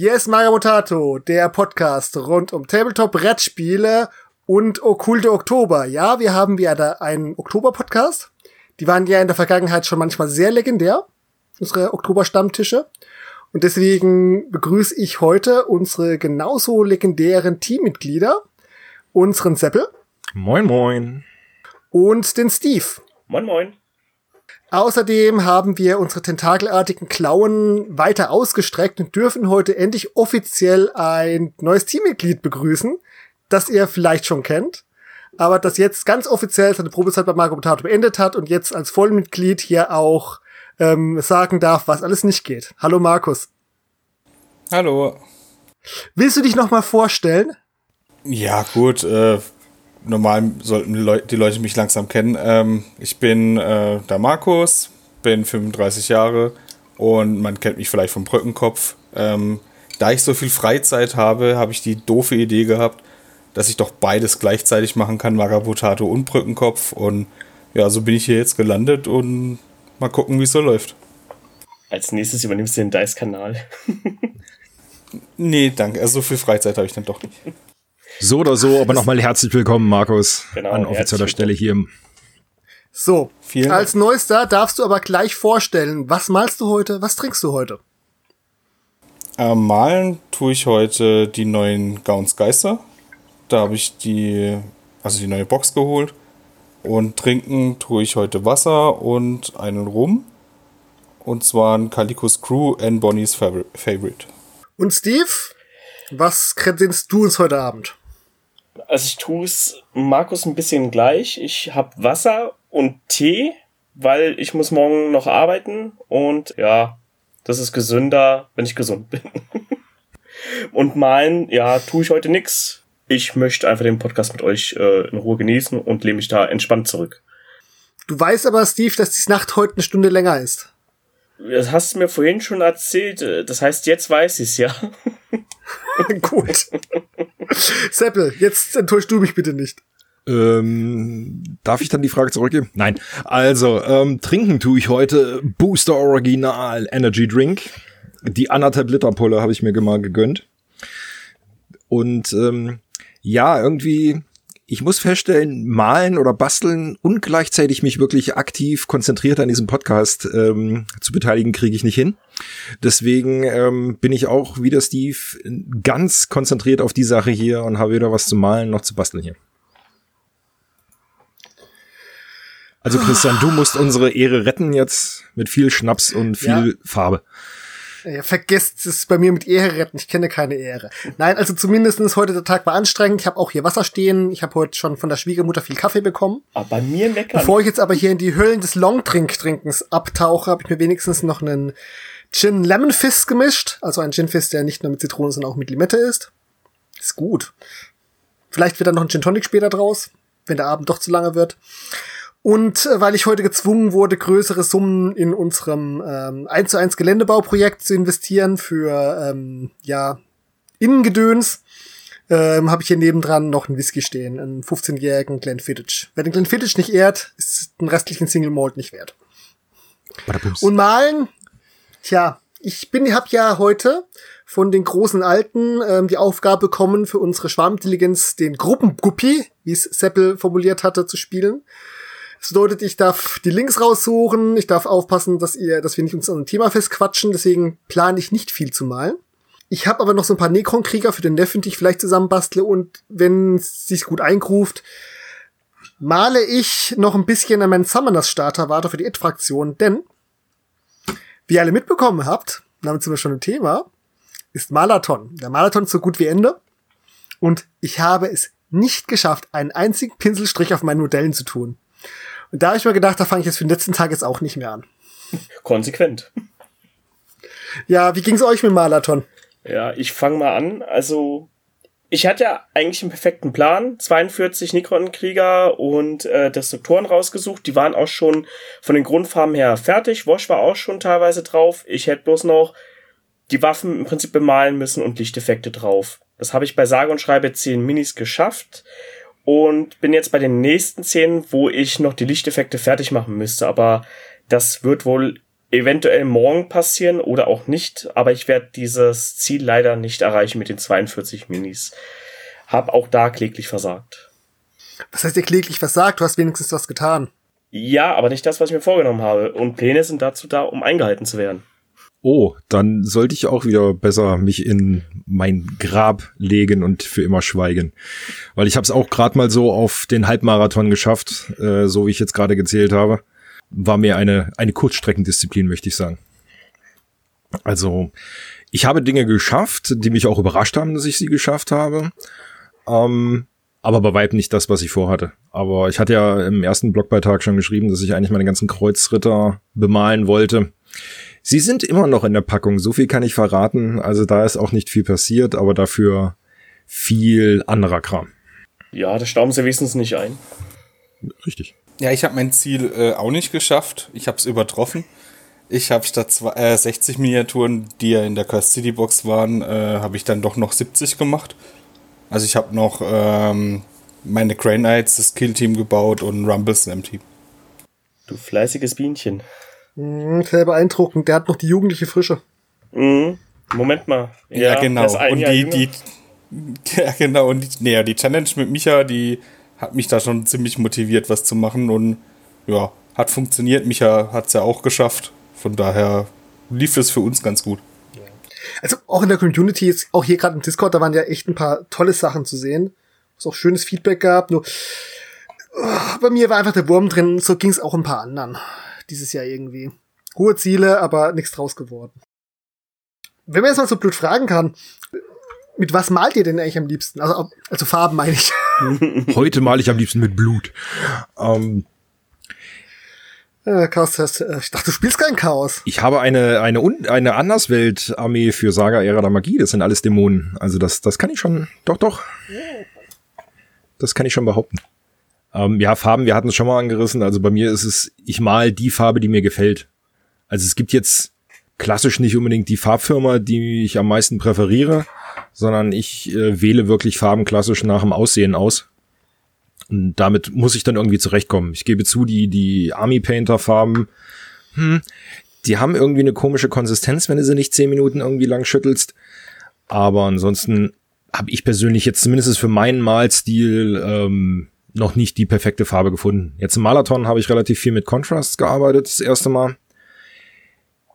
Hier ist Mario Mutato, der Podcast rund um Tabletop-Brettspiele und okkulte Oktober. Ja, wir haben wieder einen Oktober-Podcast. Die waren ja in der Vergangenheit schon manchmal sehr legendär, unsere Oktober-Stammtische. Und deswegen begrüße ich heute unsere genauso legendären Teammitglieder, unseren Seppel. Moin, moin. Und den Steve. Moin, moin. Außerdem haben wir unsere tentakelartigen Klauen weiter ausgestreckt und dürfen heute endlich offiziell ein neues Teammitglied begrüßen, das ihr vielleicht schon kennt, aber das jetzt ganz offiziell seine Probezeit bei Marco Potato beendet hat und jetzt als Vollmitglied hier auch ähm, sagen darf, was alles nicht geht. Hallo Markus. Hallo. Willst du dich noch mal vorstellen? Ja, gut. Äh, normal sollten die, Leu die, Leute mich langsam kennen. Ähm, ich bin äh, der Markus, bin 35 Jahre und man kennt mich vielleicht vom Brückenkopf. Ähm, da ich so viel Freizeit habe, habe ich die doofe Idee gehabt, dass ich doch beides gleichzeitig machen kann, Magabotato und Brückenkopf. Und ja, so bin ich hier jetzt gelandet und mal gucken, wie es so läuft. Als nächstes übernimmst du den Dice-Kanal. nee, danke. Also so viel Freizeit habe ich dann doch nicht. So oder so, aber nochmal herzlich willkommen, Markus, genau, an offizieller Stelle hier. So, Vielen als Neuester darfst du aber gleich vorstellen, was malst du heute, was trinkst du heute? Äh, malen tue ich heute die neuen Gauns Geister. Da habe ich die, also die neue Box geholt. Und trinken tue ich heute Wasser und einen Rum. Und zwar ein Calicos Crew and Bonnie's Favorite. Und Steve, was kredenzst du uns heute Abend? Also ich tue es Markus ein bisschen gleich. Ich habe Wasser und Tee, weil ich muss morgen noch arbeiten und ja, das ist gesünder, wenn ich gesund bin. und malen, ja, tue ich heute nix. Ich möchte einfach den Podcast mit euch äh, in Ruhe genießen und lehne mich da entspannt zurück. Du weißt aber, Steve, dass die Nacht heute eine Stunde länger ist. Das hast du mir vorhin schon erzählt. Das heißt, jetzt weiß ich's ja. Gut. Seppel, jetzt enttäuschst du mich bitte nicht. Ähm, darf ich dann die Frage zurückgeben? Nein. Also, ähm, trinken tue ich heute Booster Original Energy Drink. Die anderthalb Liter Pulle habe ich mir mal gegönnt. Und ähm, ja, irgendwie ich muss feststellen, malen oder basteln und gleichzeitig mich wirklich aktiv konzentriert an diesem Podcast ähm, zu beteiligen, kriege ich nicht hin. Deswegen ähm, bin ich auch wie der Steve ganz konzentriert auf die Sache hier und habe weder was zu malen noch zu basteln hier. Also Christian, du musst unsere Ehre retten jetzt mit viel Schnaps und viel ja. Farbe. Ja, vergesst es bei mir mit Ehre retten. Ich kenne keine Ehre. Nein, also zumindest heute der Tag war anstrengend. Ich habe auch hier Wasser stehen. Ich habe heute schon von der Schwiegermutter viel Kaffee bekommen. Aber bei mir meckern. Bevor ich jetzt aber hier in die Höllen des Longdrink-Trinkens abtauche, habe ich mir wenigstens noch einen Gin Lemon Fizz gemischt. Also ein Gin Fizz, der nicht nur mit Zitrone, sondern auch mit Limette ist. Ist gut. Vielleicht wird dann noch ein Gin Tonic später draus, wenn der Abend doch zu lange wird. Und äh, weil ich heute gezwungen wurde, größere Summen in unserem ähm, 1 zu 1 Geländebauprojekt zu investieren für ähm, ja Innengedöns, ähm, habe ich hier nebendran noch einen Whisky stehen, einen 15-jährigen Glenfiddich. Wer den Glenfiddich nicht ehrt, ist den restlichen Single Malt nicht wert. Und malen, tja, ich bin, hab ja heute von den großen Alten ähm, die Aufgabe bekommen, für unsere Schwarmintelligenz den Gruppenguppi, wie es Seppel formuliert hatte, zu spielen. Das bedeutet, ich darf die Links raussuchen, ich darf aufpassen, dass ihr, dass wir nicht uns an ein Thema festquatschen, deswegen plane ich nicht viel zu malen. Ich habe aber noch so ein paar Necron-Krieger für den Neffen, die ich vielleicht zusammenbastle und wenn es sich gut eingruft, male ich noch ein bisschen an meinen Summoners-Starter weiter für die It-Fraktion, denn wie ihr alle mitbekommen habt, damit sind wir schon ein Thema, ist Malathon. Der Malathon ist so gut wie Ende. Und ich habe es nicht geschafft, einen einzigen Pinselstrich auf meinen Modellen zu tun. Und da habe ich mir gedacht, da fange ich jetzt für den letzten Tag jetzt auch nicht mehr an. Konsequent. Ja, wie ging's euch mit Marathon? Ja, ich fange mal an. Also, ich hatte ja eigentlich einen perfekten Plan. 42 Nikon-Krieger und äh, Destruktoren rausgesucht. Die waren auch schon von den Grundfarben her fertig. Wash war auch schon teilweise drauf. Ich hätte bloß noch die Waffen im Prinzip bemalen müssen und Lichteffekte drauf. Das habe ich bei sage und schreibe 10 Minis geschafft und bin jetzt bei den nächsten Szenen, wo ich noch die Lichteffekte fertig machen müsste, aber das wird wohl eventuell morgen passieren oder auch nicht, aber ich werde dieses Ziel leider nicht erreichen mit den 42 Minis. Hab auch da kläglich versagt. Was heißt dir kläglich versagt? Du hast wenigstens was getan. Ja, aber nicht das, was ich mir vorgenommen habe. Und Pläne sind dazu da, um eingehalten zu werden. Oh, dann sollte ich auch wieder besser mich in mein Grab legen und für immer schweigen. Weil ich habe es auch gerade mal so auf den Halbmarathon geschafft, äh, so wie ich jetzt gerade gezählt habe. War mir eine, eine Kurzstreckendisziplin, möchte ich sagen. Also, ich habe Dinge geschafft, die mich auch überrascht haben, dass ich sie geschafft habe. Ähm, aber bei weitem nicht das, was ich vorhatte. Aber ich hatte ja im ersten Blogbeitrag schon geschrieben, dass ich eigentlich meine ganzen Kreuzritter bemalen wollte. Sie sind immer noch in der Packung, so viel kann ich verraten. Also da ist auch nicht viel passiert, aber dafür viel anderer Kram. Ja, das stauben sie wenigstens nicht ein. Richtig. Ja, ich habe mein Ziel äh, auch nicht geschafft. Ich habe es übertroffen. Ich habe statt zwei, äh, 60 Miniaturen, die ja in der Curse City Box waren, äh, habe ich dann doch noch 70 gemacht. Also ich habe noch ähm, meine Grey Knights, das Kill-Team gebaut und Rumble Slam-Team. Du fleißiges Bienchen. Mhm, sehr beeindruckend. Der hat noch die jugendliche Frische. Mhm. Moment mal. Ja, Ja, genau. Und die, die, ja, genau. Und die, nee, die Challenge mit Micha, die hat mich da schon ziemlich motiviert, was zu machen. Und ja, hat funktioniert. Micha hat es ja auch geschafft. Von daher lief es für uns ganz gut. Also auch in der Community, jetzt auch hier gerade im Discord, da waren ja echt ein paar tolle Sachen zu sehen. Es auch schönes Feedback gab. Nur oh, bei mir war einfach der Wurm drin. So ging es auch ein paar anderen dieses Jahr irgendwie. Hohe Ziele, aber nichts draus geworden. Wenn man jetzt mal so blöd fragen kann, mit was malt ihr denn eigentlich am liebsten? Also, also Farben meine ich. Heute male ich am liebsten mit Blut. Ähm, Äh, Chaos. Äh, Ich dachte, du spielst kein Chaos. ich habe eine, eine, Un- eine Anderswelt-Armee für Saga Ära der Magie. Das sind alles Dämonen. Also das, das kann ich schon, doch, doch. Das kann ich schon behaupten. Ähm, ja, Farben, wir hatten es schon mal angerissen. Also bei mir ist es, ich mal die Farbe, die mir gefällt. Also es gibt jetzt klassisch nicht unbedingt die Farbfirma, die ich am meisten präferiere, sondern ich äh, wähle wirklich Farben klassisch nach dem Aussehen aus. Und damit muss ich dann irgendwie zurechtkommen. Ich gebe zu, die, die Army Painter Farben, hm, die haben irgendwie eine komische Konsistenz, wenn du sie nicht zehn Minuten irgendwie lang schüttelst. Aber ansonsten habe ich persönlich jetzt zumindest für meinen Malstil ähm, noch nicht die perfekte Farbe gefunden. Jetzt im Malathon habe ich relativ viel mit Contrasts gearbeitet, das erste Mal.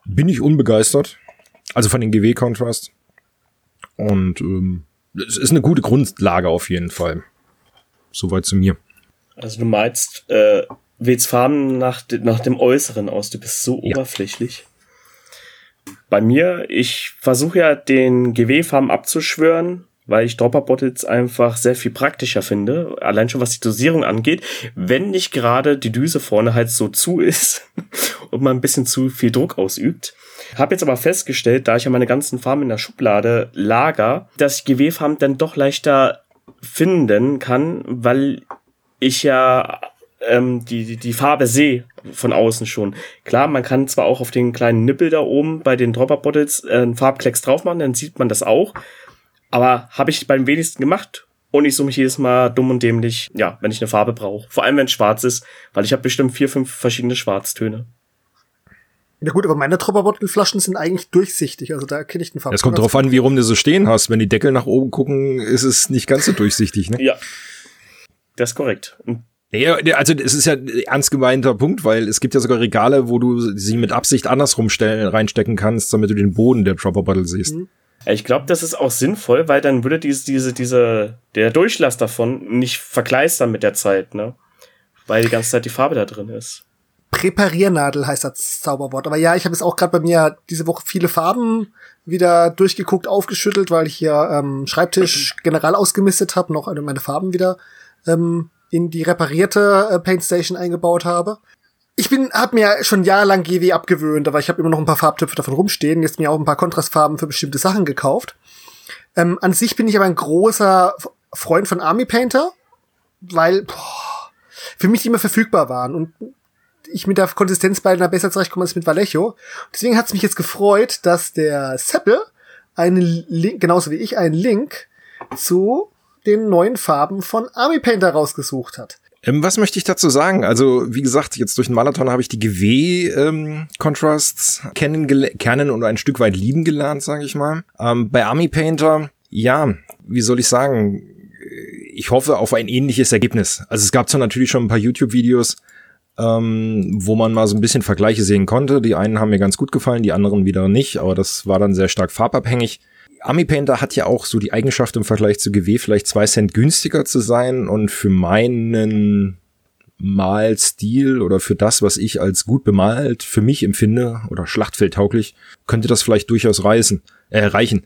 Bin ich unbegeistert. Also von den GW-Contrast. Und ähm, es ist eine gute Grundlage auf jeden Fall. Soweit zu mir. Also du malst, äh, wählst Farben nach, de- nach dem Äußeren aus. Du bist so Ja. oberflächlich. Bei mir, ich versuche ja den GW-Farben abzuschwören, weil ich Dropper Bottles einfach sehr viel praktischer finde. Allein schon was die Dosierung angeht. Wenn nicht gerade die Düse vorne halt so zu ist und man ein bisschen zu viel Druck ausübt. Hab jetzt aber festgestellt, da ich ja meine ganzen Farben in der Schublade lager, dass ich GW-Farben dann doch leichter finden kann, weil ich ja ähm, die, die, die Farbe sehe von außen schon. Klar, man kann zwar auch auf den kleinen Nippel da oben bei den Dropper Bottles äh, einen Farbklecks drauf machen, dann sieht man das auch. Aber habe ich beim wenigsten gemacht und ich suche mich jedes Mal dumm und dämlich, ja, wenn ich eine Farbe brauche. Vor allem, wenn es schwarz ist, weil ich habe bestimmt vier, fünf verschiedene Schwarztöne. Ja gut, aber meine Tropperbottelflaschen sind eigentlich durchsichtig, also da kenne ich den Farben. Es kommt drauf an, wie rum du so stehen hast. Wenn die Deckel nach oben gucken, ist es nicht ganz so durchsichtig, ne? Ja. Das ist korrekt. Ja, also es ist ja ein ernst gemeinter Punkt, weil es gibt ja sogar Regale, wo du sie mit Absicht andersrum stellen, reinstecken kannst, damit du den Boden der Dropper Bottle siehst. Ich glaube, das ist auch sinnvoll, weil dann würde diese, diese, diese, der Durchlass davon nicht verkleistern mit der Zeit, ne? Weil die ganze Zeit die Farbe da drin ist. Präpariernadel heißt das Zauberwort. Aber ja, ich habe jetzt auch gerade bei mir diese Woche viele Farben wieder durchgeguckt, aufgeschüttelt, weil ich hier ähm, Schreibtisch general ausgemistet habe, noch meine Farben wieder ähm, in die reparierte äh, Paintstation eingebaut habe. Ich bin, habe mir schon jahrelang GW abgewöhnt, aber ich habe immer noch ein paar Farbtöpfe davon rumstehen. Jetzt mir auch ein paar Kontrastfarben für bestimmte Sachen gekauft. Ähm, an sich bin ich aber ein großer Freund von Army Painter, weil boah, für mich die immer verfügbar waren und ich mit der Konsistenz bei einer besser zurechtkomme als mit Vallejo. Deswegen hat es mich jetzt gefreut, dass der Seppel einen Link, genauso wie ich, einen Link zu den neuen Farben von Army Painter rausgesucht hat. Ähm, was möchte ich dazu sagen? Also, wie gesagt, jetzt durch den Marathon habe ich die GW ähm, Contrasts kennen und ein Stück weit lieben gelernt, sage ich mal. Ähm, bei Army Painter, ja, wie soll ich sagen? Ich hoffe auf ein ähnliches Ergebnis. Also es gab zwar natürlich schon ein paar YouTube-Videos, ähm, wo man mal so ein bisschen Vergleiche sehen konnte. Die einen haben mir ganz gut gefallen, die anderen wieder nicht, aber das war dann sehr stark farbabhängig. Painter hat ja auch so die Eigenschaft im Vergleich zu GW vielleicht zwei Cent günstiger zu sein und für meinen Malstil oder für das, was ich als gut bemalt für mich empfinde oder schlachtfeldtauglich, könnte das vielleicht durchaus reißen, äh, reichen.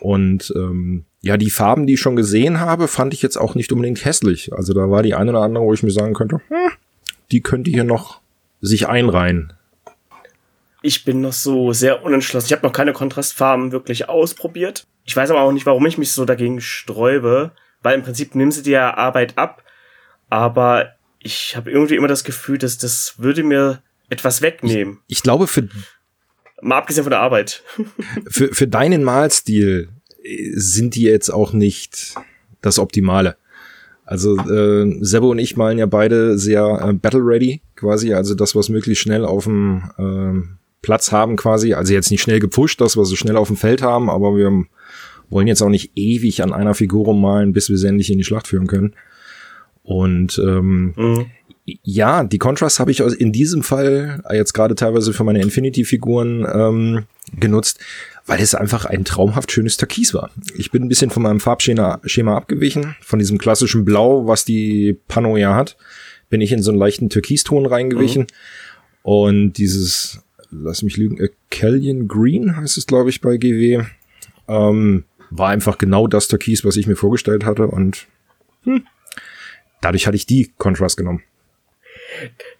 Und ähm, ja, die Farben, die ich schon gesehen habe, fand ich jetzt auch nicht unbedingt hässlich. Also da war die eine oder andere, wo ich mir sagen könnte, hm, die könnte hier noch sich einreihen. Ich bin noch so sehr unentschlossen. Ich habe noch keine Kontrastfarben wirklich ausprobiert. Ich weiß aber auch nicht, warum ich mich so dagegen sträube, weil im Prinzip nimm sie dir Arbeit ab, aber ich habe irgendwie immer das Gefühl, dass das würde mir etwas wegnehmen. Ich, ich glaube für mal abgesehen von der Arbeit. für, für deinen Malstil äh, sind die jetzt auch nicht das Optimale. Also äh, Sebo und ich malen ja beide sehr äh, battle ready quasi, also das, was möglichst schnell auf dem äh, Platz haben quasi. Also jetzt nicht schnell gepusht, dass wir so schnell auf dem Feld haben, aber wir wollen jetzt auch nicht ewig an einer Figur rummalen, bis wir sie endlich in die Schlacht führen können. Und ähm, mhm. ja, die Contrasts habe ich in diesem Fall jetzt gerade teilweise für meine Infinity-Figuren ähm, genutzt, weil es einfach ein traumhaft schönes Türkis war. Ich bin ein bisschen von meinem Farbschema Schema abgewichen, von diesem klassischen Blau, was die Pano ja hat, bin ich in so einen leichten Türkiston reingewichen. Mhm. Und dieses lass mich lügen, Callion Green heißt es, glaube ich, bei GW. Ähm, war einfach genau das Türkis, was ich mir vorgestellt hatte und hm, dadurch hatte ich die Contrast genommen.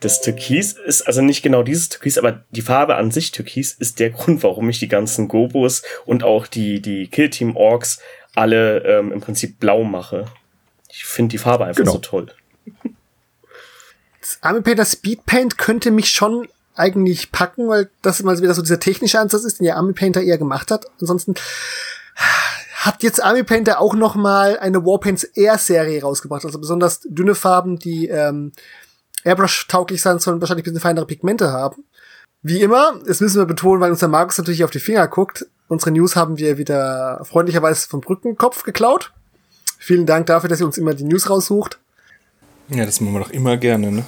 Das Türkis ist also nicht genau dieses Türkis, aber die Farbe an sich Türkis ist der Grund, warum ich die ganzen Gobos und auch die, die Kill Team Orks alle ähm, im Prinzip blau mache. Ich finde die Farbe einfach genau. so toll. Das Army Painter Speed Paint könnte mich schon eigentlich packen, weil das mal wieder so dieser technische Ansatz ist, den ja Army Painter eher gemacht hat. Ansonsten hat jetzt Army Painter auch noch mal eine Warpaints Air Serie rausgebracht, also besonders dünne Farben, die ähm, Airbrush tauglich sein sollen, wahrscheinlich ein bisschen feinere Pigmente haben. Wie immer, das müssen wir betonen, weil unser Markus natürlich auf die Finger guckt. Unsere News haben wir wieder freundlicherweise vom Brückenkopf geklaut. Vielen Dank dafür, dass ihr uns immer die News raussucht. Ja, das machen wir doch immer gerne, ne?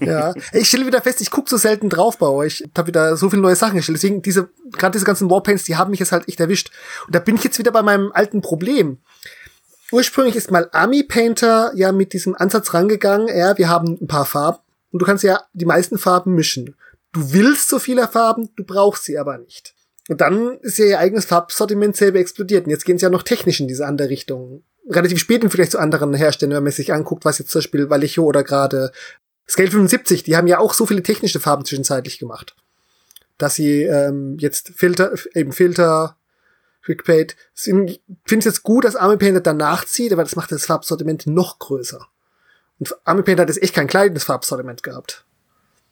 Ja. Ich stelle wieder fest, ich gucke so selten drauf bei euch. Ich habe wieder so viele neue Sachen gestellt. Deswegen, diese, gerade diese ganzen Warpaints, die haben mich jetzt halt echt erwischt. Und da bin ich jetzt wieder bei meinem alten Problem. Ursprünglich ist mal Army Painter ja mit diesem Ansatz rangegangen, ja, wir haben ein paar Farben und du kannst ja die meisten Farben mischen. Du willst so viele Farben, du brauchst sie aber nicht. Und dann ist ja ihr eigenes Farbsortiment selber explodiert. Und jetzt gehen sie ja noch technisch in diese andere Richtung relativ spät im Vergleich zu anderen Herstellern, wenn man sich anguckt, was jetzt zum Beispiel Vallejo oder gerade Scale 75, die haben ja auch so viele technische Farben zwischenzeitlich gemacht, dass sie ähm, jetzt Filter, eben Filter, Quickpaint, finde es jetzt gut, dass Army Painter danach zieht, aber das macht das Farbsortiment noch größer. Und Army Painter hat jetzt echt kein kleines Farbsortiment gehabt.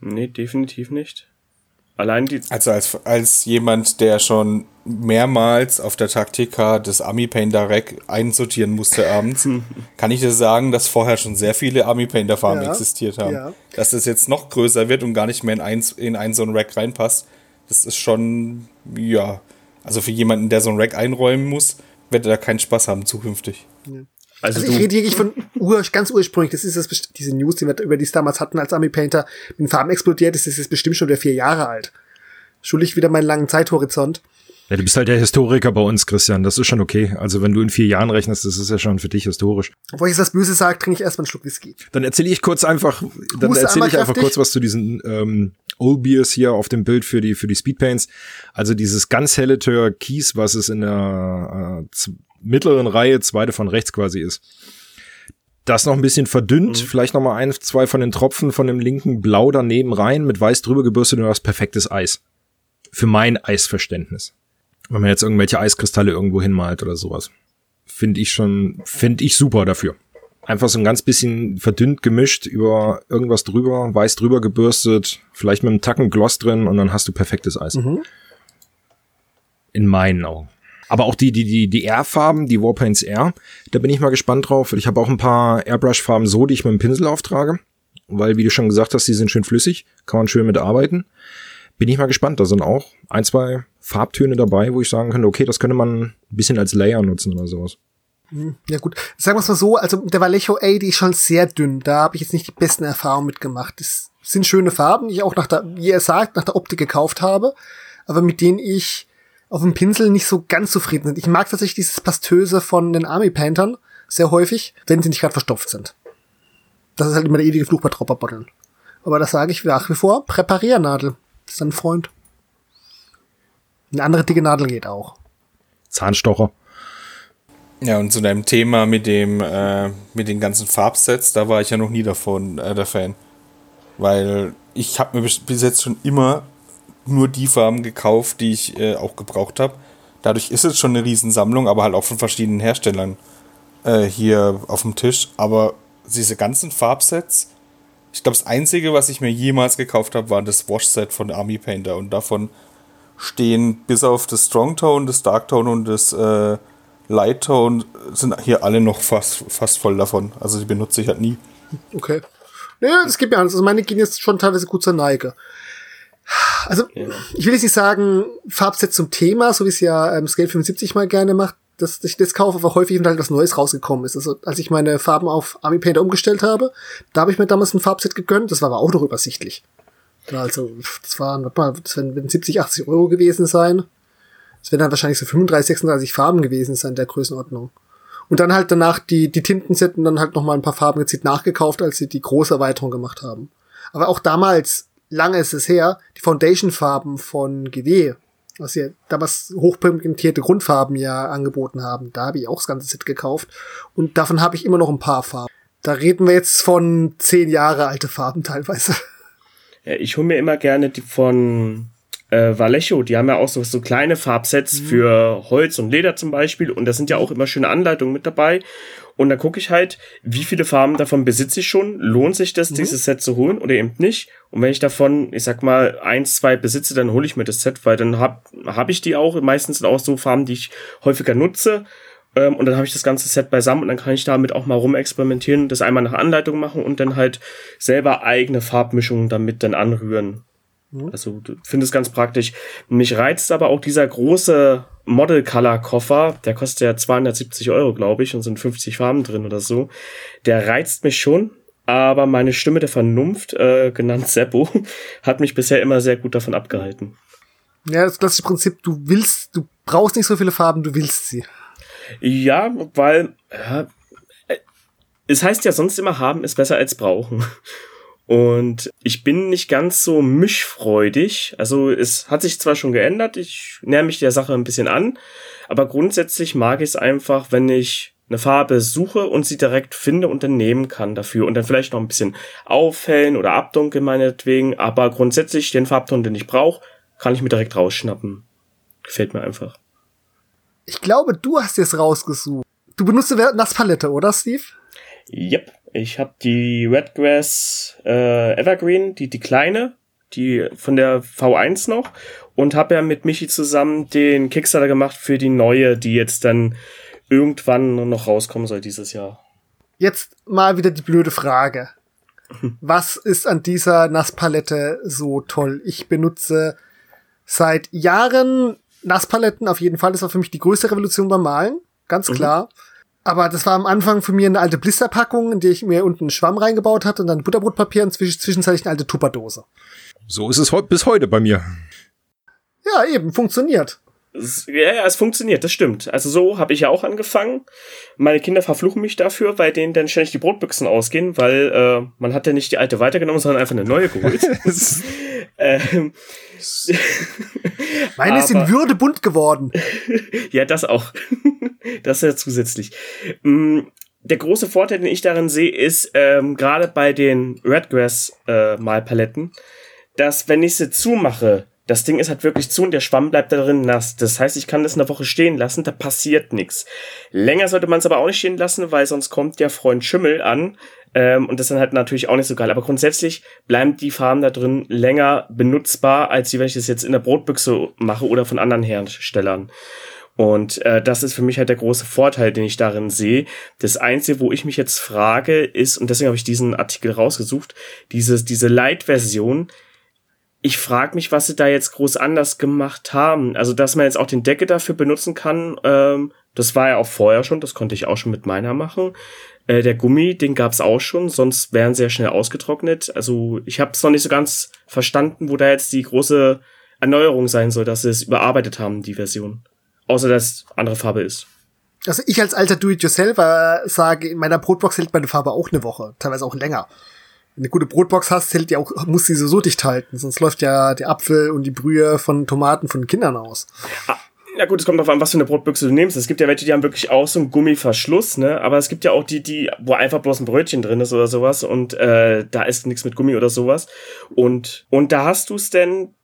Nee, definitiv nicht. Allein die. Also als, als jemand, der schon mehrmals auf der Taktika des Army Painter Rack einsortieren musste abends, kann ich dir sagen, dass vorher schon sehr viele Army Painter Farben ja, existiert haben. Ja. Dass das jetzt noch größer wird und gar nicht mehr in ein, in ein so ein Rack reinpasst, das ist schon, ja, also für jemanden, der so ein Rack einräumen muss, wird er da keinen Spaß haben zukünftig. Ja. Also, also ich rede wirklich von ur, ganz ursprünglich. Das ist das, diese News, die wir über die es damals hatten, als Army Painter mit den Farben explodiert ist. Das ist bestimmt schon wieder vier Jahre alt. Schuldig wieder meinen langen Zeithorizont. Ja, du bist halt der Historiker bei uns, Christian. Das ist schon okay. Also wenn du in vier Jahren rechnest, das ist ja schon für dich historisch. Bevor ich das Böse sage, trinke ich erstmal einen Schluck Whisky. Dann erzähle ich kurz einfach, dann erzähle ich einfach kurz was zu diesen ähm, Old Beers hier auf dem Bild für die für die Speedpaints. Also dieses ganz helle Türkis, was es in der äh, mittleren Reihe, zweite von rechts quasi ist. Das noch ein bisschen verdünnt, mhm. vielleicht noch mal ein, zwei von den Tropfen von dem linken Blau daneben rein, mit weiß drüber gebürstet und du hast perfektes Eis. Für mein Eisverständnis wenn man jetzt irgendwelche Eiskristalle irgendwo hinmalt oder sowas. Finde ich schon, finde ich super dafür. Einfach so ein ganz bisschen verdünnt gemischt über irgendwas drüber, weiß drüber gebürstet, vielleicht mit einem Tacken Gloss drin und dann hast du perfektes Eis. Mhm. In meinen Augen. Aber auch die, die, die, die R-Farben, die Warpaints R, da bin ich mal gespannt drauf. Ich habe auch ein paar Airbrush-Farben so, die ich mit dem Pinsel auftrage. Weil, wie du schon gesagt hast, die sind schön flüssig, kann man schön mitarbeiten. Bin ich mal gespannt. Da sind auch ein, zwei Farbtöne dabei, wo ich sagen könnte, okay, das könnte man ein bisschen als Layer nutzen oder sowas. Hm, ja gut, sagen wir es mal so, also der Vallejo A, die ist schon sehr dünn. Da habe ich jetzt nicht die besten Erfahrungen mitgemacht. Das sind schöne Farben, die ich auch nach der, wie er sagt, nach der Optik gekauft habe, aber mit denen ich auf dem Pinsel nicht so ganz zufrieden bin. Ich mag tatsächlich dieses Pastöse von den Army Paintern sehr häufig, wenn sie nicht gerade verstopft sind. Das ist halt immer der ewige Fluch bei Dropperbotteln. Aber das sage ich nach wie vor, Präpariernadel. Das ist ein Freund. Eine andere dicke Nadel geht auch. Zahnstocher. Ja, und zu deinem Thema mit dem, äh, mit den ganzen Farbsets, da war ich ja noch nie davon äh, der Fan. Weil ich habe mir bis jetzt schon immer nur die Farben gekauft, die ich äh, auch gebraucht habe. Dadurch ist es schon eine Riesensammlung, aber halt auch von verschiedenen Herstellern äh, hier auf dem Tisch. Aber diese ganzen Farbsets, ich glaube, das einzige, was ich mir jemals gekauft habe, war das Wash-Set von Army Painter. Und davon stehen bis auf das Strong Tone, das Dark Tone und das äh, Light Tone sind hier alle noch fast, fast voll davon. Also die benutze ich halt nie. Okay. Ja, das geht mir anders. Also meine gehen jetzt schon teilweise gut zur Neige. Also, ja. ich will jetzt nicht sagen, Farbset zum Thema, so wie es ja ähm, Scale 75 mal gerne macht, dass ich das kaufe, aber häufig halt was Neues rausgekommen ist. Also, als ich meine Farben auf Army Painter umgestellt habe, da habe ich mir damals ein Farbset gegönnt, das war aber auch noch übersichtlich. Also, das waren, warte mal, das werden 70, 80 Euro gewesen sein. Das werden dann wahrscheinlich so 35, 36 Farben gewesen sein, der Größenordnung. Und dann halt danach die, die Tintensetten dann halt nochmal ein paar Farben gezielt nachgekauft, als sie die große Erweiterung gemacht haben. Aber auch damals, lange ist es her, die Foundation-Farben von GW, was sie damals hochpigmentierte Grundfarben ja angeboten haben, da habe ich auch das ganze Set gekauft. Und davon habe ich immer noch ein paar Farben. Da reden wir jetzt von zehn Jahre alte Farben teilweise. Ja, ich hole mir immer gerne die von äh, Vallejo, die haben ja auch so, so kleine Farbsets mhm. für Holz und Leder zum Beispiel und da sind ja auch immer schöne Anleitungen mit dabei. Und da gucke ich halt, wie viele Farben davon besitze ich schon, lohnt sich das, mhm. dieses Set zu holen oder eben nicht. Und wenn ich davon, ich sag mal, eins, zwei besitze, dann hole ich mir das Set, weil dann hab, hab ich die auch. Meistens sind auch so Farben, die ich häufiger nutze. Ähm, und dann habe ich das ganze Set beisammen und dann kann ich damit auch mal rumexperimentieren, das einmal nach Anleitung machen und dann halt selber eigene Farbmischungen damit dann anrühren. Mhm. Also finde es ganz praktisch. Mich reizt aber auch dieser große Model Color Koffer, der kostet ja 270 Euro, glaube ich, und sind 50 Farben drin oder so. Der reizt mich schon, aber meine Stimme der Vernunft, äh, genannt Seppo, hat mich bisher immer sehr gut davon abgehalten. Ja, das klassische Prinzip, du willst, du brauchst nicht so viele Farben, du willst sie. Ja, weil äh, es heißt ja sonst immer, haben ist besser als brauchen. Und ich bin nicht ganz so mischfreudig. Also es hat sich zwar schon geändert, ich näher mich der Sache ein bisschen an, aber grundsätzlich mag ich es einfach, wenn ich eine Farbe suche und sie direkt finde und dann nehmen kann dafür und dann vielleicht noch ein bisschen aufhellen oder abdunkeln meinetwegen, aber grundsätzlich den Farbton, den ich brauche, kann ich mir direkt rausschnappen. Gefällt mir einfach. Ich glaube, du hast es rausgesucht. Du benutzt eine Nasspalette, oder Steve? Yep. Ich habe die Redgrass äh, Evergreen, die, die kleine, die von der V1 noch und habe ja mit Michi zusammen den Kickstarter gemacht für die neue, die jetzt dann irgendwann noch rauskommen soll dieses Jahr. Jetzt mal wieder die blöde Frage. Was ist an dieser Nasspalette so toll? Ich benutze seit Jahren Nasspaletten auf jeden Fall. Das war für mich die größte Revolution beim Malen. Ganz mhm. klar. Mhm. Aber das war am Anfang für mir eine alte Blisterpackung, in die ich mir unten einen Schwamm reingebaut hatte und dann Butterbrotpapier und zwisch zwischenzeitlich eine alte Tupperdose. So ist es bis heute bei mir. Ja, eben, funktioniert. Ja, ja, es funktioniert, das stimmt. Also so habe ich ja auch angefangen. Meine Kinder verfluchen mich dafür, weil denen dann ständig die Brotbüchsen ausgehen, weil äh, man hat ja nicht die alte weitergenommen, sondern einfach eine neue geholt. ähm, Meine ist in Würde bunt geworden. ja, das auch. das ist ja zusätzlich. Mm, der große Vorteil, den ich darin sehe, ist ähm, gerade bei den Redgrass-Malpaletten, äh, dass wenn ich sie zumache, das Ding ist halt wirklich zu und der Schwamm bleibt da drin nass. Das heißt, ich kann das eine Woche stehen lassen, da passiert nichts. Länger sollte man es aber auch nicht stehen lassen, weil sonst kommt der Freund Schimmel an. Ähm, und das ist dann halt natürlich auch nicht so geil. Aber grundsätzlich bleiben die Farben da drin länger benutzbar, als wenn ich das jetzt in der Brotbüchse mache oder von anderen Herstellern. Und äh, das ist für mich halt der große Vorteil, den ich darin sehe. Das Einzige, wo ich mich jetzt frage, ist, und deswegen habe ich diesen Artikel rausgesucht, dieses, diese Light-Version, ich frage mich, was sie da jetzt groß anders gemacht haben. Also, dass man jetzt auch den Decke dafür benutzen kann, ähm, das war ja auch vorher schon, das konnte ich auch schon mit meiner machen. Äh, der Gummi, den gab's auch schon, sonst wären ja schnell ausgetrocknet. Also, ich habe es noch nicht so ganz verstanden, wo da jetzt die große Erneuerung sein soll, dass sie es überarbeitet haben, die Version. Außer dass andere Farbe ist. Also ich als alter Do-it-yourselfer sage, in meiner Brotbox hält meine Farbe auch eine Woche, teilweise auch länger. Wenn eine gute Brotbox hast, hält die auch, muss sie so dicht halten, sonst läuft ja der Apfel und die Brühe von Tomaten von Kindern aus. Ah, ja gut, es kommt darauf an, was für eine Brotbüchse du nimmst. Es gibt ja welche, die haben wirklich auch so einen Gummiverschluss, ne? Aber es gibt ja auch die, die, wo einfach bloß ein Brötchen drin ist oder sowas und äh, da ist nichts mit Gummi oder sowas. Und und da hast du es denn,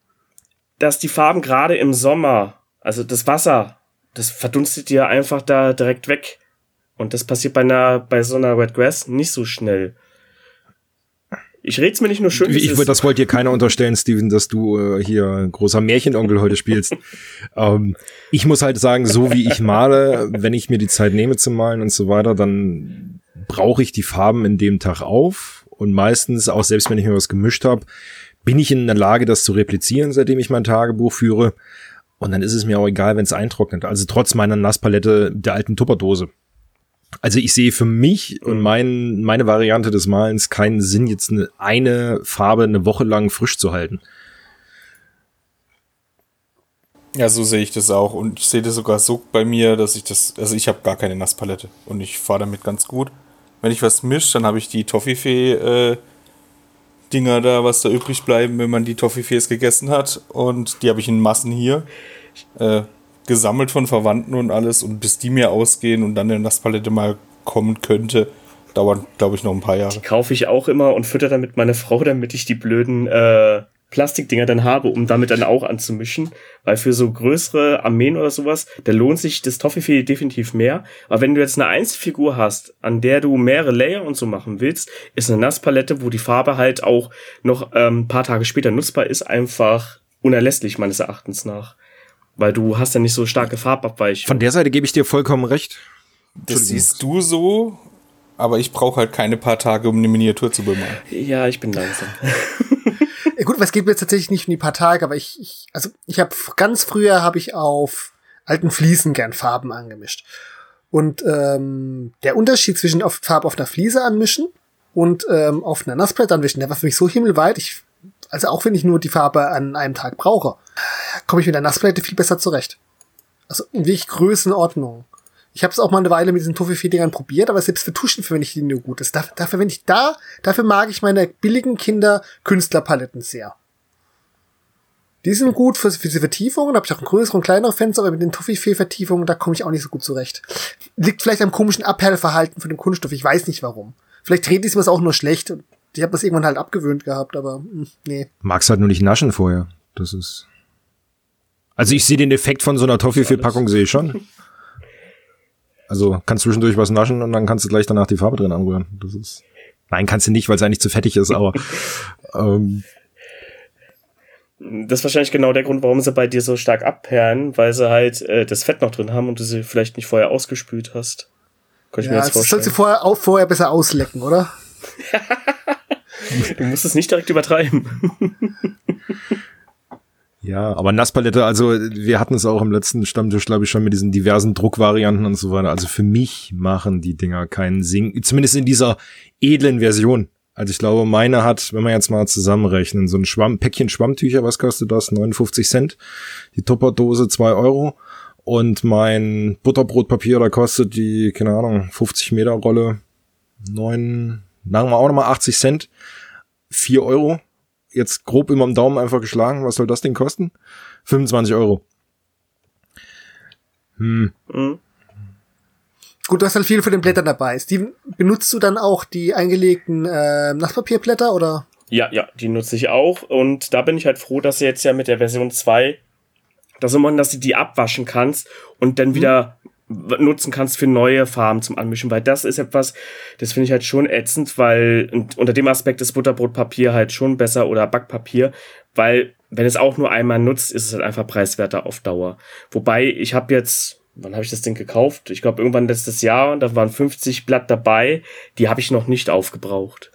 dass die Farben gerade im Sommer also das Wasser, das verdunstet dir einfach da direkt weg. Und das passiert bei einer, bei so einer Red Grass nicht so schnell. Ich red's mir nicht nur schön. Ich, ich, das wollte dir keiner unterstellen, Steven, dass du äh, hier großer Märchenonkel heute spielst. ähm, ich muss halt sagen, so wie ich male, wenn ich mir die Zeit nehme zu malen und so weiter, dann brauche ich die Farben in dem Tag auf. Und meistens, auch selbst wenn ich mir was gemischt habe, bin ich in der Lage, das zu replizieren, seitdem ich mein Tagebuch führe. Und dann ist es mir auch egal, wenn es eintrocknet. Also trotz meiner Nasspalette der alten Tupperdose. Also ich sehe für mich und mhm. mein, meine Variante des Malens keinen Sinn, jetzt eine, eine Farbe eine Woche lang frisch zu halten. Ja, so sehe ich das auch. Und ich sehe das sogar so bei mir, dass ich das, also ich habe gar keine Nasspalette und ich fahre damit ganz gut. Wenn ich was mische, dann habe ich die Toffifee äh, da, was da übrig bleiben, wenn man die Toffifees gegessen hat. Und die habe ich in Massen hier. Äh, gesammelt von Verwandten und alles. Und bis die mir ausgehen und dann eine Nasspalette mal kommen könnte, dauert, glaube ich, noch ein paar Jahre. Die kaufe ich auch immer und fütter damit meine Frau, damit ich die blöden äh, Plastikdinger dann habe, um damit dann auch anzumischen. Weil für so größere Armeen oder sowas, da lohnt sich das Toffifee definitiv mehr. Aber wenn du jetzt eine Einzelfigur hast, an der du mehrere Layer und so machen willst, ist eine Nasspalette, wo die Farbe halt auch noch ähm, paar Tage später nutzbar ist, einfach unerlässlich meines Erachtens nach. Weil du hast ja nicht so starke Farbabweichung. Von der Seite gebe ich dir vollkommen recht. Das siehst du so, aber ich brauche halt keine paar Tage, um eine Miniatur zu bemalen. Ja, ich bin langsam. Ja, gut, es geht mir jetzt tatsächlich nicht um die paar Tage, aber ich, ich also ich habe ganz früher habe ich auf alten Fliesen gern Farben angemischt. Und ähm, der Unterschied zwischen auf Farbe auf einer Fliese anmischen und ähm, auf einer Nassplatte anmischen, der war für mich so himmelweit. Ich, also auch wenn ich nur die Farbe an einem Tag brauche, komme ich mit der Nassplatte viel besser zurecht. Also in wirklich Größenordnung. Ich habe es auch mal eine Weile mit diesen Toffifee-Dingern probiert, aber selbst für Tuschen verwende ich die nur gut. Das, dafür, dafür, wenn ich da, dafür mag ich meine billigen Kinder Künstlerpaletten sehr. Die sind gut für, für diese Vertiefungen, da habe ich auch ein größere und kleinere Fenster, aber mit den Toffifee-Vertiefungen, da komme ich auch nicht so gut zurecht. Liegt vielleicht am komischen Abperlverhalten von dem Kunststoff, ich weiß nicht warum. Vielleicht dreht es auch nur schlecht und ich habe das irgendwann halt abgewöhnt gehabt, aber hm, nee. Magst halt nur nicht naschen vorher. Das ist. Also ich sehe den Effekt von so einer Toffifee-Packung sehe ich schon. Also kannst zwischendurch was naschen und dann kannst du gleich danach die Farbe drin anrühren. Das ist. Nein, kannst du nicht, weil es eigentlich zu fettig ist, aber ähm, das ist wahrscheinlich genau der Grund, warum sie bei dir so stark abperlen, weil sie halt äh, das Fett noch drin haben und du sie vielleicht nicht vorher ausgespült hast. Kann ich ja, mir jetzt vorstellen. Das sollst du vorher, auch vorher besser auslecken, oder? du musst es nicht direkt übertreiben. Ja, aber Nasspalette, also wir hatten es auch im letzten Stammtisch, glaube ich, schon mit diesen diversen Druckvarianten und so weiter. Also für mich machen die Dinger keinen Sinn, zumindest in dieser edlen Version. Also ich glaube, meine hat, wenn wir jetzt mal zusammenrechnen, so ein Schwamm, Päckchen Schwammtücher, was kostet das? 59 Cent. Die Tupperdose 2 Euro. Und mein Butterbrotpapier, da kostet die, keine Ahnung, 50 Meter Rolle 9, sagen wir auch nochmal 80 Cent. 4 Euro jetzt grob immer am Daumen einfach geschlagen, was soll das Ding kosten? 25 Euro. Hm. Mhm. Gut, du hast halt viel von den Blättern dabei. Steven, benutzt du dann auch die eingelegten äh, Nasspapierblätter oder? Ja, ja, die nutze ich auch. Und da bin ich halt froh, dass sie jetzt ja mit der Version 2, dass man, dass du die abwaschen kannst und dann mhm. wieder nutzen kannst für neue Farben zum Anmischen, weil das ist etwas, das finde ich halt schon ätzend, weil unter dem Aspekt ist Butterbrotpapier halt schon besser oder Backpapier, weil wenn es auch nur einmal nutzt, ist es halt einfach preiswerter auf Dauer. Wobei ich habe jetzt wann habe ich das Ding gekauft? Ich glaube irgendwann letztes Jahr, da waren 50 Blatt dabei, die habe ich noch nicht aufgebraucht.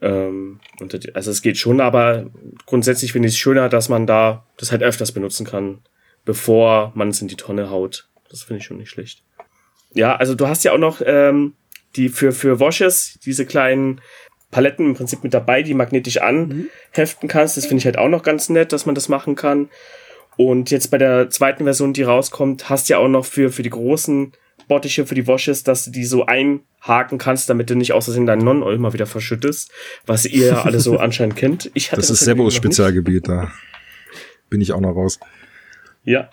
Ähm, und, also es geht schon, aber grundsätzlich finde ich es schöner, dass man da das halt öfters benutzen kann, bevor man es in die Tonne haut. Das finde ich schon nicht schlecht. Ja, also du hast ja auch noch ähm, die für, für Washes, diese kleinen Paletten im Prinzip mit dabei, die magnetisch anheften kannst. Das finde ich halt auch noch ganz nett, dass man das machen kann. Und jetzt bei der zweiten Version, die rauskommt, hast du ja auch noch für, für die großen Bottiche, für die Washes, dass du die so einhaken kannst, damit du nicht aus Versehen deinen Non-Oil mal wieder verschüttest, was ihr ja alle so anscheinend kennt. Ich hatte das, das ist Sebos Spezialgebiet, da bin ich auch noch raus. Ja.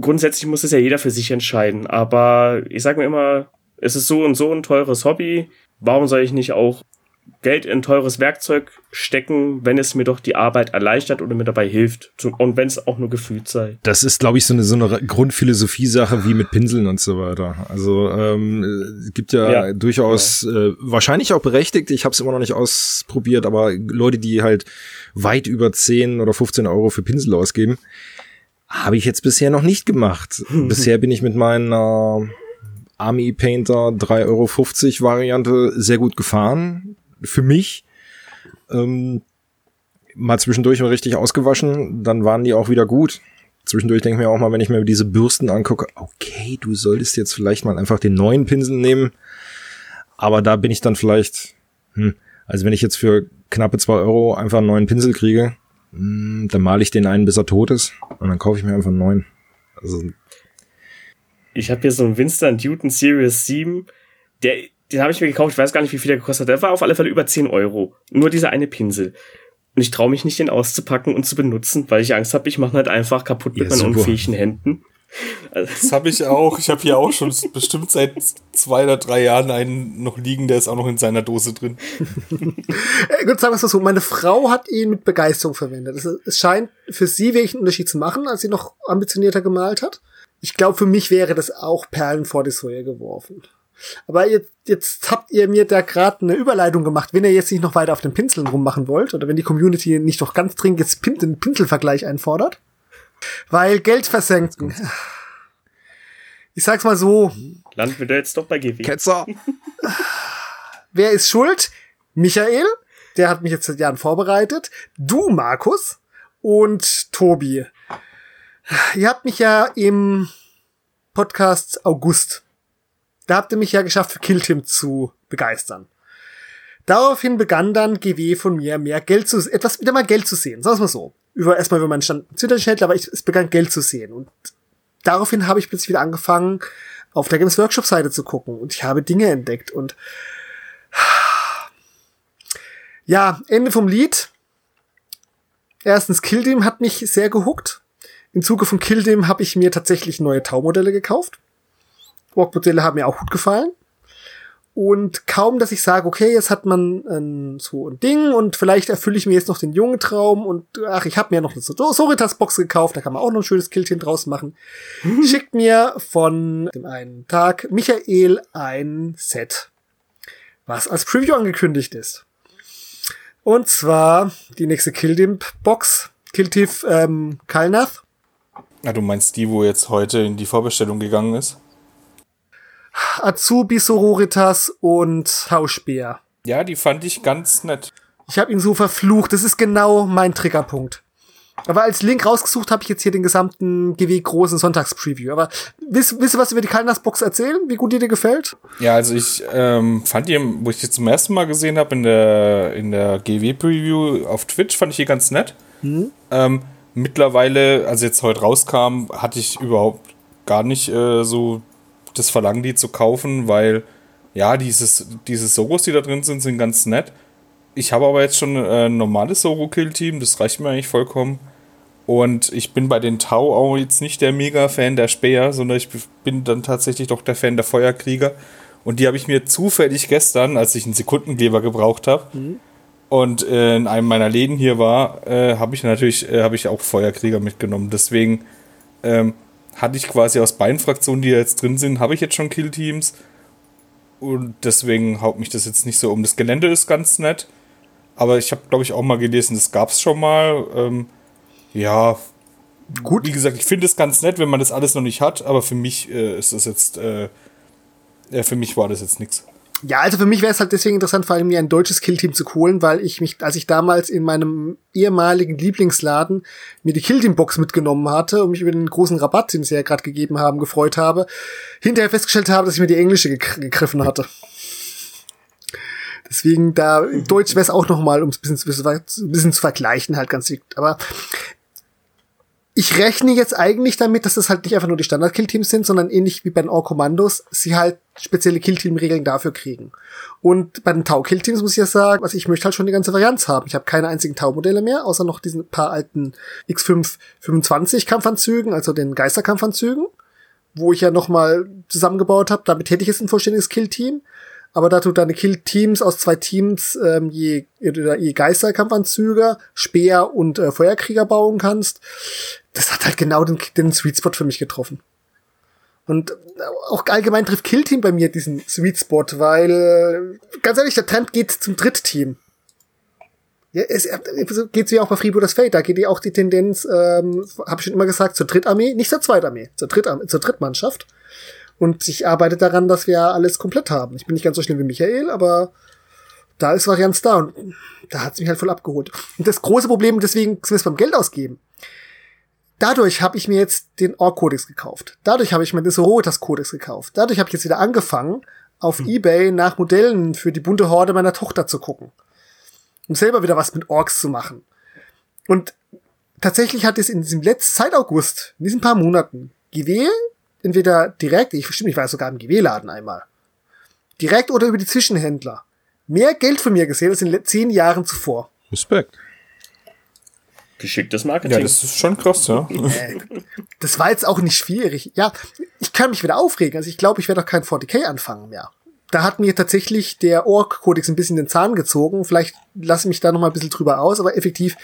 Grundsätzlich muss es ja jeder für sich entscheiden, aber ich sage mir immer, es ist so und so ein teures Hobby. Warum soll ich nicht auch Geld in teures Werkzeug stecken, wenn es mir doch die Arbeit erleichtert oder mir dabei hilft. Und wenn es auch nur gefühlt sei. Das ist, glaube ich, so eine, so eine Grundphilosophie-Sache wie mit Pinseln und so weiter. Also ähm, es gibt ja, ja. durchaus ja. Äh, wahrscheinlich auch berechtigt, ich habe es immer noch nicht ausprobiert, aber Leute, die halt weit über 10 oder 15 Euro für Pinsel ausgeben, habe ich jetzt bisher noch nicht gemacht. bisher bin ich mit meiner Army Painter 3,50 Euro Variante sehr gut gefahren für mich. Ähm, mal zwischendurch mal richtig ausgewaschen, dann waren die auch wieder gut. Zwischendurch denke ich mir auch mal, wenn ich mir diese Bürsten angucke, okay, du solltest jetzt vielleicht mal einfach den neuen Pinsel nehmen. Aber da bin ich dann vielleicht, hm, also wenn ich jetzt für knappe zwei Euro einfach einen neuen Pinsel kriege, hm, dann male ich den einen, bis er tot ist. Und dann kaufe ich mir einfach einen neuen. Also. Ich habe hier so einen Winston Newton Series 7, der den habe ich mir gekauft, ich weiß gar nicht, wie viel der gekostet hat. Der war auf alle Fälle über 10 Euro. Nur dieser eine Pinsel. Und ich traue mich nicht, den auszupacken und zu benutzen, weil ich Angst habe, ich mache halt einfach kaputt mit ja, meinen unfähigen Händen. Also das habe ich auch. Ich habe hier auch schon bestimmt seit zwei oder drei Jahren einen noch liegen, der ist auch noch in seiner Dose drin. äh, gut, sagen wir es mal so. Meine Frau hat ihn mit Begeisterung verwendet. Es, scheint für sie wirklich einen Unterschied zu machen, als sie noch ambitionierter gemalt hat. Ich glaube, für mich wäre das auch Perlen vor die Säue geworfen. Aber jetzt, jetzt habt ihr mir da gerade eine Überleitung gemacht, wenn ihr jetzt nicht noch weiter auf den Pinseln rummachen wollt oder wenn die Community nicht noch ganz dringend jetzt den Pinselvergleich einfordert. Weil Geld versenken. Ich sag's mal so. Landen wir da jetzt doch bei GW. Ketzer. Wer ist schuld? Michael. Der hat mich jetzt seit Jahren vorbereitet. Du, Markus. Und Tobi. Ihr habt mich ja im Podcast August da habt ihr mich ja geschafft, für Killteam zu begeistern. Daraufhin begann dann GW von mir mehr Geld zu, etwas wieder mal Geld zu sehen. Sagen wir mal so. Über, erstmal über meinen Stand Twitter-Chat, aber ich, es begann Geld zu sehen. Und daraufhin habe ich plötzlich wieder angefangen, auf der Games Workshop Seite zu gucken. Und ich habe Dinge entdeckt und, ja, Ende vom Lied. Erstens, Killteam hat mich sehr gehuckt. Im Zuge von Killteam habe ich mir tatsächlich neue Taumodelle gekauft. Walk-Modelle haben mir auch gut gefallen. Und kaum, dass ich sage, okay, jetzt hat man ähm, so ein Ding und vielleicht erfülle ich mir jetzt noch den jungen Traum und ach, ich habe mir noch eine Soritas-Box gekauft, da kann man auch noch ein schönes Killchen draus machen. Mhm. Schickt mir von dem einen Tag Michael ein Set, was als Preview angekündigt ist. Und zwar die nächste Killdimp-Box, Killtiff ähm, Kalnath. Na, du meinst die, wo jetzt heute in die Vorbestellung gegangen ist? Azubi Sororitas und Tauschbär. Ja, die fand ich ganz nett. Ich habe ihn so verflucht. Das ist genau mein Triggerpunkt. Aber als Link rausgesucht habe ich jetzt hier den gesamten GW großen Sonntagspreview. Aber wisst, wisst ihr was über die Kalnas-Box erzählen? Wie gut die dir gefällt? Ja, also ich ähm, fand die, wo ich die zum ersten Mal gesehen habe in der, in der GW-Preview auf Twitch, fand ich die ganz nett. Mhm. Ähm, mittlerweile, als jetzt heute rauskam, hatte ich überhaupt gar nicht äh, so das Verlangen, die zu kaufen, weil ja, dieses, diese Soros, die da drin sind, sind ganz nett. Ich habe aber jetzt schon äh, ein normales Soro-Kill-Team, das reicht mir eigentlich vollkommen. Und ich bin bei den Tau auch jetzt nicht der Mega-Fan der Speer, sondern ich bin dann tatsächlich doch der Fan der Feuerkrieger. Und die habe ich mir zufällig gestern, als ich einen Sekundenkleber gebraucht habe mhm. und äh, in einem meiner Läden hier war, äh, habe ich natürlich äh, hab ich auch Feuerkrieger mitgenommen. Deswegen ähm, hatte ich quasi aus beiden Fraktionen, die jetzt drin sind, habe ich jetzt schon Killteams. Und deswegen haut mich das jetzt nicht so um. Das Gelände ist ganz nett. Aber ich habe, glaube ich, auch mal gelesen, das gab es schon mal. Ähm, ja, Gut. Wie gesagt, ich finde es ganz nett, wenn man das alles noch nicht hat, aber für mich äh, ist das jetzt, äh, ja, für mich war das jetzt nichts. Ja, also für mich wäre es halt deswegen interessant, vor allem mir ein deutsches Killteam zu holen, weil ich mich, als ich damals in meinem ehemaligen Lieblingsladen mir die Killteam-Box mitgenommen hatte und mich über den großen Rabatt, den sie ja gerade gegeben haben, gefreut habe, hinterher festgestellt habe, dass ich mir die englische gegriffen hatte. Deswegen da Deutsch wäre es auch noch mal, um es ein bisschen, ein bisschen zu vergleichen, halt ganz wichtig. Aber ich rechne jetzt eigentlich damit, dass das halt nicht einfach nur die Standard-Kill-Teams sind, sondern ähnlich wie bei den All-Kommandos, sie halt spezielle Kill-Team-Regeln dafür kriegen. Und bei den Tau-Kill-Teams muss ich ja sagen, also ich möchte halt schon die ganze Varianz haben. Ich habe keine einzigen Tau-Modelle mehr, außer noch diesen paar alten X5 25 Kampfanzügen, also den Geisterkampfanzügen, wo ich ja nochmal zusammengebaut habe. Damit hätte ich jetzt ein vollständiges Kill-Team aber da du deine Kill-Teams aus zwei Teams ähm, je, je Geisterkampfanzüge, Speer und äh, Feuerkrieger bauen kannst, das hat halt genau den, den Sweet Spot für mich getroffen. Und auch allgemein trifft Killteam bei mir diesen Sweet Spot, weil, ganz ehrlich, der Trend geht zum Drittteam. Ja, es geht wie auch bei Freebooters Fate, da geht ja auch die Tendenz, ähm, habe ich schon immer gesagt, zur Drittarmee, nicht zur Zweitarmee, zur, Drittarmee, zur Drittmannschaft. Und ich arbeite daran, dass wir alles komplett haben. Ich bin nicht ganz so schlimm wie Michael, aber da ist Varianz da und da hat es mich halt voll abgeholt. Und das große Problem, deswegen sind wir es beim Geld ausgeben. Dadurch habe ich mir jetzt den Org-Kodex gekauft. Dadurch habe ich mir den Sororitas-Kodex gekauft. Dadurch habe ich jetzt wieder angefangen, auf hm. Ebay nach Modellen für die bunte Horde meiner Tochter zu gucken. Um selber wieder was mit Orks zu machen. Und tatsächlich hat es in diesem letzten Zeit August, in diesen paar Monaten, GW entweder direkt, ich stimmt, ich war sogar im GW-Laden einmal, direkt oder über die Zwischenhändler, mehr Geld von mir gesehen als in den zehn Jahren zuvor. Respekt. Geschicktes Marketing. Ja, das ist schon krass, ja. Äh, das war jetzt auch nicht schwierig. Ja, ich kann mich wieder aufregen. Also ich glaube, ich werde auch kein 40k anfangen mehr. Da hat mir tatsächlich der Org-Kodex ein bisschen den Zahn gezogen. Vielleicht lasse ich mich da noch mal ein bisschen drüber aus, aber effektiv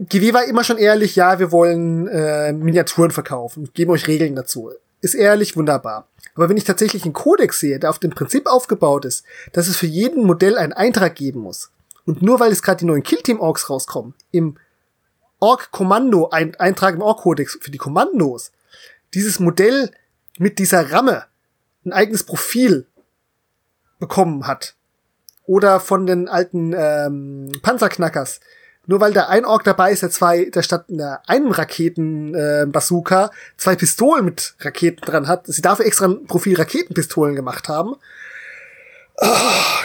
GW war immer schon ehrlich, ja, wir wollen äh, Miniaturen verkaufen, geben euch Regeln dazu. Ist ehrlich, wunderbar. Aber wenn ich tatsächlich einen Kodex sehe, der auf dem Prinzip aufgebaut ist, dass es für jeden Modell einen Eintrag geben muss, und nur weil es gerade die neuen Killteam-Orks rauskommen, im Ork-Kommando, ein Eintrag im Ork-Kodex für die Kommandos, dieses Modell mit dieser Ramme ein eigenes Profil bekommen hat. Oder von den alten ähm, Panzerknackers nur weil da ein Ork dabei ist, der zwei, der statt einer einem Raketen äh, Bazooka zwei Pistolen mit Raketen dran hat, sie dafür extra ein Profil Raketenpistolen gemacht haben. Oh,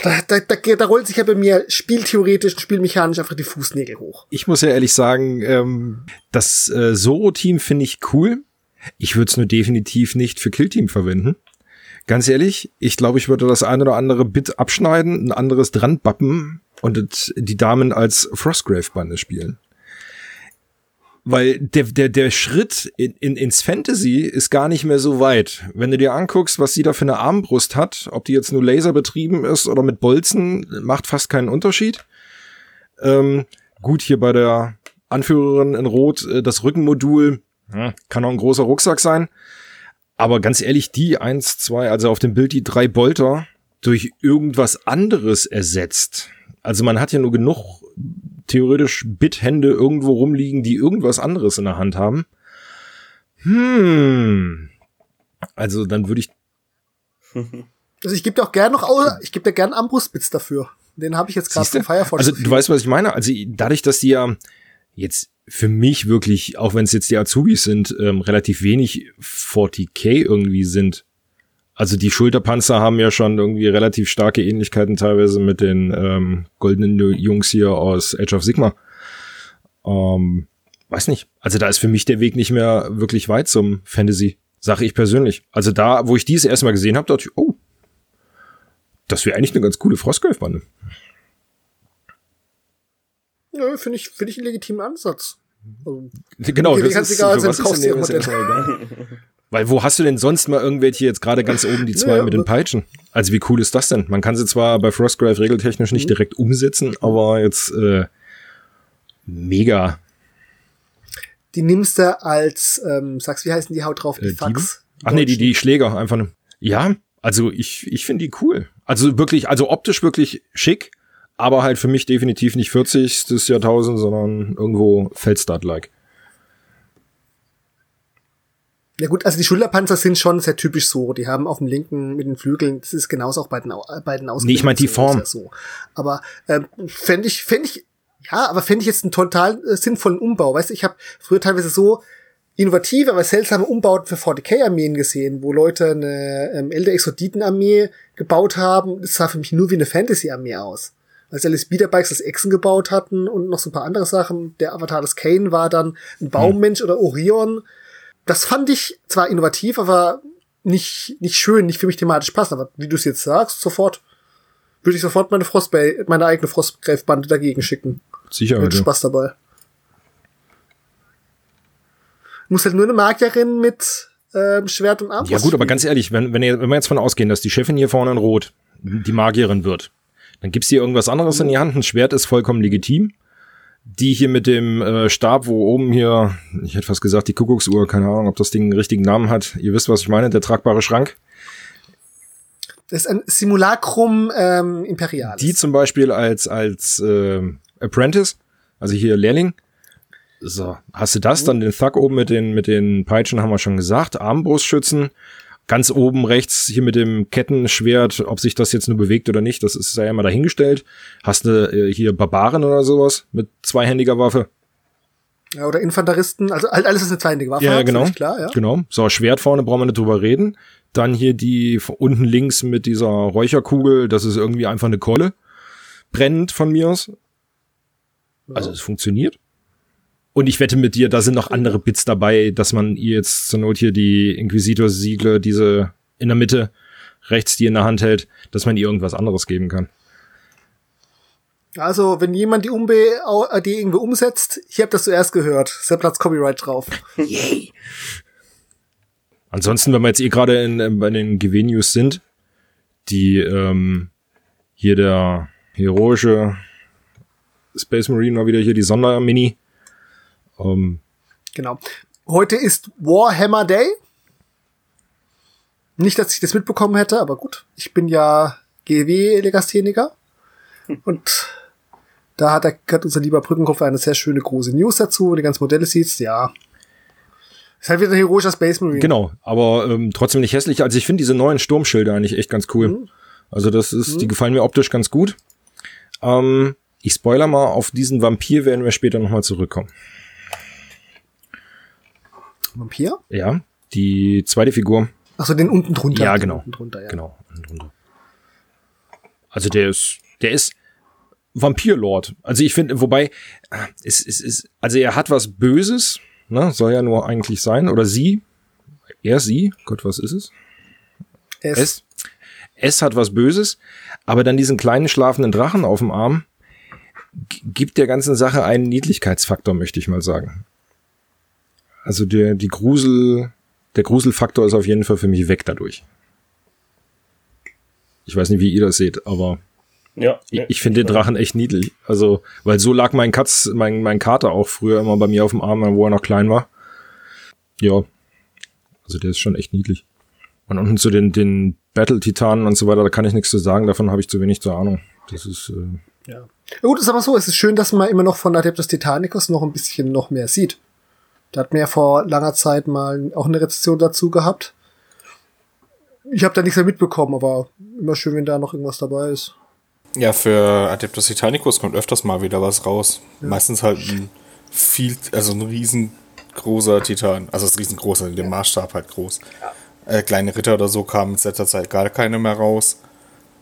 da, da, da, da rollt sich ja bei mir spieltheoretisch und spielmechanisch einfach die Fußnägel hoch. Ich muss ja ehrlich sagen, ähm, das äh, Zoro-Team finde ich cool. Ich würde es nur definitiv nicht für Killteam verwenden. Ganz ehrlich, ich glaube, ich würde das eine oder andere Bit abschneiden, ein anderes dran bappen und die Damen als Frostgrave-Bande spielen. Weil der, der, der Schritt in, in, ins Fantasy ist gar nicht mehr so weit. Wenn du dir anguckst, was sie da für eine Armbrust hat, ob die jetzt nur laserbetrieben ist oder mit Bolzen, macht fast keinen Unterschied. Ähm, gut, hier bei der Anführerin in Rot, äh, das Rückenmodul, hm, kann auch ein großer Rucksack sein. Aber ganz ehrlich, die eins, zwei, also auf dem Bild die drei Bolter durch irgendwas anderes ersetzt, also man hat ja nur genug theoretisch Bithände irgendwo rumliegen, die irgendwas anderes in der Hand haben. Hm. Also dann würde ich. Also ich gebe dir auch gern noch, ich gebe dir gern Ambrustbits dafür. Den habe ich jetzt gerade vom Firefox. Also du weißt, was ich meine. Also dadurch, dass die ja jetzt für mich wirklich, auch wenn es jetzt die Azubis sind, ähm, relativ wenig 40k irgendwie sind, also die Schulterpanzer haben ja schon irgendwie relativ starke Ähnlichkeiten teilweise mit den ähm, goldenen Jungs hier aus Age of Sigma. Ähm, weiß nicht. Also da ist für mich der Weg nicht mehr wirklich weit zum Fantasy, sage ich persönlich. Also da, wo ich diese erstmal gesehen habe, dachte ich, oh, das wäre eigentlich eine ganz coole Frostgolfbande. Ja, finde ich, finde ich einen legitimen Ansatz. Also, genau, das ist, egal, für was ist denn dem Weil wo hast du denn sonst mal irgendwelche jetzt gerade ganz oben die zwei ja, mit den Peitschen? Also wie cool ist das denn? Man kann sie zwar bei Frostgrave regeltechnisch nicht mhm. direkt umsetzen, aber jetzt äh, mega. Die nimmst du als, ähm, sagst, wie heißen die Haut drauf? Die äh, Fax? Ach nee, die, die Schläger einfach. Ne. Ja, also ich, ich finde die cool. Also wirklich, also optisch wirklich schick, aber halt für mich definitiv nicht 40. des Jahrtausend, sondern irgendwo Feldstart-like. Ja gut, also die Schulterpanzer sind schon sehr typisch so. Die haben auf dem linken mit den Flügeln, das ist genauso auch bei den, bei den Nee, ich meine die Form. So. Aber ähm, fände ich, fände ich, ja, aber fände ich jetzt einen total äh, sinnvollen Umbau. Weißt du, ich habe früher teilweise so innovative, aber seltsame Umbauten für 40k-Armeen gesehen, wo Leute eine ähm, ältere Exoditen-Armee gebaut haben. Das sah für mich nur wie eine Fantasy-Armee aus. Als alle Speederbikes das Echsen gebaut hatten und noch so ein paar andere Sachen. Der Avatar des Kane war dann ein Baummensch hm. oder Orion. Das fand ich zwar innovativ, aber nicht, nicht schön, nicht für mich thematisch passend. Aber wie du es jetzt sagst, sofort würde ich sofort meine Frostbay, meine eigene Frostgreifbande dagegen schicken. Sicher. Mit Spaß dabei. Muss halt nur eine Magierin mit ähm, Schwert und Armbrust. Ja gut, aber ganz ehrlich, wenn, wenn, ihr, wenn wir jetzt von ausgehen, dass die Chefin hier vorne in Rot die Magierin wird, dann gibt's hier irgendwas anderes in die Hand. Ein Schwert ist vollkommen legitim. Die hier mit dem äh, Stab, wo oben hier, ich hätte fast gesagt, die Kuckucksuhr, keine Ahnung, ob das Ding einen richtigen Namen hat. Ihr wisst, was ich meine, der tragbare Schrank. Das ist ein Simulacrum ähm, Imperialis. Die zum Beispiel als, als äh, Apprentice, also hier Lehrling, so, hast du das? Dann den Thug oben mit den, mit den Peitschen haben wir schon gesagt. Armbrustschützen. Ganz oben rechts hier mit dem Kettenschwert, ob sich das jetzt nur bewegt oder nicht, das ist ja immer dahingestellt. Hast du äh, hier Barbaren oder sowas mit zweihändiger Waffe? Ja, oder Infanteristen, also alles ist eine zweihändige Waffe. Ja, genau. Klar, ja. Genau. So, Schwert vorne brauchen wir nicht drüber reden. Dann hier die unten links mit dieser Räucherkugel, das ist irgendwie einfach eine Kolle. Brennend von mir aus. Also es funktioniert. Und ich wette mit dir, da sind noch andere Bits dabei, dass man ihr jetzt zur Not hier die Inquisitor-Siegle, diese in der Mitte, rechts, die in der Hand hält, dass man ihr irgendwas anderes geben kann. Also, wenn jemand die, Umbe äh, die irgendwie umsetzt, ich habe das zuerst gehört. Ist Platz Copyright drauf. Yay! Ansonsten, wenn wir jetzt eh gerade in, in, bei den GW-News sind, die ähm, hier der heroische Space Marine mal wieder hier die Sondermini ähm, genau. Heute ist Warhammer Day. Nicht, dass ich das mitbekommen hätte, aber gut. Ich bin ja GW-Legastheniker. Hm. Und da hat, er, hat unser lieber Brückenkopf eine sehr schöne große News dazu. Die ganzen Modelle siehst, ja. Ist halt wieder ein heroischer Space Marine. Genau, aber ähm, trotzdem nicht hässlich. Also ich finde diese neuen Sturmschilder eigentlich echt ganz cool. Mhm. Also das ist, mhm. die gefallen mir optisch ganz gut. Ähm, ich spoiler mal, auf diesen Vampir werden wir später nochmal zurückkommen. Vampir? Ja, die zweite Figur. Achso, den unten drunter. Ja, genau. Unten drunter, ja. Genau, unten drunter. Also der ist, der ist Vampirlord. Also ich finde, wobei, es, es ist, also er hat was Böses, ne, soll ja nur eigentlich sein, oder sie, er, sie, Gott, was ist es? Es. es. Es hat was Böses, aber dann diesen kleinen schlafenden Drachen auf dem Arm gibt der ganzen Sache einen Niedlichkeitsfaktor, möchte ich mal sagen. Also der, die Grusel, der Gruselfaktor ist auf jeden Fall für mich weg dadurch. Ich weiß nicht, wie ihr das seht, aber ja, ich, ich finde den Drachen echt niedlich. Also, weil so lag mein Katz, mein, mein Kater auch früher immer bei mir auf dem Arm, wo er noch klein war. Ja. Also der ist schon echt niedlich. Und unten zu den, den Battle-Titanen und so weiter, da kann ich nichts zu sagen, davon habe ich zu wenig zur Ahnung. Das ist, äh ja. Gut, ist aber so, es ist schön, dass man immer noch von Adeptus Titanicus noch ein bisschen noch mehr sieht. Da hat mir ja vor langer Zeit mal auch eine Rezession dazu gehabt. Ich habe da nichts mehr mitbekommen, aber immer schön, wenn da noch irgendwas dabei ist. Ja, für Adeptus Titanicus kommt öfters mal wieder was raus. Ja. Meistens halt ein viel, also ein riesengroßer Titan. Also das riesengroße, der Maßstab halt groß. Äh, kleine Ritter oder so kamen in letzter Zeit gar keine mehr raus.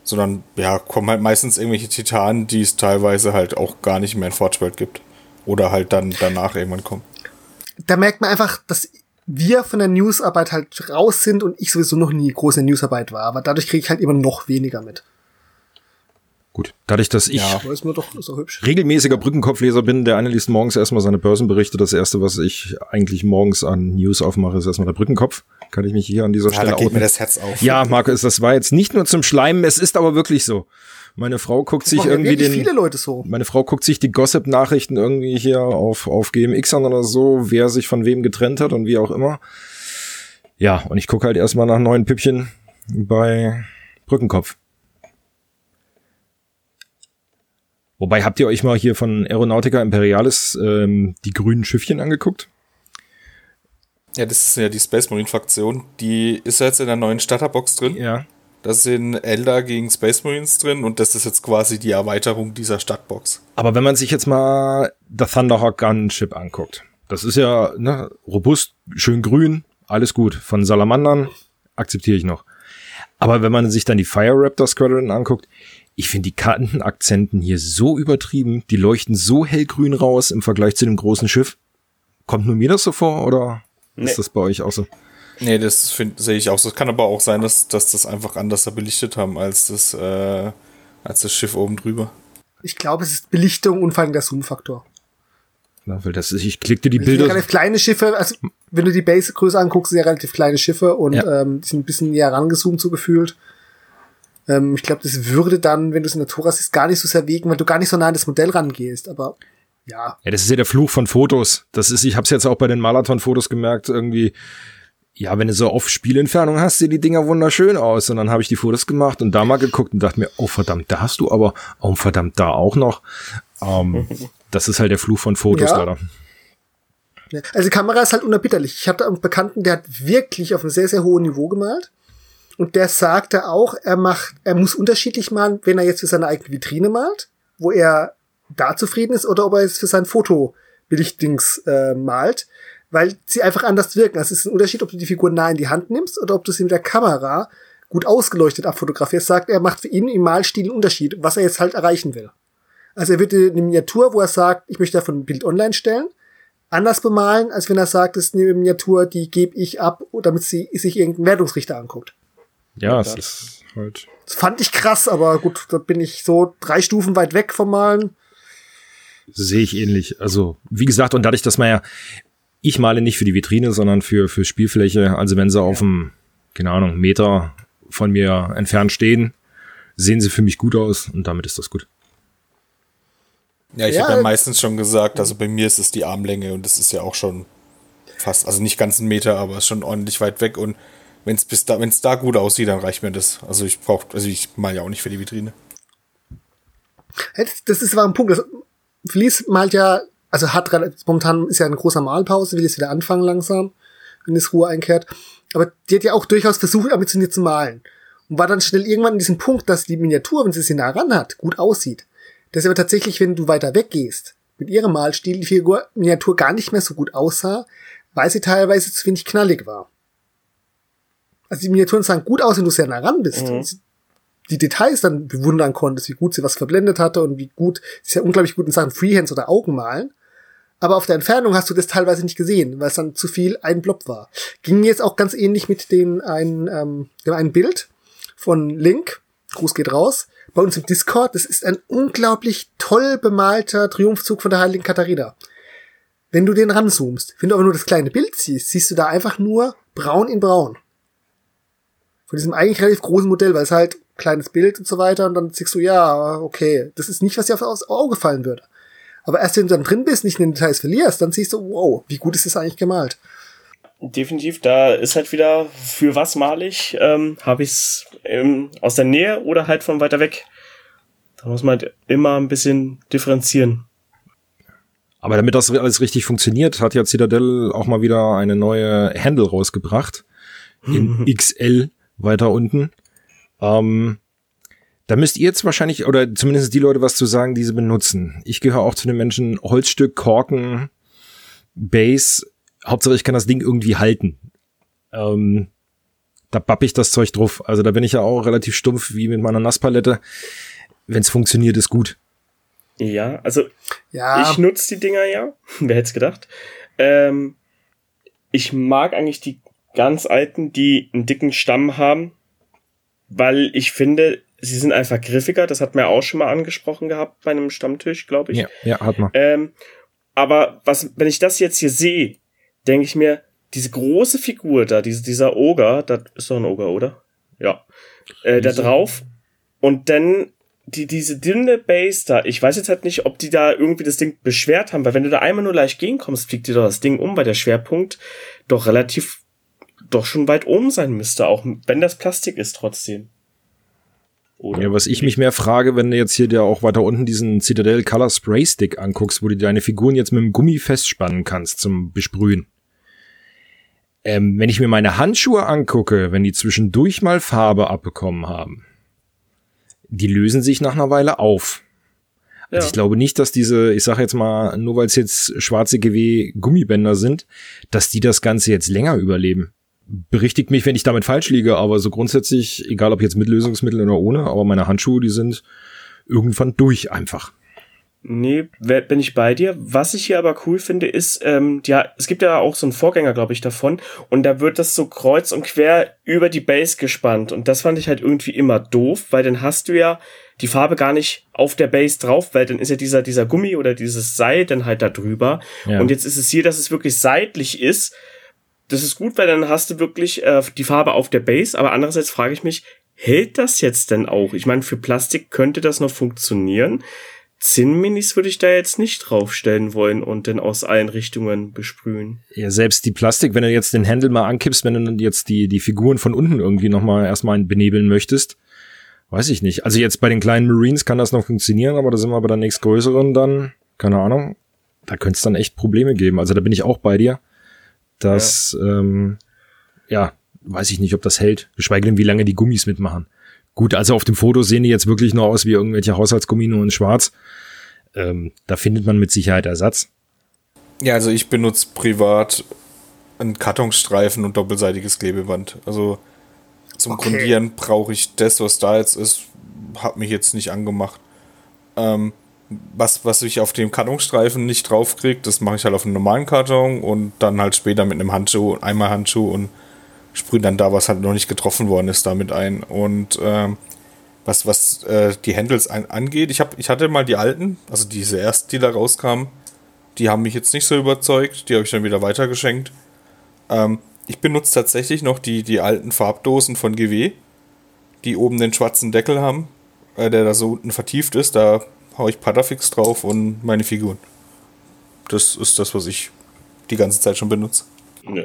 Sondern, ja, kommen halt meistens irgendwelche Titanen, die es teilweise halt auch gar nicht mehr in Forge gibt. Oder halt dann danach irgendwann kommen da merkt man einfach, dass wir von der Newsarbeit halt raus sind und ich sowieso noch nie groß in der Newsarbeit war. Aber dadurch kriege ich halt immer noch weniger mit. Gut, dadurch, dass ich ja, ist mir doch, ist regelmäßiger Brückenkopfleser bin, der eine liest morgens erstmal seine Börsenberichte. Das erste, was ich eigentlich morgens an News aufmache, ist erstmal der Brückenkopf. Kann ich mich hier an dieser ja, Stelle da geht mir das Herz auf. Ja, Markus, das war jetzt nicht nur zum Schleimen, es ist aber wirklich so. Meine Frau guckt sich irgendwie den. Viele Leute so. Meine Frau guckt sich die Gossip-Nachrichten irgendwie hier auf, auf GMX an oder so, wer sich von wem getrennt hat und wie auch immer. Ja, und ich gucke halt erstmal nach neuen Püppchen bei Brückenkopf. Wobei, habt ihr euch mal hier von Aeronautica Imperialis ähm, die grünen Schiffchen angeguckt? Ja, das ist ja die Space Marine Fraktion. Die ist jetzt in der neuen Starterbox drin. Ja. Da sind Elder gegen Space Marines drin und das ist jetzt quasi die Erweiterung dieser Stadtbox. Aber wenn man sich jetzt mal der Thunderhawk Gunship anguckt, das ist ja ne, robust, schön grün, alles gut. Von Salamandern akzeptiere ich noch. Aber wenn man sich dann die Fire Raptor Squadron anguckt, ich finde die Kantenakzenten hier so übertrieben, die leuchten so hellgrün raus im Vergleich zu dem großen Schiff. Kommt nur mir das so vor oder nee. ist das bei euch auch so? Nee, das sehe ich auch so. Es kann aber auch sein, dass, dass das einfach anders belichtet haben als das, äh, als das Schiff oben drüber. Ich glaube, es ist Belichtung und vor allem der Zoom-Faktor. Ja, weil das ist, ich klickte die Bilder. Relativ kleine Schiffe, also wenn du die Base-Größe anguckst, sind ja relativ kleine Schiffe und ja. ähm, die sind ein bisschen näher rangezoomt so gefühlt. Ähm, ich glaube, das würde dann, wenn du es in der Tora siehst, gar nicht so sehr wegen, weil du gar nicht so nah an das Modell rangehst. Aber ja. Ja, das ist ja der Fluch von Fotos. Das ist, ich habe es jetzt auch bei den Marathon-Fotos gemerkt, irgendwie ja, wenn du so auf Spielentfernung hast, sehen die Dinger wunderschön aus. Und dann habe ich die Fotos gemacht und da mal geguckt und dachte mir, oh verdammt, da hast du aber, oh verdammt, da auch noch. Ähm, das ist halt der Fluch von Fotos ja. leider. Also die Kamera ist halt unerbitterlich. Ich hatte einen Bekannten, der hat wirklich auf einem sehr, sehr hohen Niveau gemalt. Und der sagte auch, er macht, er muss unterschiedlich malen, wenn er jetzt für seine eigene Vitrine malt, wo er da zufrieden ist, oder ob er jetzt für sein Fotobelichtings äh, malt weil sie einfach anders wirken. Also es ist ein Unterschied, ob du die Figur nah in die Hand nimmst oder ob du sie mit der Kamera gut ausgeleuchtet abfotografierst. Sagt, er macht für ihn im Malstil einen Unterschied, was er jetzt halt erreichen will. Also er wird eine Miniatur, wo er sagt, ich möchte davon ein Bild online stellen, anders bemalen, als wenn er sagt, das ist eine Miniatur, die gebe ich ab, damit sie sich irgendein Wertungsrichter anguckt. Ja, es ist halt. Das fand ich krass, aber gut, da bin ich so drei Stufen weit weg vom Malen. Sehe ich ähnlich. Also, wie gesagt, und dadurch, dass man ja ich male nicht für die Vitrine, sondern für, für Spielfläche. Also wenn sie ja. auf einem, keine Ahnung, Meter von mir entfernt stehen, sehen sie für mich gut aus und damit ist das gut. Ja, ich ja, habe ja meistens schon gesagt, also bei mir ist es die Armlänge und das ist ja auch schon fast, also nicht ganz ein Meter, aber ist schon ordentlich weit weg und wenn es bis da, wenn es da gut aussieht, dann reicht mir das. Also ich brauche, also ich mal ja auch nicht für die Vitrine. Das ist aber ein Punkt. Flies malt ja also hat momentan ist ja eine große Malpause, will jetzt wieder anfangen langsam, wenn es Ruhe einkehrt. Aber die hat ja auch durchaus versucht, ambitioniert zu malen. Und war dann schnell irgendwann in diesem Punkt, dass die Miniatur, wenn sie sie nah ran hat, gut aussieht. Dass aber tatsächlich, wenn du weiter weggehst, mit ihrem Malstil die Figur Miniatur gar nicht mehr so gut aussah, weil sie teilweise zu wenig knallig war. Also die Miniaturen sahen gut aus, wenn du sehr nah ran bist. Mhm die Details dann bewundern konntest, wie gut sie was verblendet hatte und wie gut, sie ist ja unglaublich gut in Sachen Freehands oder Augenmalen aber auf der Entfernung hast du das teilweise nicht gesehen, weil es dann zu viel ein Blob war. Ging jetzt auch ganz ähnlich mit den ein, ähm, dem einen Bild von Link. Gruß geht raus. Bei uns im Discord. Das ist ein unglaublich toll bemalter Triumphzug von der Heiligen Katharina. Wenn du den ranzoomst, wenn du aber nur das kleine Bild siehst, siehst du da einfach nur braun in braun. Von diesem eigentlich relativ großen Modell, weil es halt kleines Bild und so weiter und dann siehst du, ja, okay, das ist nicht, was dir aufs Auge fallen würde. Aber erst wenn du dann drin bist, nicht in den Details verlierst, dann siehst du, wow, wie gut ist das eigentlich gemalt. Definitiv, da ist halt wieder, für was mal ich, ähm, habe ich es ähm, aus der Nähe oder halt von weiter weg. Da muss man halt immer ein bisschen differenzieren. Aber damit das alles richtig funktioniert, hat ja Citadel auch mal wieder eine neue Handle rausgebracht. In XL weiter unten. Ähm, da müsst ihr jetzt wahrscheinlich, oder zumindest die Leute was zu sagen, die sie benutzen. Ich gehöre auch zu den Menschen, Holzstück, Korken, Base. Hauptsache ich kann das Ding irgendwie halten. Ähm, da bapp ich das Zeug drauf. Also da bin ich ja auch relativ stumpf wie mit meiner Nasspalette. Wenn es funktioniert, ist gut. Ja, also ja. ich nutze die Dinger ja. Wer hätte es gedacht? Ähm, ich mag eigentlich die ganz alten, die einen dicken Stamm haben, weil ich finde, sie sind einfach griffiger. Das hat man ja auch schon mal angesprochen gehabt bei einem Stammtisch, glaube ich. Ja, ja, hat man. Ähm, aber was, wenn ich das jetzt hier sehe, denke ich mir, diese große Figur da, diese, dieser Oger, das ist doch ein Oger, oder? Ja. Äh, da drauf. Und dann die, diese dünne Base da, ich weiß jetzt halt nicht, ob die da irgendwie das Ding beschwert haben, weil wenn du da einmal nur leicht gehen kommst, fliegt dir doch das Ding um, weil der Schwerpunkt doch relativ, doch schon weit oben sein müsste, auch wenn das Plastik ist trotzdem. Oder? Ja, was ich mich mehr frage, wenn du jetzt hier dir auch weiter unten diesen Citadel Color Spray Stick anguckst, wo du deine Figuren jetzt mit dem Gummi festspannen kannst zum Besprühen. Ähm, wenn ich mir meine Handschuhe angucke, wenn die zwischendurch mal Farbe abbekommen haben, die lösen sich nach einer Weile auf. Also ja. ich glaube nicht, dass diese, ich sage jetzt mal, nur weil es jetzt schwarze GW Gummibänder sind, dass die das Ganze jetzt länger überleben. Berichtigt mich, wenn ich damit falsch liege, aber so grundsätzlich, egal ob jetzt mit Lösungsmittel oder ohne, aber meine Handschuhe, die sind irgendwann durch einfach. Nee, bin ich bei dir. Was ich hier aber cool finde, ist, ähm, ja, es gibt ja auch so einen Vorgänger, glaube ich, davon. Und da wird das so kreuz und quer über die Base gespannt. Und das fand ich halt irgendwie immer doof, weil dann hast du ja die Farbe gar nicht auf der Base drauf, weil dann ist ja dieser, dieser Gummi oder dieses Seil dann halt da drüber. Ja. Und jetzt ist es hier, dass es wirklich seitlich ist. Das ist gut, weil dann hast du wirklich äh, die Farbe auf der Base. Aber andererseits frage ich mich, hält das jetzt denn auch? Ich meine, für Plastik könnte das noch funktionieren. Zinn-Minis würde ich da jetzt nicht draufstellen wollen und dann aus allen Richtungen besprühen. Ja, selbst die Plastik, wenn du jetzt den Händel mal ankippst, wenn du dann jetzt die, die Figuren von unten irgendwie nochmal erstmal benebeln möchtest, weiß ich nicht. Also jetzt bei den kleinen Marines kann das noch funktionieren, aber da sind wir bei der nächstgrößeren dann, keine Ahnung, da könnte es dann echt Probleme geben. Also da bin ich auch bei dir, dass, ja, ähm, ja weiß ich nicht, ob das hält, geschweige denn, wie lange die Gummis mitmachen. Gut, also auf dem Foto sehen die jetzt wirklich nur aus wie irgendwelche Haushaltsgummi nur in schwarz. Ähm, da findet man mit Sicherheit Ersatz. Ja, also ich benutze privat einen Kartonstreifen und doppelseitiges Klebeband. Also zum okay. Grundieren brauche ich das, was da jetzt ist, hat mich jetzt nicht angemacht. Ähm, was, was ich auf dem Kartonstreifen nicht draufkriege, das mache ich halt auf einem normalen Karton und dann halt später mit einem Handschuh, einmal Handschuh und sprühen dann da, was halt noch nicht getroffen worden ist, damit ein. Und ähm, was, was äh, die Handles ein, angeht, ich, hab, ich hatte mal die alten, also diese ersten, die da rauskamen, die haben mich jetzt nicht so überzeugt, die habe ich dann wieder weitergeschenkt. Ähm, ich benutze tatsächlich noch die, die alten Farbdosen von GW, die oben den schwarzen Deckel haben, äh, der da so unten vertieft ist. Da haue ich Patafix drauf und meine Figuren. Das ist das, was ich die ganze Zeit schon benutze.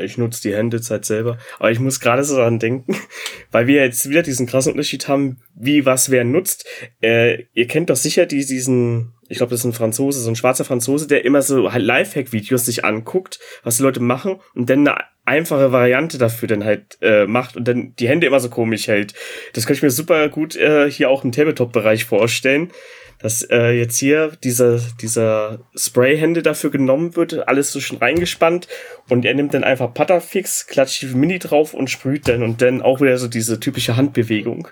Ich nutze die Hände halt selber. Aber ich muss gerade so daran denken, weil wir jetzt wieder diesen krassen Unterschied haben, wie was wer nutzt. Äh, ihr kennt doch sicher die, diesen, ich glaube, das ist ein Franzose, so ein schwarzer Franzose, der immer so halt Lifehack-Videos sich anguckt, was die Leute machen und dann eine einfache Variante dafür dann halt äh, macht und dann die Hände immer so komisch hält. Das könnte ich mir super gut äh, hier auch im Tabletop-Bereich vorstellen dass äh, jetzt hier dieser, dieser Sprayhände dafür genommen wird, alles so schon reingespannt und er nimmt dann einfach Putterfix, klatscht die Mini drauf und sprüht dann und dann auch wieder so diese typische Handbewegung.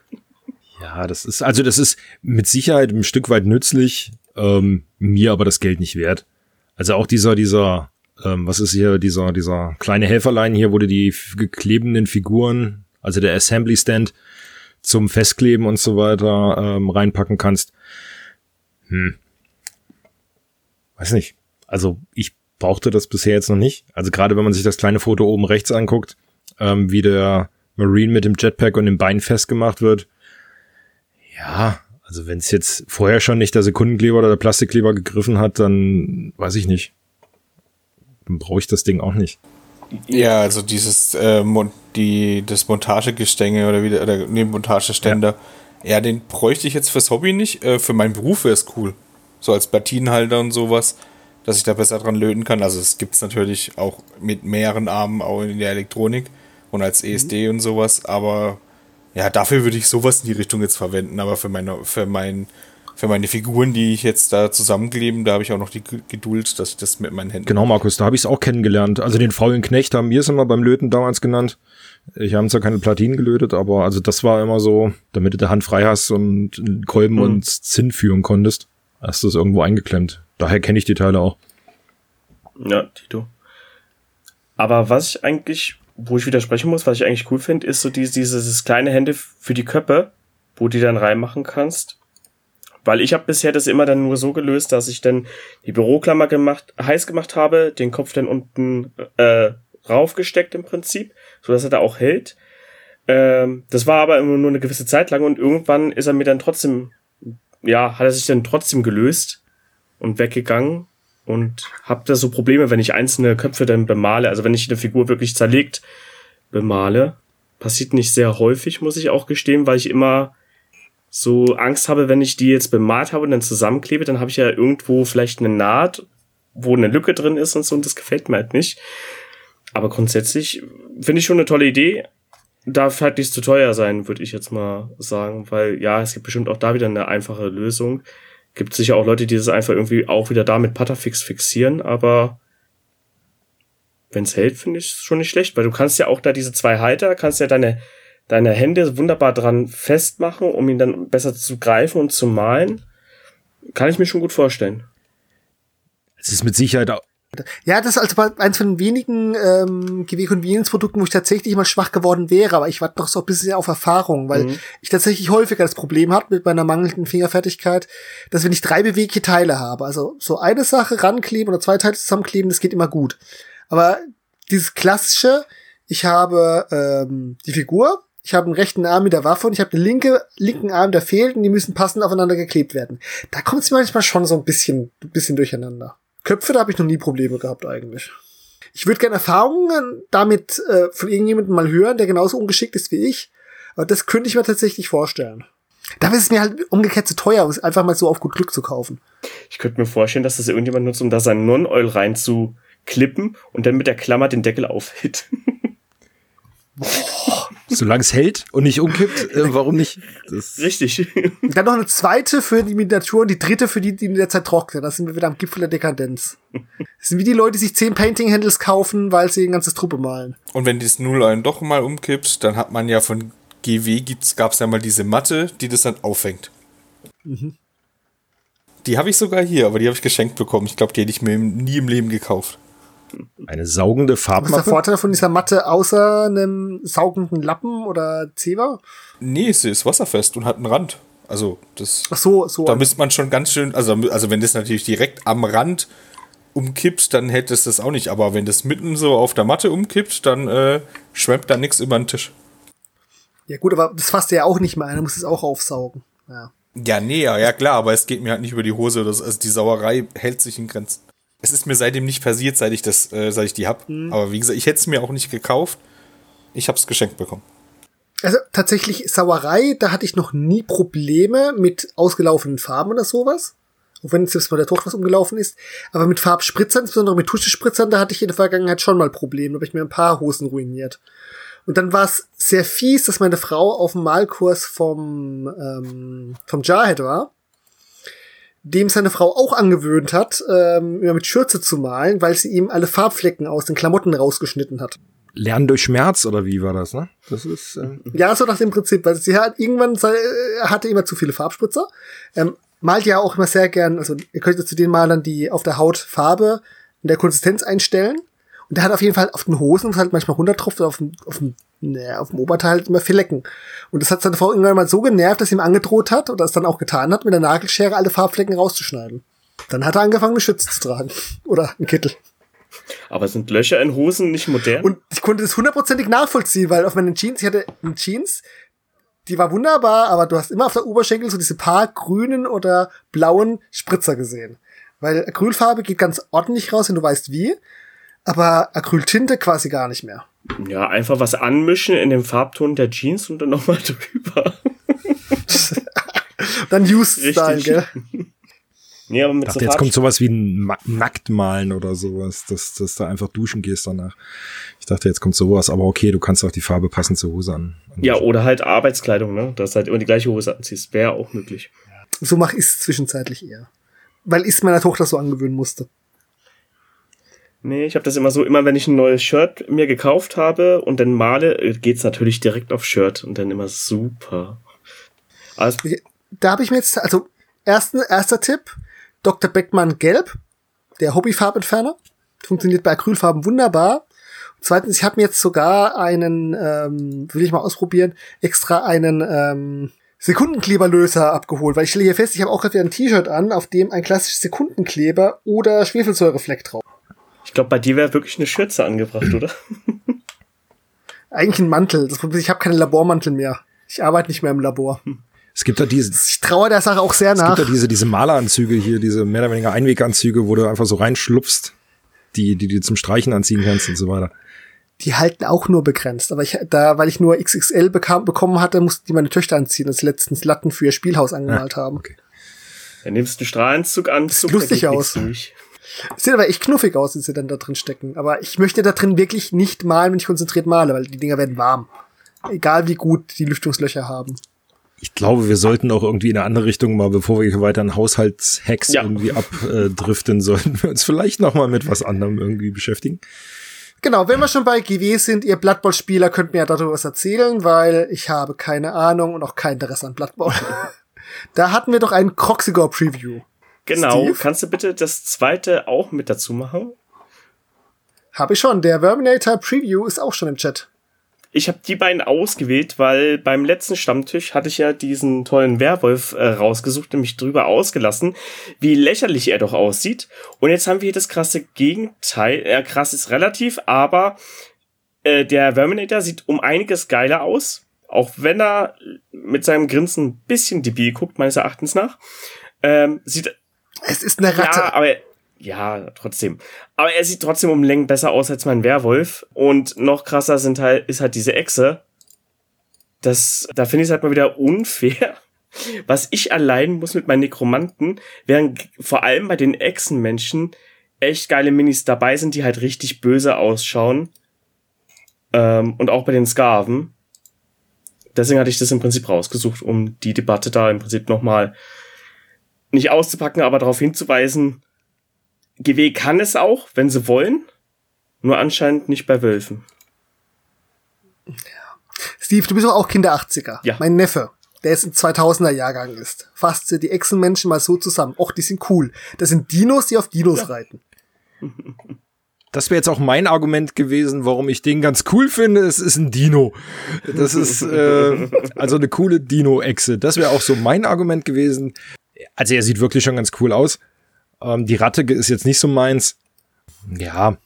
Ja, das ist, also das ist mit Sicherheit ein Stück weit nützlich, ähm, mir aber das Geld nicht wert. Also auch dieser, dieser, ähm, was ist hier, dieser, dieser kleine Helferlein hier, wo du die geklebenden Figuren, also der Assembly Stand zum Festkleben und so weiter ähm, reinpacken kannst. Hm. Weiß nicht. Also ich brauchte das bisher jetzt noch nicht. Also gerade wenn man sich das kleine Foto oben rechts anguckt, ähm, wie der Marine mit dem Jetpack und dem Bein festgemacht wird. Ja, also wenn es jetzt vorher schon nicht der Sekundenkleber oder der Plastikkleber gegriffen hat, dann weiß ich nicht. Dann brauche ich das Ding auch nicht. Ja, also dieses äh, die das Montagegestänge oder wieder oder nee, Montageständer. Ja ja, den bräuchte ich jetzt fürs Hobby nicht. Äh, für meinen Beruf wäre es cool. So als Platinenhalter und sowas, dass ich da besser dran löten kann. Also es gibt es natürlich auch mit mehreren Armen auch in der Elektronik und als ESD mhm. und sowas. Aber ja, dafür würde ich sowas in die Richtung jetzt verwenden. Aber für meine, für mein, für meine Figuren, die ich jetzt da zusammenkleben, da habe ich auch noch die Geduld, dass ich das mit meinen Händen. Genau, Markus, da habe ich es auch kennengelernt. Also den faulen Knecht haben wir es immer beim Löten damals genannt. Ich habe zwar keine Platinen gelötet, aber also das war immer so, damit du die Hand frei hast und Kolben mhm. und Zinn führen konntest, hast du es irgendwo eingeklemmt. Daher kenne ich die Teile auch. Ja, Tito. Aber was ich eigentlich, wo ich widersprechen muss, was ich eigentlich cool finde, ist so dieses, dieses kleine Hände für die Köpfe, wo du die dann reinmachen kannst. Weil ich habe bisher das immer dann nur so gelöst, dass ich dann die Büroklammer gemacht, heiß gemacht habe, den Kopf dann unten äh, raufgesteckt im Prinzip, so dass er da auch hält. Ähm, das war aber immer nur eine gewisse Zeit lang und irgendwann ist er mir dann trotzdem, ja, hat er sich dann trotzdem gelöst und weggegangen und hab da so Probleme, wenn ich einzelne Köpfe dann bemale, also wenn ich eine Figur wirklich zerlegt bemale. Passiert nicht sehr häufig, muss ich auch gestehen, weil ich immer so Angst habe, wenn ich die jetzt bemalt habe und dann zusammenklebe, dann habe ich ja irgendwo vielleicht eine Naht, wo eine Lücke drin ist und so und das gefällt mir halt nicht. Aber grundsätzlich finde ich schon eine tolle Idee. Darf halt nicht zu teuer sein, würde ich jetzt mal sagen, weil ja, es gibt bestimmt auch da wieder eine einfache Lösung. Gibt sicher auch Leute, die das einfach irgendwie auch wieder da mit Putterfix fixieren, aber wenn es hält, finde ich es schon nicht schlecht, weil du kannst ja auch da diese zwei Halter, kannst ja deine, deine Hände wunderbar dran festmachen, um ihn dann besser zu greifen und zu malen. Kann ich mir schon gut vorstellen. Es ist mit Sicherheit auch, ja, das ist also eins von den wenigen ähm, GW-Convenience-Produkten, wo ich tatsächlich mal schwach geworden wäre, aber ich warte doch so ein bisschen auf Erfahrung, weil mhm. ich tatsächlich häufiger das Problem habe mit meiner mangelnden Fingerfertigkeit, dass wenn ich drei bewegliche Teile habe, also so eine Sache rankleben oder zwei Teile zusammenkleben, das geht immer gut. Aber dieses klassische, ich habe ähm, die Figur, ich habe einen rechten Arm mit der Waffe und ich habe den linke, linken Arm, der fehlt und die müssen passend aufeinander geklebt werden. Da kommt es manchmal schon so ein bisschen, bisschen durcheinander. Köpfe, da habe ich noch nie Probleme gehabt eigentlich. Ich würde gerne Erfahrungen damit äh, von irgendjemandem mal hören, der genauso ungeschickt ist wie ich. Aber das könnte ich mir tatsächlich vorstellen. Dafür ist es mir halt umgekehrt zu teuer, um einfach mal so auf gut Glück zu kaufen. Ich könnte mir vorstellen, dass das irgendjemand nutzt, um da sein Non-Oil reinzuklippen und dann mit der Klammer den Deckel aufhit. Boah. Solange es hält und nicht umkippt, äh, warum nicht? Das Richtig. Dann noch eine zweite für die Miniatur und die dritte für die, die in der Zeit trocknen. Da sind wir wieder am Gipfel der Dekadenz. Das sind wie die Leute, die sich zehn Painting-Handles kaufen, weil sie ein ganzes Truppe malen. Und wenn das Null einen doch mal umkippt, dann hat man ja von GW gab es ja mal diese Matte, die das dann auffängt. Mhm. Die habe ich sogar hier, aber die habe ich geschenkt bekommen. Ich glaube, die hätte ich mir nie im Leben gekauft. Eine saugende Farbmappe? Was ist der Vorteil von dieser Matte außer einem saugenden Lappen oder Zewa? Nee, sie ist wasserfest und hat einen Rand. Also das. Ach so, so. Da müsste man schon ganz schön, also, also wenn das natürlich direkt am Rand umkippt, dann hält es das auch nicht. Aber wenn das mitten so auf der Matte umkippt, dann äh, schwemmt da nichts über den Tisch. Ja gut, aber das fasst ja auch nicht mehr ein, du musst es auch aufsaugen. Ja. Ja, nee, ja, ja klar, aber es geht mir halt nicht über die Hose. Das, also die Sauerei hält sich in Grenzen. Es ist mir seitdem nicht passiert, seit ich das, äh, seit ich die hab. Mhm. Aber wie gesagt, ich hätte es mir auch nicht gekauft. Ich habe es geschenkt bekommen. Also tatsächlich Sauerei, da hatte ich noch nie Probleme mit ausgelaufenen Farben oder sowas. Auch wenn jetzt bei der Tochter was umgelaufen ist. Aber mit Farbspritzern, insbesondere mit Tuschespritzern, da hatte ich in der Vergangenheit schon mal Probleme. Da habe ich mir ein paar Hosen ruiniert. Und dann war es sehr fies, dass meine Frau auf dem Malkurs vom, ähm, vom Jarhead war dem seine Frau auch angewöhnt hat, ähm, immer mit Schürze zu malen, weil sie ihm alle Farbflecken aus den Klamotten rausgeschnitten hat. Lernen durch Schmerz oder wie war das, ne? Das ist äh ja so nach dem Prinzip, weil sie hat irgendwann äh, hatte immer zu viele Farbspritzer. Ähm, malt ja auch immer sehr gern, also ihr könnt zu den Malern die auf der Haut Farbe in der Konsistenz einstellen. Und der hat auf jeden Fall auf den Hosen, was halt manchmal runtertropft, auf dem, auf dem, ne, auf dem Oberteil halt immer vier Lecken. Und das hat seine Frau irgendwann mal so genervt, dass sie ihm angedroht hat oder es dann auch getan hat, mit der Nagelschere alle Farbflecken rauszuschneiden. Dann hat er angefangen, eine Schütze zu tragen. Oder einen Kittel. Aber sind Löcher in Hosen nicht modern? Und ich konnte das hundertprozentig nachvollziehen, weil auf meinen Jeans, ich hatte eine Jeans, die war wunderbar, aber du hast immer auf der Oberschenkel so diese paar grünen oder blauen Spritzer gesehen. Weil Acrylfarbe geht ganz ordentlich raus, wenn du weißt wie aber Acryltinte quasi gar nicht mehr. Ja, einfach was anmischen in dem Farbton der Jeans und dann nochmal drüber. dann Used-Style, gell? Nee, aber mit dachte, so jetzt kommt sowas wie ein Nacktmalen oder sowas, dass, dass du einfach duschen gehst danach. Ich dachte, jetzt kommt sowas, aber okay, du kannst auch die Farbe passend zur Hose an. Ja, oder halt Arbeitskleidung, ne? Dass du halt immer die gleiche Hose anziehst. Wäre auch möglich. So mache ich es zwischenzeitlich eher. Weil ich es meiner Tochter so angewöhnen musste. Nee, ich habe das immer so, immer wenn ich ein neues Shirt mir gekauft habe und dann male, äh, geht's natürlich direkt auf Shirt und dann immer super. Also, da habe ich mir jetzt, also ersten, erster Tipp, Dr. Beckmann Gelb, der Hobbyfarbentferner. Funktioniert bei Acrylfarben wunderbar. Zweitens, ich habe mir jetzt sogar einen, ähm, will ich mal ausprobieren, extra einen ähm, Sekundenkleberlöser abgeholt, weil ich stelle hier fest, ich habe auch gerade ein T-Shirt an, auf dem ein klassisches Sekundenkleber oder Schwefelsäurefleck drauf. Ich glaube, bei dir wäre wirklich eine Schürze angebracht, oder? Eigentlich ein Mantel. Das Problem ist, ich habe keinen Labormantel mehr. Ich arbeite nicht mehr im Labor. Es gibt da diese. Ich traue der Sache auch sehr nach. Es gibt da diese, diese Maleranzüge hier, diese mehr oder weniger Einweganzüge, wo du einfach so reinschlupfst, die, die du zum Streichen anziehen kannst und so weiter. Die halten auch nur begrenzt. Aber ich, da, weil ich nur XXL bekam, bekommen hatte, mussten die meine Töchter anziehen, als letztens Latten für ihr Spielhaus angemalt ja, haben. Okay. Dann nimmst du einen Strahlenanzug an. Sieht lustig aus. Durch. Sieht aber echt knuffig aus, wie sie dann da drin stecken. Aber ich möchte da drin wirklich nicht malen, wenn ich konzentriert male, weil die Dinger werden warm. Egal wie gut die Lüftungslöcher haben. Ich glaube, wir sollten auch irgendwie in eine andere Richtung mal, bevor wir hier weiter in Haushaltshacks ja. irgendwie abdriften, sollten wir uns vielleicht noch mal mit was anderem irgendwie beschäftigen. Genau, wenn wir schon bei GW sind, ihr Blood Bowl Spieler könnt mir ja darüber was erzählen, weil ich habe keine Ahnung und auch kein Interesse an Blood Bowl. da hatten wir doch einen Croxigore Preview. Genau, Steve? kannst du bitte das zweite auch mit dazu machen? Habe ich schon, der Verminator Preview ist auch schon im Chat. Ich habe die beiden ausgewählt, weil beim letzten Stammtisch hatte ich ja diesen tollen Werwolf äh, rausgesucht und mich drüber ausgelassen, wie lächerlich er doch aussieht. Und jetzt haben wir hier das krasse Gegenteil. Ja, krass ist relativ, aber äh, der Verminator sieht um einiges geiler aus. Auch wenn er mit seinem Grinsen ein bisschen debil guckt, meines Erachtens nach. Ähm, sieht. Es ist eine Ratte. Ja, aber ja, trotzdem. Aber er sieht trotzdem um Längen besser aus als mein Werwolf. Und noch krasser sind halt, ist halt diese Echse. Das, da finde ich es halt mal wieder unfair. Was ich allein muss mit meinen Nekromanten, während vor allem bei den Echsenmenschen echt geile Minis dabei sind, die halt richtig böse ausschauen. Ähm, und auch bei den Skarven. Deswegen hatte ich das im Prinzip rausgesucht, um die Debatte da im Prinzip nochmal nicht auszupacken, aber darauf hinzuweisen, GW kann es auch, wenn sie wollen, nur anscheinend nicht bei Wölfen. Ja. Steve, du bist doch auch Kinder 80er. Ja. Mein Neffe, der jetzt im 2000er Jahrgang ist, fasst die Echsenmenschen mal so zusammen. Och, die sind cool. Das sind Dinos, die auf Dinos ja. reiten. Das wäre jetzt auch mein Argument gewesen, warum ich den ganz cool finde. Es ist ein Dino. Das ist äh, also eine coole Dino-Echse. Das wäre auch so mein Argument gewesen. Also er sieht wirklich schon ganz cool aus. Ähm, die Ratte ist jetzt nicht so meins. Ja.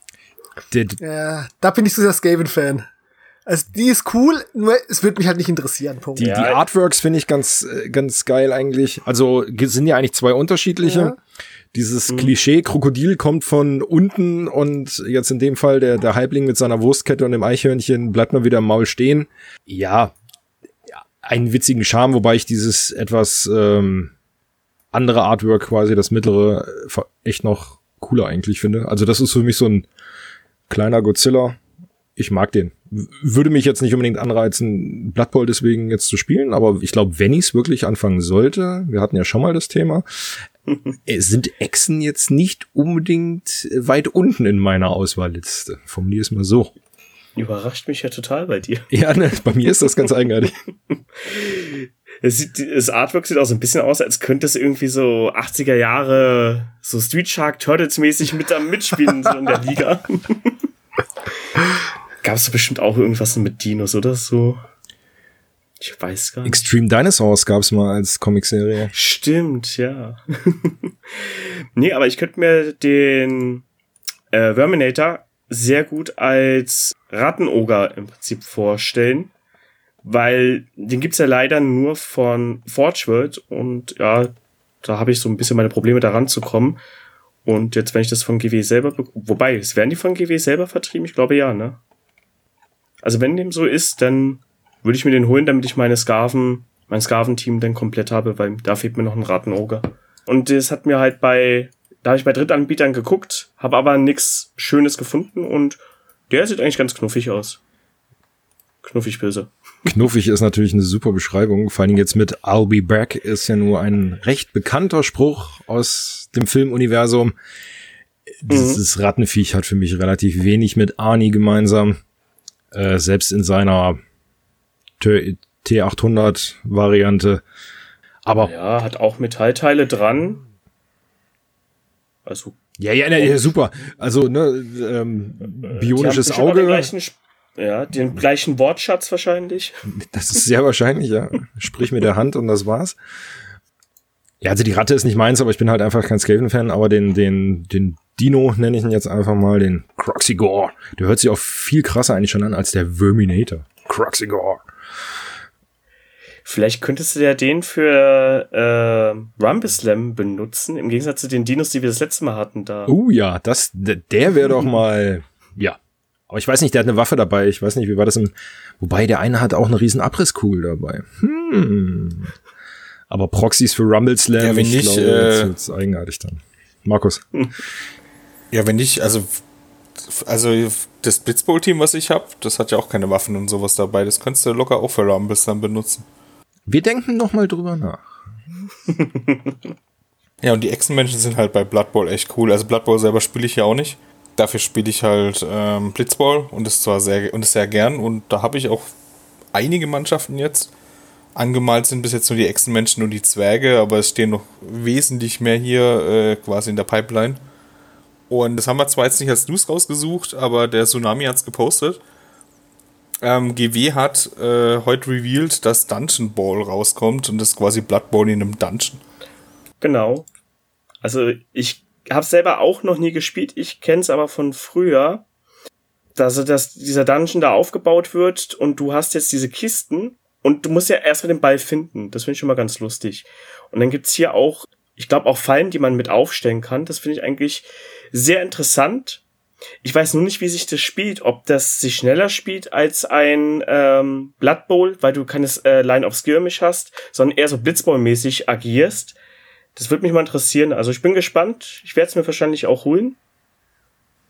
ja da bin ich so der Skaven-Fan. Also die ist cool, nur es wird mich halt nicht interessieren. Punkt. Die, die Artworks finde ich ganz, äh, ganz geil eigentlich. Also sind ja eigentlich zwei unterschiedliche. Ja. Dieses mhm. Klischee, Krokodil kommt von unten und jetzt in dem Fall der, der Halbling mit seiner Wurstkette und dem Eichhörnchen bleibt mal wieder im Maul stehen. Ja, einen witzigen Charme, wobei ich dieses etwas ähm, andere Artwork quasi, das mittlere, äh, echt noch cooler eigentlich finde. Also das ist für mich so ein kleiner Godzilla. Ich mag den. Würde mich jetzt nicht unbedingt anreizen, Blood Bowl deswegen jetzt zu spielen, aber ich glaube, wenn ich es wirklich anfangen sollte, wir hatten ja schon mal das Thema, äh, sind Echsen jetzt nicht unbedingt weit unten in meiner Auswahlliste. Formulier es mal so. Überrascht mich ja total bei dir. Ja, ne, bei mir ist das ganz eigenartig. Es sieht, das Artwork sieht auch so ein bisschen aus, als könnte es irgendwie so 80er Jahre so Street Shark Turtles mäßig mit am mitspielen so in der Liga. Gab es bestimmt auch irgendwas mit Dinos oder so? Ich weiß gar nicht. Extreme Dinosaurs gab es mal als Comicserie. Stimmt, ja. nee, aber ich könnte mir den äh, Verminator sehr gut als Rattenoger im Prinzip vorstellen weil den gibt's ja leider nur von Forge World und ja, da habe ich so ein bisschen meine Probleme daran zu kommen. Und jetzt, wenn ich das von GW selber, wobei, es werden die von GW selber vertrieben? Ich glaube ja, ne? Also wenn dem so ist, dann würde ich mir den holen, damit ich meine Skarven, mein Skarven-Team dann komplett habe, weil da fehlt mir noch ein Ratenoger. Und das hat mir halt bei, da habe ich bei Drittanbietern geguckt, habe aber nix Schönes gefunden und der sieht eigentlich ganz knuffig aus. Knuffig böse. Knuffig ist natürlich eine super Beschreibung. Vor allem jetzt mit I'll be back ist ja nur ein recht bekannter Spruch aus dem Filmuniversum. Dieses mhm. Rattenviech hat für mich relativ wenig mit Arnie gemeinsam. Äh, selbst in seiner T800 Variante. Aber. Ja, hat auch Metallteile dran. Also. Ja, ja, ja, super. Also, ne, ähm, bionisches Auge. Ja, den gleichen Wortschatz wahrscheinlich. Das ist sehr wahrscheinlich, ja. Sprich mit der Hand und das war's. Ja, also die Ratte ist nicht meins, aber ich bin halt einfach kein Skaven-Fan, aber den, den, den Dino nenne ich ihn jetzt einfach mal, den Croxigore. Der hört sich auch viel krasser eigentlich schon an als der Verminator. Croxigore. Vielleicht könntest du ja den für äh, Rumbuslam benutzen, im Gegensatz zu den Dinos, die wir das letzte Mal hatten da. Oh uh, ja, das, der wäre doch mal, ja, aber ich weiß nicht, der hat eine Waffe dabei. Ich weiß nicht, wie war das im. Wobei der eine hat auch eine riesen Abrisskugel dabei. Hm. Aber Proxys für Rumble Slam, ja, wenn ich nicht, glaube, äh, das eigenartig dann. Markus. Ja, wenn ich, also, also das Blitzbowl-Team, was ich habe, das hat ja auch keine Waffen und sowas dabei. Das kannst du locker auch für Rambus dann benutzen. Wir denken noch mal drüber nach. ja, und die Echsenmenschen sind halt bei Blood Bowl echt cool. Also Blood Bowl selber spiele ich ja auch nicht. Dafür spiele ich halt ähm, Blitzball und das zwar sehr und das sehr gern und da habe ich auch einige Mannschaften jetzt. Angemalt sind bis jetzt nur die Echsenmenschen und die Zwerge, aber es stehen noch wesentlich mehr hier äh, quasi in der Pipeline. Und das haben wir zwar jetzt nicht als News rausgesucht, aber der Tsunami hat es gepostet. Ähm, GW hat äh, heute revealed, dass Dungeon Ball rauskommt und das ist quasi Blood Bowl in einem Dungeon. Genau. Also ich habe selber auch noch nie gespielt, ich kenne es aber von früher, dass, dass dieser Dungeon da aufgebaut wird und du hast jetzt diese Kisten und du musst ja erstmal den Ball finden. Das finde ich schon mal ganz lustig. Und dann gibt's hier auch, ich glaube, auch Fallen, die man mit aufstellen kann. Das finde ich eigentlich sehr interessant. Ich weiß nur nicht, wie sich das spielt, ob das sich schneller spielt als ein ähm, Blood Bowl, weil du keines äh, Line of Skirmish hast, sondern eher so Blitzball-mäßig agierst. Das würde mich mal interessieren. Also ich bin gespannt. Ich werde es mir wahrscheinlich auch holen.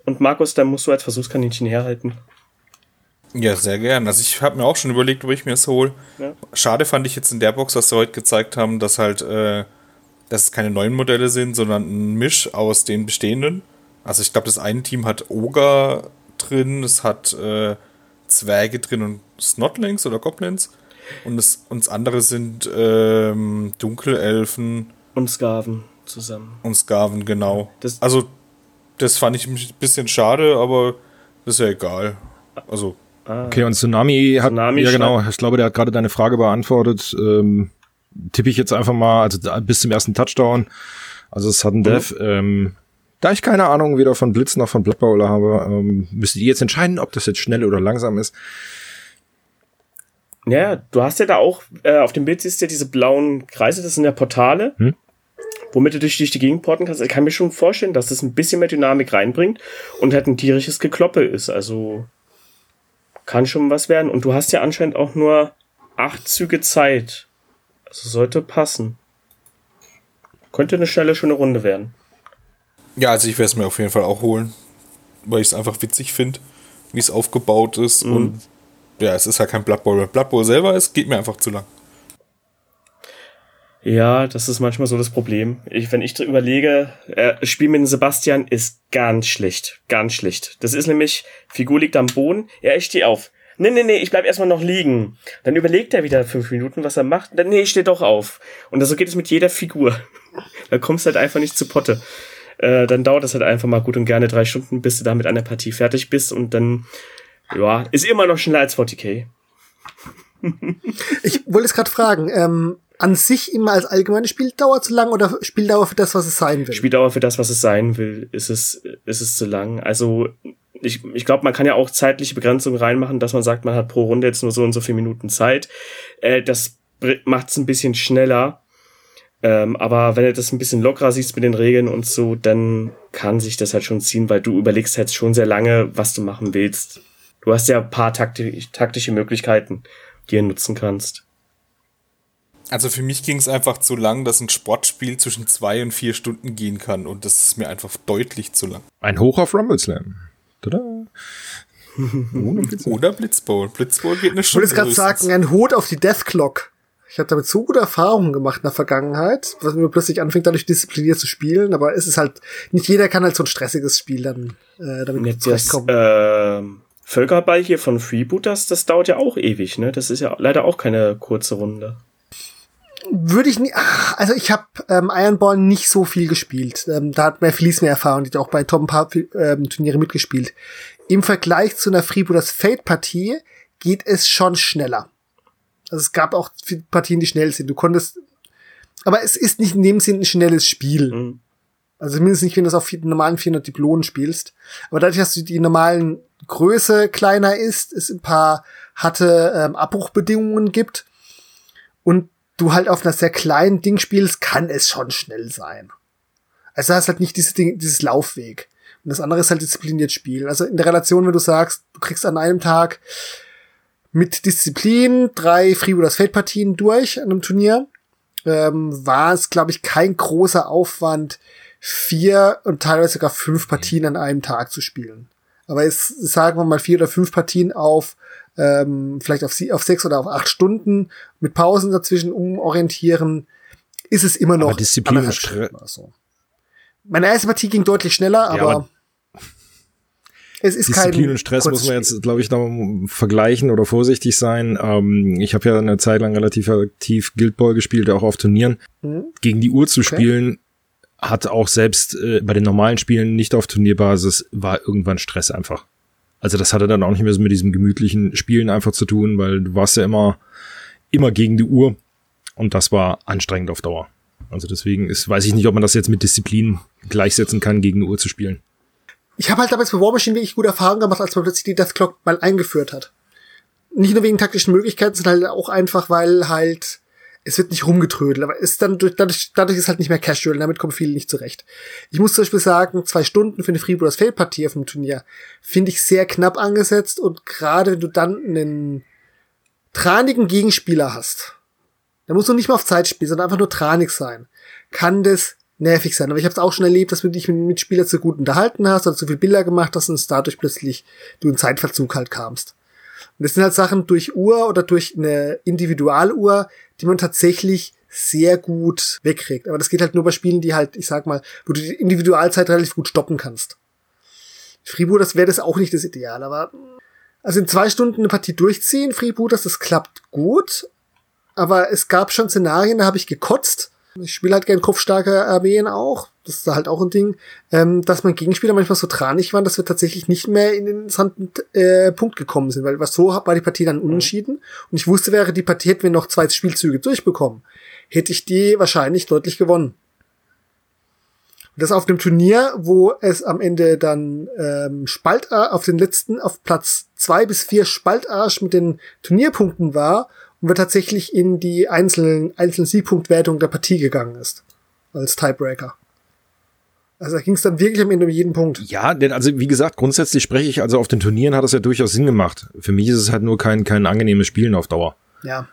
Und Markus, dann musst du als Versuchskaninchen herhalten. Ja, sehr gern. Also ich habe mir auch schon überlegt, ob ich mir es hole. Ja. Schade fand ich jetzt in der Box, was sie heute gezeigt haben, dass halt, äh, dass es keine neuen Modelle sind, sondern ein Misch aus den bestehenden. Also ich glaube, das eine Team hat Ogre drin, es hat äh, Zwerge drin und Snotlings oder Goblins. Und das, und das andere sind ähm, Dunkelelfen. Und Skaven zusammen. Und Skaven, genau. Das also, das fand ich ein bisschen schade, aber das ist ja egal. Also. Ah. Okay, und Tsunami hat, Tsunami ja genau, ich glaube, der hat gerade deine Frage beantwortet. Ähm, tippe ich jetzt einfach mal, also bis zum ersten Touchdown. Also es hat ein mhm. Dev. Ähm, da ich keine Ahnung weder von Blitz noch von Blood Bowl habe, ähm, müsstet ihr jetzt entscheiden, ob das jetzt schnell oder langsam ist. Ja, du hast ja da auch, äh, auf dem Bild siehst du ja diese blauen Kreise, das sind ja Portale, hm? womit du dich durch die Gegend porten kannst. Ich kann mir schon vorstellen, dass das ein bisschen mehr Dynamik reinbringt und halt ein tierisches Gekloppe ist. Also kann schon was werden. Und du hast ja anscheinend auch nur acht Züge Zeit. Also sollte passen. Könnte eine schnelle, schöne Runde werden. Ja, also ich werde es mir auf jeden Fall auch holen, weil ich es einfach witzig finde, wie es aufgebaut ist. Mhm. Und ja, es ist halt kein Blood Bowl. Blood Bowl selber ist, geht mir einfach zu lang. Ja, das ist manchmal so das Problem. Ich, wenn ich überlege, äh, Spiel mit Sebastian ist ganz schlecht. Ganz schlecht. Das ist nämlich, Figur liegt am Boden. Ja, ich stehe auf. Nee, nee, nee, ich bleib erstmal noch liegen. Dann überlegt er wieder fünf Minuten, was er macht. Dann, nee, ich stehe doch auf. Und so geht es mit jeder Figur. da kommst du halt einfach nicht zu Potte äh, dann dauert das halt einfach mal gut und gerne drei Stunden, bis du da mit einer Partie fertig bist und dann, ja, ist immer noch schneller als 40k. ich wollte es gerade fragen, ähm, an sich immer als allgemeine Spieldauer zu lang oder Spieldauer für das, was es sein will? Spieldauer für das, was es sein will, ist es, ist es zu lang. Also ich, ich glaube, man kann ja auch zeitliche Begrenzungen reinmachen, dass man sagt, man hat pro Runde jetzt nur so und so viele Minuten Zeit. Äh, das macht es ein bisschen schneller. Ähm, aber wenn du das ein bisschen lockerer siehst mit den Regeln und so, dann kann sich das halt schon ziehen, weil du überlegst halt schon sehr lange, was du machen willst. Du hast ja ein paar takti taktische Möglichkeiten, die du nutzen kannst. Also für mich ging es einfach zu lang, dass ein Sportspiel zwischen zwei und vier Stunden gehen kann und das ist mir einfach deutlich zu lang. Ein Hoch auf Rumble Slam. Tada. Oder Blitzbowl. Blitzbowl geht eine Stunde. Ich wollte gerade sagen, ein Hut auf die Death Clock. Ich habe damit so gute Erfahrungen gemacht in der Vergangenheit, was mir plötzlich anfängt, dadurch diszipliniert zu spielen. Aber es ist halt, nicht jeder kann halt so ein stressiges Spiel dann äh, damit Jetzt zurechtkommen. Äh, Völkerball hier von Freebooters, das dauert ja auch ewig, ne? Das ist ja leider auch keine kurze Runde. Würde ich nicht, also ich habe ähm, Ironball nicht so viel gespielt. Ähm, da hat mehr Fleece mehr Erfahrung, die hat auch bei Top ein paar ähm, Turniere mitgespielt. Im Vergleich zu einer Freebooters Fate-Partie geht es schon schneller. Also es gab auch Partien, die schnell sind. Du konntest, aber es ist nicht in dem Sinn ein schnelles Spiel. Mhm. Also zumindest nicht, wenn du es auf normalen 400 Diplonen spielst. Aber dadurch, dass du die normalen Größe kleiner ist, es ein paar harte ähm, Abbruchbedingungen gibt und du halt auf einer sehr kleinen Ding spielst, kann es schon schnell sein. Also hast halt nicht dieses Ding, dieses Laufweg. Und das andere ist halt diszipliniert Spiel. Also in der Relation, wenn du sagst, du kriegst an einem Tag mit Disziplin drei Freebooters Fate-Partien durch an einem Turnier. Ähm, war es, glaube ich, kein großer Aufwand, vier und teilweise sogar fünf Partien an einem Tag zu spielen. Aber es sagen wir mal vier oder fünf Partien auf ähm, vielleicht auf, auf sechs oder auf acht Stunden mit Pausen dazwischen umorientieren, ist es immer noch. Aber Disziplin und Stress. So. Meine erste Partie ging deutlich schneller, aber, ja, aber es ist Disziplin kein und Stress muss man jetzt, glaube ich, noch vergleichen oder vorsichtig sein. Ähm, ich habe ja eine Zeit lang relativ aktiv Guild Ball gespielt, auch auf Turnieren. Mhm. Gegen die Uhr zu okay. spielen, hat auch selbst äh, bei den normalen Spielen nicht auf Turnierbasis, war irgendwann Stress einfach. Also das hatte dann auch nicht mehr so mit diesem gemütlichen Spielen einfach zu tun, weil du warst ja immer, immer gegen die Uhr und das war anstrengend auf Dauer. Also deswegen ist, weiß ich nicht, ob man das jetzt mit Disziplin gleichsetzen kann, gegen die Uhr zu spielen. Ich habe halt damals bei War Machine wirklich gute Erfahrungen gemacht, als man plötzlich die Death Clock mal eingeführt hat. Nicht nur wegen taktischen Möglichkeiten, sondern halt auch einfach, weil halt es wird nicht rumgetrödelt, aber ist dann durch, dadurch, dadurch ist halt nicht mehr casual, damit kommen viele nicht zurecht. Ich muss zum Beispiel sagen, zwei Stunden für eine Freebooters Feldpartie auf dem Turnier finde ich sehr knapp angesetzt und gerade wenn du dann einen tranigen Gegenspieler hast, da muss du nicht mal auf Zeit spielen, sondern einfach nur tranig sein, kann das nervig sein. Aber ich habe es auch schon erlebt, dass du dich mit Mitspielern zu gut unterhalten hast oder zu viel Bilder gemacht hast und es dadurch plötzlich du in Zeitverzug halt kamst. Und das sind halt Sachen durch Uhr oder durch eine Individualuhr, die man tatsächlich sehr gut wegkriegt. Aber das geht halt nur bei Spielen, die halt, ich sag mal, wo du die Individualzeit relativ gut stoppen kannst. Freeboot, das wäre das auch nicht das Ideal, aber also in zwei Stunden eine Partie durchziehen, Freebooters, das klappt gut. Aber es gab schon Szenarien, da habe ich gekotzt, ich spiele halt gern kopfstarke Armeen auch. Das ist halt auch ein Ding, ähm, dass mein Gegenspieler manchmal so tranig waren, dass wir tatsächlich nicht mehr in den interessanten äh, Punkt gekommen sind, weil was so war die Partie dann mhm. unentschieden. Und ich wusste, wäre die Partie hätten wir noch zwei Spielzüge durchbekommen, hätte ich die wahrscheinlich deutlich gewonnen. Und das auf dem Turnier, wo es am Ende dann ähm, Spaltarsch auf den letzten, auf Platz zwei bis vier Spaltarsch mit den Turnierpunkten war und wir tatsächlich in die einzelnen, einzelnen Siegpunktwertung der Partie gegangen ist. Als Tiebreaker. Also da ging es dann wirklich am Ende um jeden Punkt. Ja, denn also wie gesagt, grundsätzlich spreche ich, also auf den Turnieren hat es ja durchaus Sinn gemacht. Für mich ist es halt nur kein, kein angenehmes Spielen auf Dauer. Ja.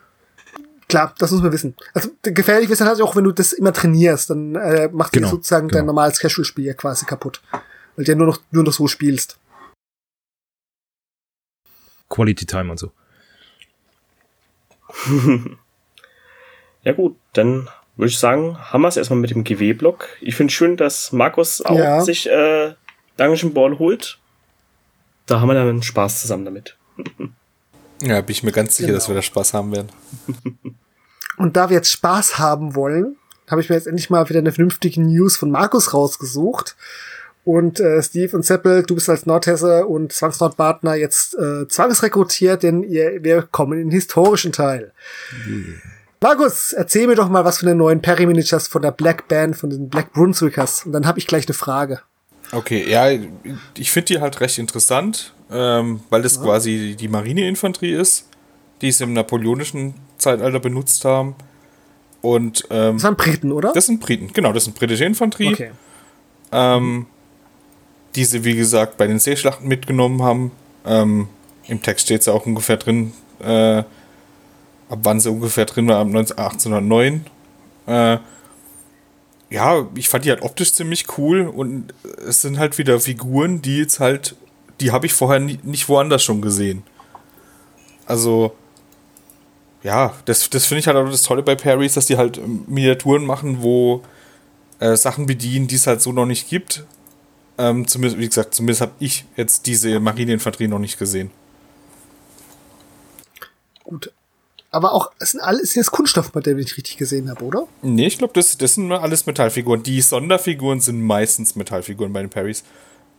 Klar, das muss man wissen. Also gefährlich ist halt auch, wenn du das immer trainierst, dann äh, macht genau, sozusagen genau. dein normales Casual-Spiel ja quasi kaputt. Weil du ja nur noch, nur noch so spielst. Quality Time und so. ja gut, dann würde ich sagen, haben wir es erstmal mit dem GW-Block. Ich finde schön, dass Markus auch ja. sich äh, Dungeon Ball holt. Da haben wir dann Spaß zusammen damit. ja, bin ich mir ganz sicher, genau. dass wir da Spaß haben werden. Und da wir jetzt Spaß haben wollen, habe ich mir jetzt endlich mal wieder eine vernünftige News von Markus rausgesucht. Und äh, Steve und Seppel, du bist als Nordhesse und Zwangsnordpartner jetzt äh, zwangsrekrutiert, denn ihr, wir kommen in den historischen Teil. Yeah. Markus, erzähl mir doch mal was von den neuen Perry-Miniatures von der Black Band, von den Black Brunswickers. Und dann habe ich gleich eine Frage. Okay, ja, ich finde die halt recht interessant, ähm, weil das ja. quasi die Marineinfanterie ist, die sie im napoleonischen Zeitalter benutzt haben. Und, ähm, das sind Briten, oder? Das sind Briten, genau, das sind britische Infanterie. Okay. Ähm, die sie, wie gesagt, bei den Seeschlachten mitgenommen haben. Ähm, Im Text steht es auch ungefähr drin, äh, ab wann sie ungefähr drin war, ab 1809. Äh, ja, ich fand die halt optisch ziemlich cool und es sind halt wieder Figuren, die jetzt halt, die habe ich vorher nie, nicht woanders schon gesehen. Also, ja, das, das finde ich halt auch das Tolle bei Parrys, dass die halt Miniaturen machen, wo äh, Sachen bedienen, die es halt so noch nicht gibt. Ähm, zumindest, wie gesagt, zumindest habe ich jetzt diese Marineinfanterie noch nicht gesehen. Gut. Aber auch, es sind alles jetzt Kunststoffmodelle, wenn ich richtig gesehen habe, oder? Nee, ich glaube, das, das sind alles Metallfiguren. Die Sonderfiguren sind meistens Metallfiguren bei den Parrys.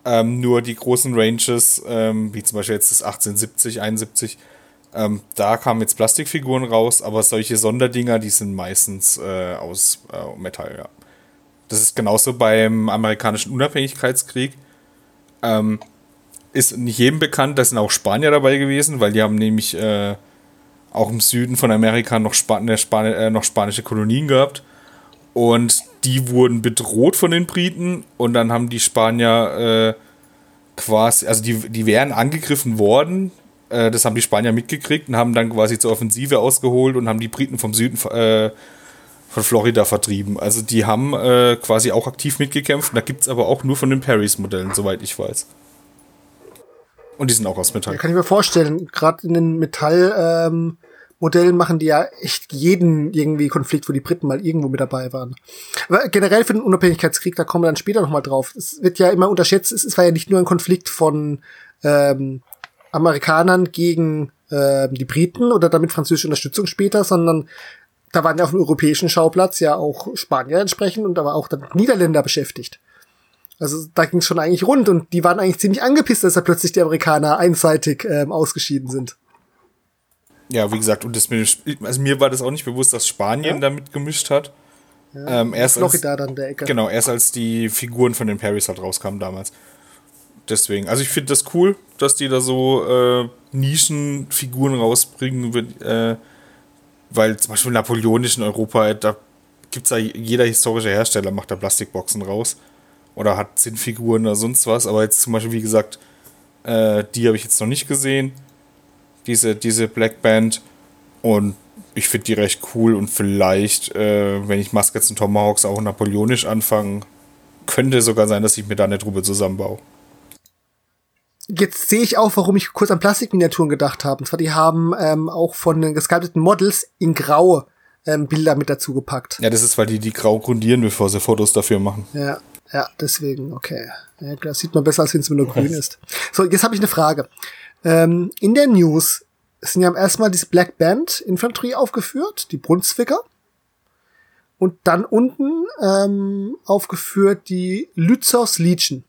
Ähm, nur die großen Ranges, ähm, wie zum Beispiel jetzt das 1870, 71, ähm, da kamen jetzt Plastikfiguren raus, aber solche Sonderdinger, die sind meistens äh, aus äh, Metall, ja. Das ist genauso beim amerikanischen Unabhängigkeitskrieg. Ähm, ist nicht jedem bekannt, da sind auch Spanier dabei gewesen, weil die haben nämlich äh, auch im Süden von Amerika noch, Span äh, Span äh, noch spanische Kolonien gehabt. Und die wurden bedroht von den Briten und dann haben die Spanier äh, quasi, also die, die wären angegriffen worden. Äh, das haben die Spanier mitgekriegt und haben dann quasi zur Offensive ausgeholt und haben die Briten vom Süden äh, von Florida vertrieben. Also die haben äh, quasi auch aktiv mitgekämpft. Da gibt es aber auch nur von den Parrys-Modellen, soweit ich weiß. Und die sind auch aus Metall. Ja, kann ich mir vorstellen. Gerade in den Metall-Modellen ähm, machen die ja echt jeden irgendwie Konflikt, wo die Briten mal irgendwo mit dabei waren. Aber generell für den Unabhängigkeitskrieg, da kommen wir dann später nochmal drauf. Es wird ja immer unterschätzt, es war ja nicht nur ein Konflikt von ähm, Amerikanern gegen äh, die Briten oder damit französische Unterstützung später, sondern da waren ja auf dem europäischen Schauplatz ja auch Spanier entsprechend und da war auch dann Niederländer beschäftigt. Also da ging es schon eigentlich rund und die waren eigentlich ziemlich angepisst, dass da plötzlich die Amerikaner einseitig ähm, ausgeschieden sind. Ja, wie gesagt, und das also mir war das auch nicht bewusst, dass Spanien ja? damit gemischt hat. Ja, ähm, erst Florida als, dann der Ecke. Genau, erst als die Figuren von den Parrys halt rauskamen damals. Deswegen, also ich finde das cool, dass die da so äh, Nischenfiguren rausbringen, äh, weil zum Beispiel Napoleonisch in Europa, da gibt's ja jeder historische Hersteller macht da Plastikboxen raus oder hat Zinnfiguren oder sonst was. Aber jetzt zum Beispiel, wie gesagt, äh, die habe ich jetzt noch nicht gesehen. Diese, diese Black Band. Und ich finde die recht cool und vielleicht, äh, wenn ich Muskets und Tomahawks auch napoleonisch anfange, könnte sogar sein, dass ich mir da eine Truppe zusammenbaue. Jetzt sehe ich auch, warum ich kurz an Plastikminiaturen gedacht habe. Und zwar, die haben ähm, auch von den gesculpteten Models in Grau ähm, Bilder mit dazu gepackt. Ja, das ist, weil die die grau grundieren, bevor sie Fotos dafür machen. Ja, ja, deswegen, okay. Ja, das sieht man besser, als wenn es nur grün ist. So, jetzt habe ich eine Frage. Ähm, in der News sind ja erstmal diese Black Band Infanterie aufgeführt, die Brunswicker. Und dann unten ähm, aufgeführt die Lützers Legion.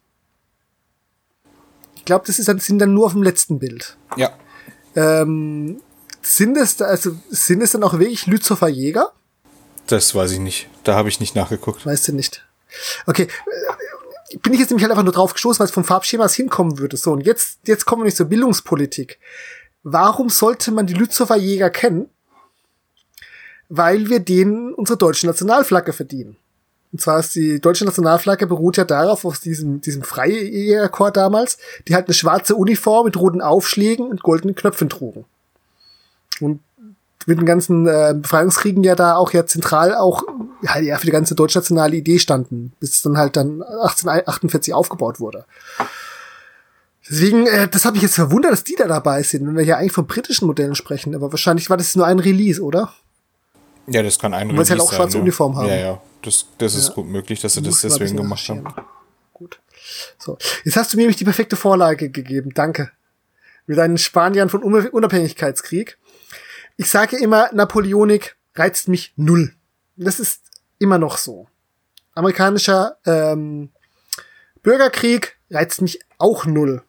Ich glaube, das ist dann, sind dann nur auf dem letzten Bild. Ja. Ähm, sind es da, also sind es dann auch wirklich Lützofer Jäger? Das weiß ich nicht. Da habe ich nicht nachgeguckt. Weißt du nicht. Okay, äh, bin ich jetzt nämlich halt einfach nur drauf gestoßen, weil es vom Farbschema hinkommen würde. So, und jetzt, jetzt kommen wir nicht zur Bildungspolitik. Warum sollte man die Lützower Jäger kennen? Weil wir denen unsere deutsche Nationalflagge verdienen. Und zwar ist die deutsche Nationalflagge beruht ja darauf, aus diesem, diesem Freijägerkorps damals, die halt eine schwarze Uniform mit roten Aufschlägen und goldenen Knöpfen trugen. Und mit den ganzen äh, Befreiungskriegen ja da auch ja zentral auch ja, ja für die ganze deutschnationale Idee standen, bis es dann halt dann 1848 aufgebaut wurde. Deswegen, äh, das hat mich jetzt verwundert, dass die da dabei sind, wenn wir hier eigentlich von britischen Modellen sprechen, aber wahrscheinlich war das nur ein Release, oder? Ja, das kann ein Release sein. Weil sie halt auch schwarze ne? Uniform haben. Ja, ja, das, das ist ja. gut möglich, dass sie das deswegen gemacht haben. Gut. So, jetzt hast du mir nämlich die perfekte Vorlage gegeben, danke. Mit deinen Spaniern von Unabhängigkeitskrieg. Ich sage immer, Napoleonik reizt mich null. Das ist immer noch so. Amerikanischer ähm, Bürgerkrieg reizt mich auch null.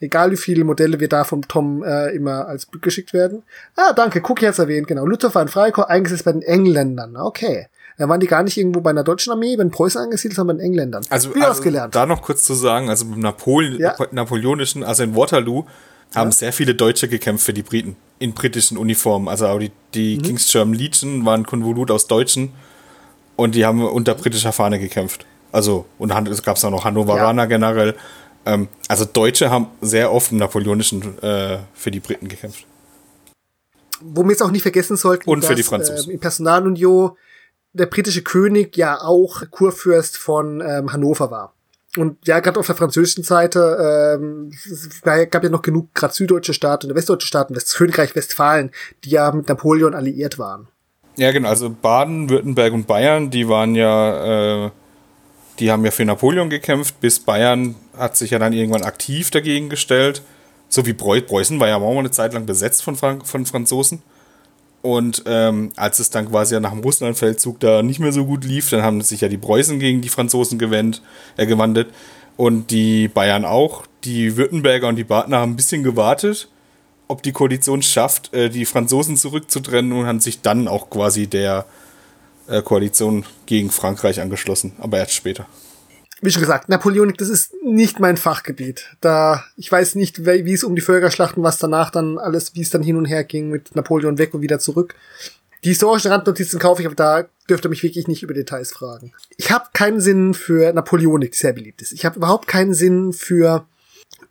Egal wie viele Modelle wir da vom Tom äh, immer als geschickt werden. Ah, danke, Cookie hat's erwähnt, genau. Luther ein Freikorps eingesetzt bei den Engländern. Okay. Da waren die gar nicht irgendwo bei einer deutschen Armee, bei den Preußen angesiedelt, sondern bei den Engländern. Also, also da noch kurz zu sagen, also beim Napol ja. Napoleonischen, also in Waterloo, haben ja. sehr viele Deutsche gekämpft für die Briten in britischen Uniformen. Also auch die, die mhm. King's German Legion waren Konvolut aus Deutschen und die haben unter britischer Fahne gekämpft. Also, und es gab auch noch Hannoveraner ja. generell. Ähm, also Deutsche haben sehr oft im Napoleonischen äh, für die Briten gekämpft. Wo wir jetzt auch nicht vergessen sollten, und dass, für die Franzosen. Äh, im Personalunion der britische König ja auch Kurfürst von ähm, Hannover war. Und ja, gerade auf der französischen Seite ähm, es gab ja noch genug gerade süddeutsche Staaten und westdeutsche Staaten, das Königreich Westfalen, die ja mit Napoleon alliiert waren. Ja, genau. Also Baden, Württemberg und Bayern, die waren ja äh, die haben ja für Napoleon gekämpft, bis Bayern hat sich ja dann irgendwann aktiv dagegen gestellt. So wie Preußen war ja auch mal eine Zeit lang besetzt von, Frank von Franzosen. Und ähm, als es dann quasi nach dem Russlandfeldzug da nicht mehr so gut lief, dann haben sich ja die Preußen gegen die Franzosen gewendet, äh, gewandelt und die Bayern auch. Die Württemberger und die Badner haben ein bisschen gewartet, ob die Koalition schafft, äh, die Franzosen zurückzutrennen und haben sich dann auch quasi der äh, Koalition gegen Frankreich angeschlossen, aber erst später. Wie schon gesagt, Napoleonik, das ist nicht mein Fachgebiet. Da, ich weiß nicht, wie es um die Völkerschlachten, was danach dann alles, wie es dann hin und her ging mit Napoleon weg und wieder zurück. Die historischen Randnotizen kaufe ich, aber da dürfte mich wirklich nicht über Details fragen. Ich habe keinen Sinn für Napoleonik, die sehr beliebt ist. Ich habe überhaupt keinen Sinn für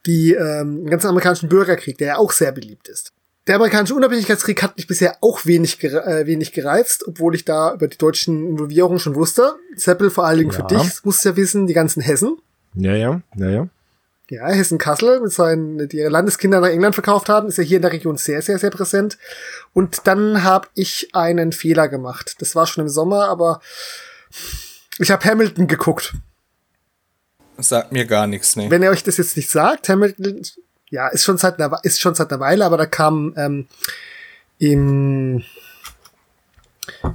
die ähm, ganzen amerikanischen Bürgerkrieg, der ja auch sehr beliebt ist. Der amerikanische Unabhängigkeitskrieg hat mich bisher auch wenig, äh, wenig gereizt, obwohl ich da über die deutschen Involvierungen schon wusste. Seppel vor allen Dingen ja. für dich, das musst du ja wissen, die ganzen Hessen. Ja, ja, ja, ja. Ja, Hessen-Kassel mit seinen, die ihre Landeskinder nach England verkauft haben, ist ja hier in der Region sehr, sehr, sehr präsent. Und dann habe ich einen Fehler gemacht. Das war schon im Sommer, aber ich habe Hamilton geguckt. Sagt mir gar nichts, ne. Wenn ihr euch das jetzt nicht sagt, Hamilton, ja, ist schon seit einer, ist schon seit einer Weile, aber da kam ähm, im,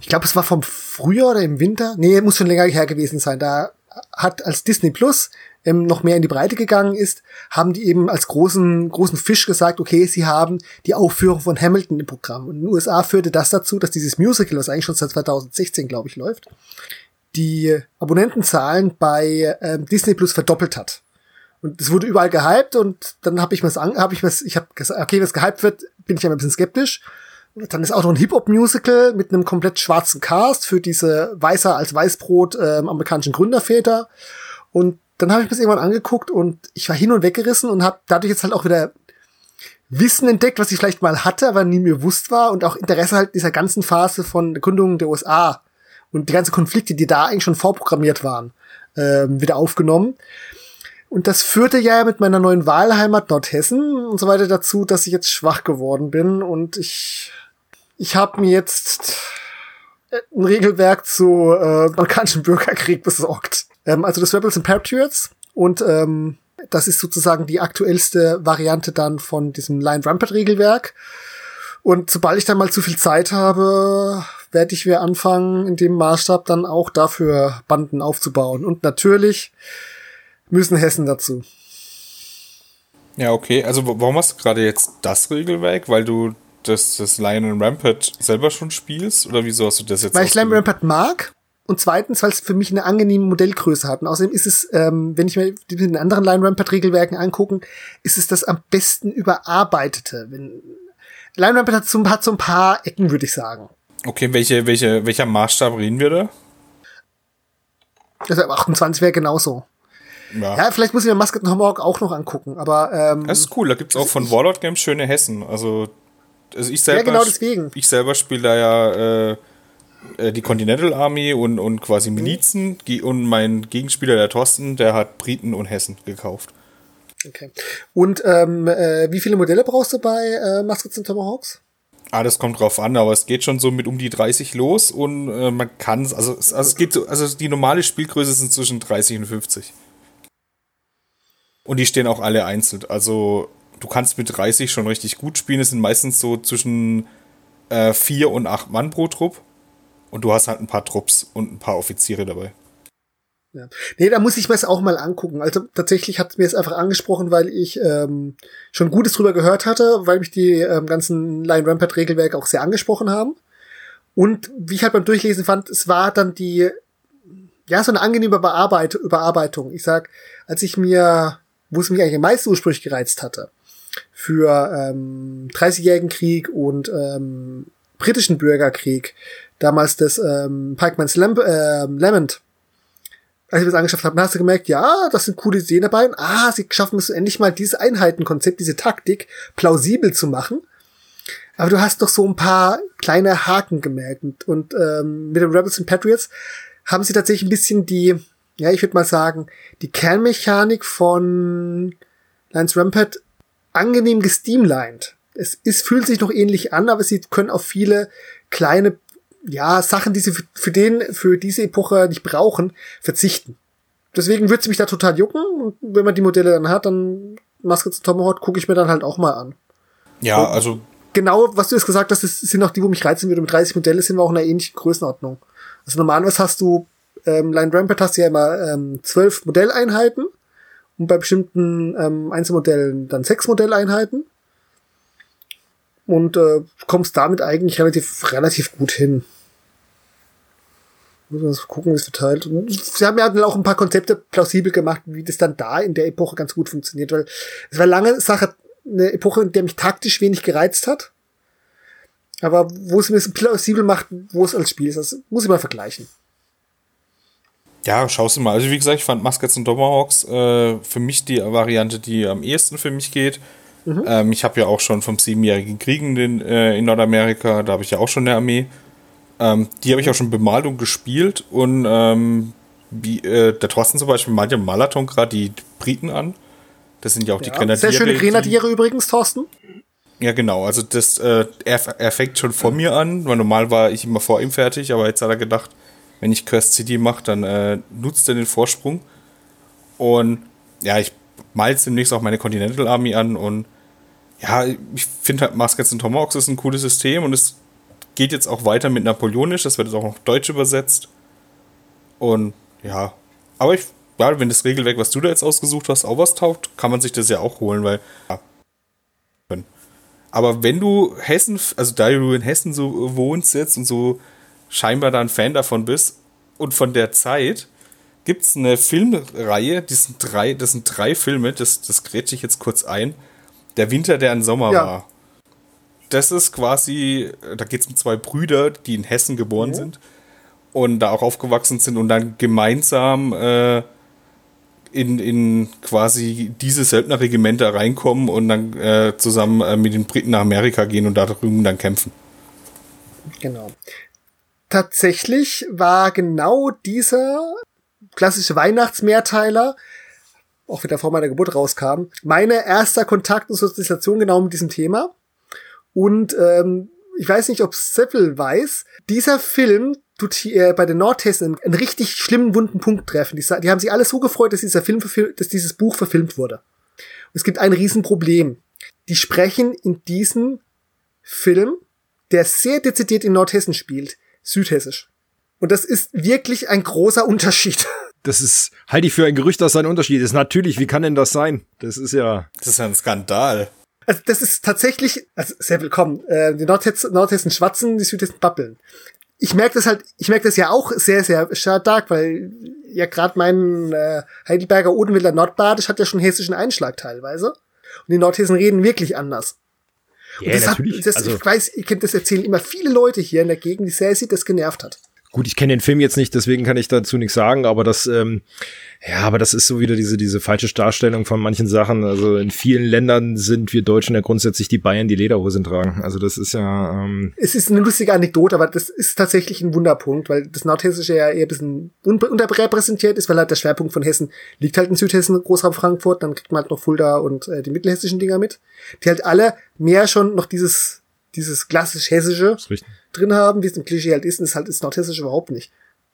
ich glaube, es war vom Frühjahr oder im Winter, nee, muss schon länger her gewesen sein. Da hat als Disney Plus ähm, noch mehr in die Breite gegangen ist, haben die eben als großen, großen Fisch gesagt, okay, sie haben die Aufführung von Hamilton im Programm. Und in den USA führte das dazu, dass dieses Musical, was eigentlich schon seit 2016, glaube ich, läuft, die Abonnentenzahlen bei ähm, Disney Plus verdoppelt hat. Und es wurde überall gehypt und dann habe ich mir's an, habe ich mir's, ich habe gesagt, okay, wenn es gehypt wird, bin ich ja ein bisschen skeptisch. Und dann ist auch noch ein Hip-Hop-Musical mit einem komplett schwarzen Cast für diese weißer als Weißbrot ähm, amerikanischen Gründerväter. Und dann habe ich mir das irgendwann angeguckt und ich war hin und weggerissen und habe dadurch jetzt halt auch wieder Wissen entdeckt, was ich vielleicht mal hatte, aber nie mir bewusst war und auch Interesse halt dieser ganzen Phase von der Gründung der USA und die ganzen Konflikte, die da eigentlich schon vorprogrammiert waren, ähm, wieder aufgenommen. Und das führte ja mit meiner neuen Wahlheimat Nordhessen und so weiter dazu, dass ich jetzt schwach geworden bin und ich ich habe mir jetzt ein Regelwerk zu äh, amerikanischen Bürgerkrieg besorgt. Ähm, also das Rebels and Patriots und ähm, das ist sozusagen die aktuellste Variante dann von diesem Line Rampart Regelwerk. Und sobald ich dann mal zu viel Zeit habe, werde ich wieder anfangen, in dem Maßstab dann auch dafür Banden aufzubauen. Und natürlich müssen Hessen dazu. Ja, okay. Also warum hast du gerade jetzt das Regelwerk? Weil du das, das Lion Rampart selber schon spielst? Oder wieso hast du das jetzt Weil ich Lion Rampart mag und zweitens, weil es für mich eine angenehme Modellgröße hat. Und außerdem ist es, ähm, wenn ich mir den anderen Line Rampart Regelwerken angucken, ist es das am besten überarbeitete. Wenn, Line Rampart hat so, hat so ein paar Ecken, würde ich sagen. Okay, welche, welche, welcher Maßstab reden wir da? Also 28 wäre genauso. Ja. ja, vielleicht muss ich mir Musket Tomahawk auch noch angucken, aber ähm, Das ist cool, da gibt's auch von Warlord Games schöne Hessen. Also, also ich selber, ja, genau deswegen. Ich selber spiele da ja äh, äh, die Continental Army und, und quasi Milizen mhm. und mein Gegenspieler, der Thorsten, der hat Briten und Hessen gekauft. Okay. Und ähm, äh, wie viele Modelle brauchst du bei äh, Muskets und Tomahawks? Ah, das kommt drauf an, aber es geht schon so mit um die 30 los und äh, man kann also, also es geht so, also die normale Spielgröße sind zwischen 30 und 50. Und die stehen auch alle einzeln. Also du kannst mit 30 schon richtig gut spielen. Es sind meistens so zwischen äh, 4 und 8 Mann pro Trupp. Und du hast halt ein paar Trupps und ein paar Offiziere dabei. Ja. Nee, da muss ich mir es auch mal angucken. Also tatsächlich hat mir es einfach angesprochen, weil ich ähm, schon Gutes drüber gehört hatte, weil mich die ähm, ganzen Line Rampart Regelwerke auch sehr angesprochen haben. Und wie ich halt beim Durchlesen fand, es war dann die, ja, so eine angenehme Bearbeit Überarbeitung. Ich sag, als ich mir, wo es mich eigentlich am meisten ursprünglich gereizt hatte, für ähm, 30-jährigen Krieg und ähm, britischen Bürgerkrieg, damals das ähm, Pikeman's Lamp, äh, Lament, als ich das angeschafft habe, hast du gemerkt, ja, das sind coole Ideen dabei. Und, ah, sie schaffen es endlich mal, dieses Einheitenkonzept, diese Taktik plausibel zu machen. Aber du hast doch so ein paar kleine Haken gemerkt. Und, und ähm, mit den Rebels and Patriots haben sie tatsächlich ein bisschen die, ja, ich würde mal sagen, die Kernmechanik von Lance Rampart angenehm gesteamlined. Es ist, fühlt sich noch ähnlich an, aber sie können auf viele kleine ja, Sachen, die sie für, für den, für diese Epoche nicht brauchen, verzichten. Deswegen würde es mich da total jucken. Und wenn man die Modelle dann hat, dann Muskets Tomahawk gucke ich mir dann halt auch mal an. Ja, und also. Genau, was du jetzt gesagt hast, das sind auch die, wo mich reizen würde. Mit 30 Modelle sind wir auch in einer ähnlichen Größenordnung. Also normalerweise hast du, ähm, Line Rampart hast du ja immer ähm, zwölf Modelleinheiten und bei bestimmten ähm, Einzelmodellen dann sechs Modelleinheiten und äh, kommst damit eigentlich relativ, relativ gut hin. Muss man gucken, wie es verteilt. Und sie haben ja auch ein paar Konzepte plausibel gemacht, wie das dann da in der Epoche ganz gut funktioniert, weil es war lange Sache, eine Epoche, in der mich taktisch wenig gereizt hat. Aber wo es mir plausibel macht, wo es als Spiel ist, das muss ich mal vergleichen. Ja, schaust du mal. Also wie gesagt, ich fand Muskets und Tomahawks äh, für mich die Variante, die am ehesten für mich geht. Mhm. Ähm, ich habe ja auch schon vom siebenjährigen Krieg in, äh, in Nordamerika, da habe ich ja auch schon eine Armee. Ähm, die habe ich auch schon bemalt und gespielt und ähm, wie, äh, der Thorsten zum Beispiel malt ja im Malaton gerade die Briten an. Das sind ja auch ja, die Grenadiere. Sehr schöne Grenadiere die, übrigens, Thorsten. Ja, genau. Also das, äh, er, er fängt schon vor mir an, weil normal war ich immer vor ihm fertig, aber jetzt hat er gedacht, wenn ich Quest City mache, dann äh, nutzt er den Vorsprung. Und ja, ich mal jetzt demnächst auch meine Continental Army an und ja, ich finde halt Muskets und Tomahawks ist ein cooles System und es geht jetzt auch weiter mit Napoleonisch, das wird jetzt auch noch Deutsch übersetzt. Und ja, aber ich, ja, wenn das Regelwerk, was du da jetzt ausgesucht hast, auch was taugt, kann man sich das ja auch holen, weil ja. Aber wenn du Hessen, also da du in Hessen so wohnst jetzt und so scheinbar da ein Fan davon bist und von der Zeit, gibt es eine Filmreihe, die sind drei, das sind drei Filme, das, das grätsche ich jetzt kurz ein. Der Winter, der ein Sommer ja. war. Das ist quasi, da geht es um zwei Brüder, die in Hessen geboren ja. sind und da auch aufgewachsen sind und dann gemeinsam äh, in, in quasi diese Söldnerregimenter reinkommen und dann äh, zusammen äh, mit den Briten nach Amerika gehen und da drüben dann kämpfen. Genau. Tatsächlich war genau dieser klassische Weihnachtsmehrteiler, auch wieder vor meiner Geburt rauskam, meine erster Kontakt und Sozialisation genau mit diesem Thema. Und ähm, ich weiß nicht, ob Seppel weiß, dieser Film tut hier bei den Nordhessen einen, richtig schlimmen, wunden Punkt treffen. Die, die, haben sich alle so gefreut, dass dieser Film, dass dieses Buch verfilmt wurde. Und es gibt ein Riesenproblem. Die sprechen in diesem Film, der sehr dezidiert in Nordhessen spielt, Südhessisch. Und das ist wirklich ein großer Unterschied. Das ist, halte ich für ein Gerücht, dass ein Unterschied ist. Natürlich, wie kann denn das sein? Das ist ja. Das ist ja ein Skandal. Also das ist tatsächlich, also sehr willkommen. Äh, die Nordhessen, Nordhessen schwatzen, die Südhessen babbeln ich merke das halt, ich merke das ja auch sehr, sehr stark, weil ja gerade mein äh, Heidelberger Odenwälder Nordbadisch hat ja schon hessischen Einschlag teilweise. Und die Nordhessen reden wirklich anders. Und das natürlich. Hat, das, also, ich weiß, ihr kennt das erzählen immer viele Leute hier in der Gegend, die sehr sieht, das genervt hat. Gut, ich kenne den Film jetzt nicht, deswegen kann ich dazu nichts sagen, aber das, ähm, ja, aber das ist so wieder diese, diese falsche Darstellung von manchen Sachen. Also in vielen Ländern sind wir Deutschen ja grundsätzlich die Bayern, die Lederhosen tragen. Also das ist ja. Ähm es ist eine lustige Anekdote, aber das ist tatsächlich ein Wunderpunkt, weil das Nordhessische ja eher ein bisschen unterrepräsentiert ist, weil halt der Schwerpunkt von Hessen liegt halt in Südhessen, Großraum Frankfurt, dann kriegt man halt noch Fulda und äh, die mittelhessischen Dinger mit, die halt alle mehr schon noch dieses, dieses klassisch Hessische drin haben, wie es im Klischee halt ist, und das halt ist Nordhessisch überhaupt nicht.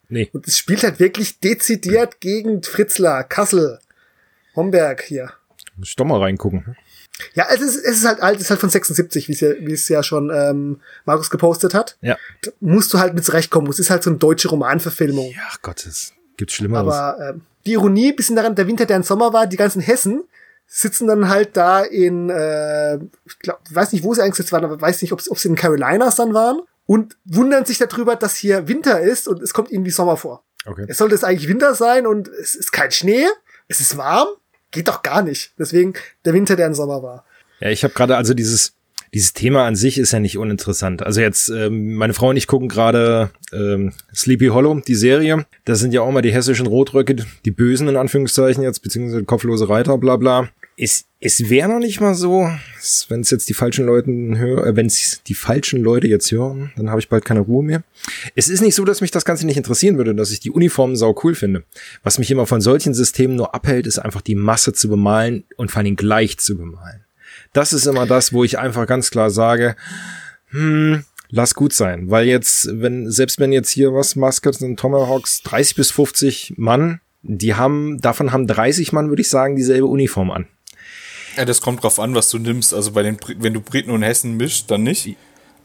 Nee. Und es spielt halt wirklich dezidiert gegen Fritzlar, Kassel, Homberg hier. Muss ich doch mal reingucken. Ja, es ist, es ist halt alt, es ist halt von 76, wie es ja, wie es ja schon ähm, Markus gepostet hat. Ja. Da musst du halt mit zurechtkommen. Es ist halt so eine deutsche Romanverfilmung. Ja, Gott, es gibt Schlimmeres. Aber ähm, die Ironie, bisschen daran, der Winter, der im Sommer war, die ganzen Hessen sitzen dann halt da in, äh, ich glaub, weiß nicht, wo sie eingesetzt waren, aber weiß nicht, ob sie in Carolinas dann waren und wundern sich darüber, dass hier Winter ist und es kommt ihnen wie Sommer vor. Okay. Es sollte es eigentlich Winter sein und es ist kein Schnee, es ist warm, geht doch gar nicht. Deswegen der Winter, der ein Sommer war. Ja, ich habe gerade also dieses dieses Thema an sich ist ja nicht uninteressant. Also jetzt, ähm, meine Frau und ich gucken gerade ähm, Sleepy Hollow, die Serie. Da sind ja auch mal die hessischen Rotröcke, die Bösen in Anführungszeichen jetzt, beziehungsweise kopflose Reiter, bla bla. Es, es wäre noch nicht mal so, wenn es jetzt die falschen Leute hören, äh, wenn es die falschen Leute jetzt hören, dann habe ich bald keine Ruhe mehr. Es ist nicht so, dass mich das Ganze nicht interessieren würde, dass ich die Uniformen sau cool finde. Was mich immer von solchen Systemen nur abhält, ist einfach die Masse zu bemalen und vor allem gleich zu bemalen. Das ist immer das, wo ich einfach ganz klar sage, hm, lass gut sein. Weil jetzt, wenn, selbst wenn jetzt hier was, Muskets und Tomahawks 30 bis 50 Mann, die haben, davon haben 30 Mann, würde ich sagen, dieselbe Uniform an. Ja, das kommt drauf an, was du nimmst. Also bei den, wenn du Briten und Hessen mischst, dann nicht.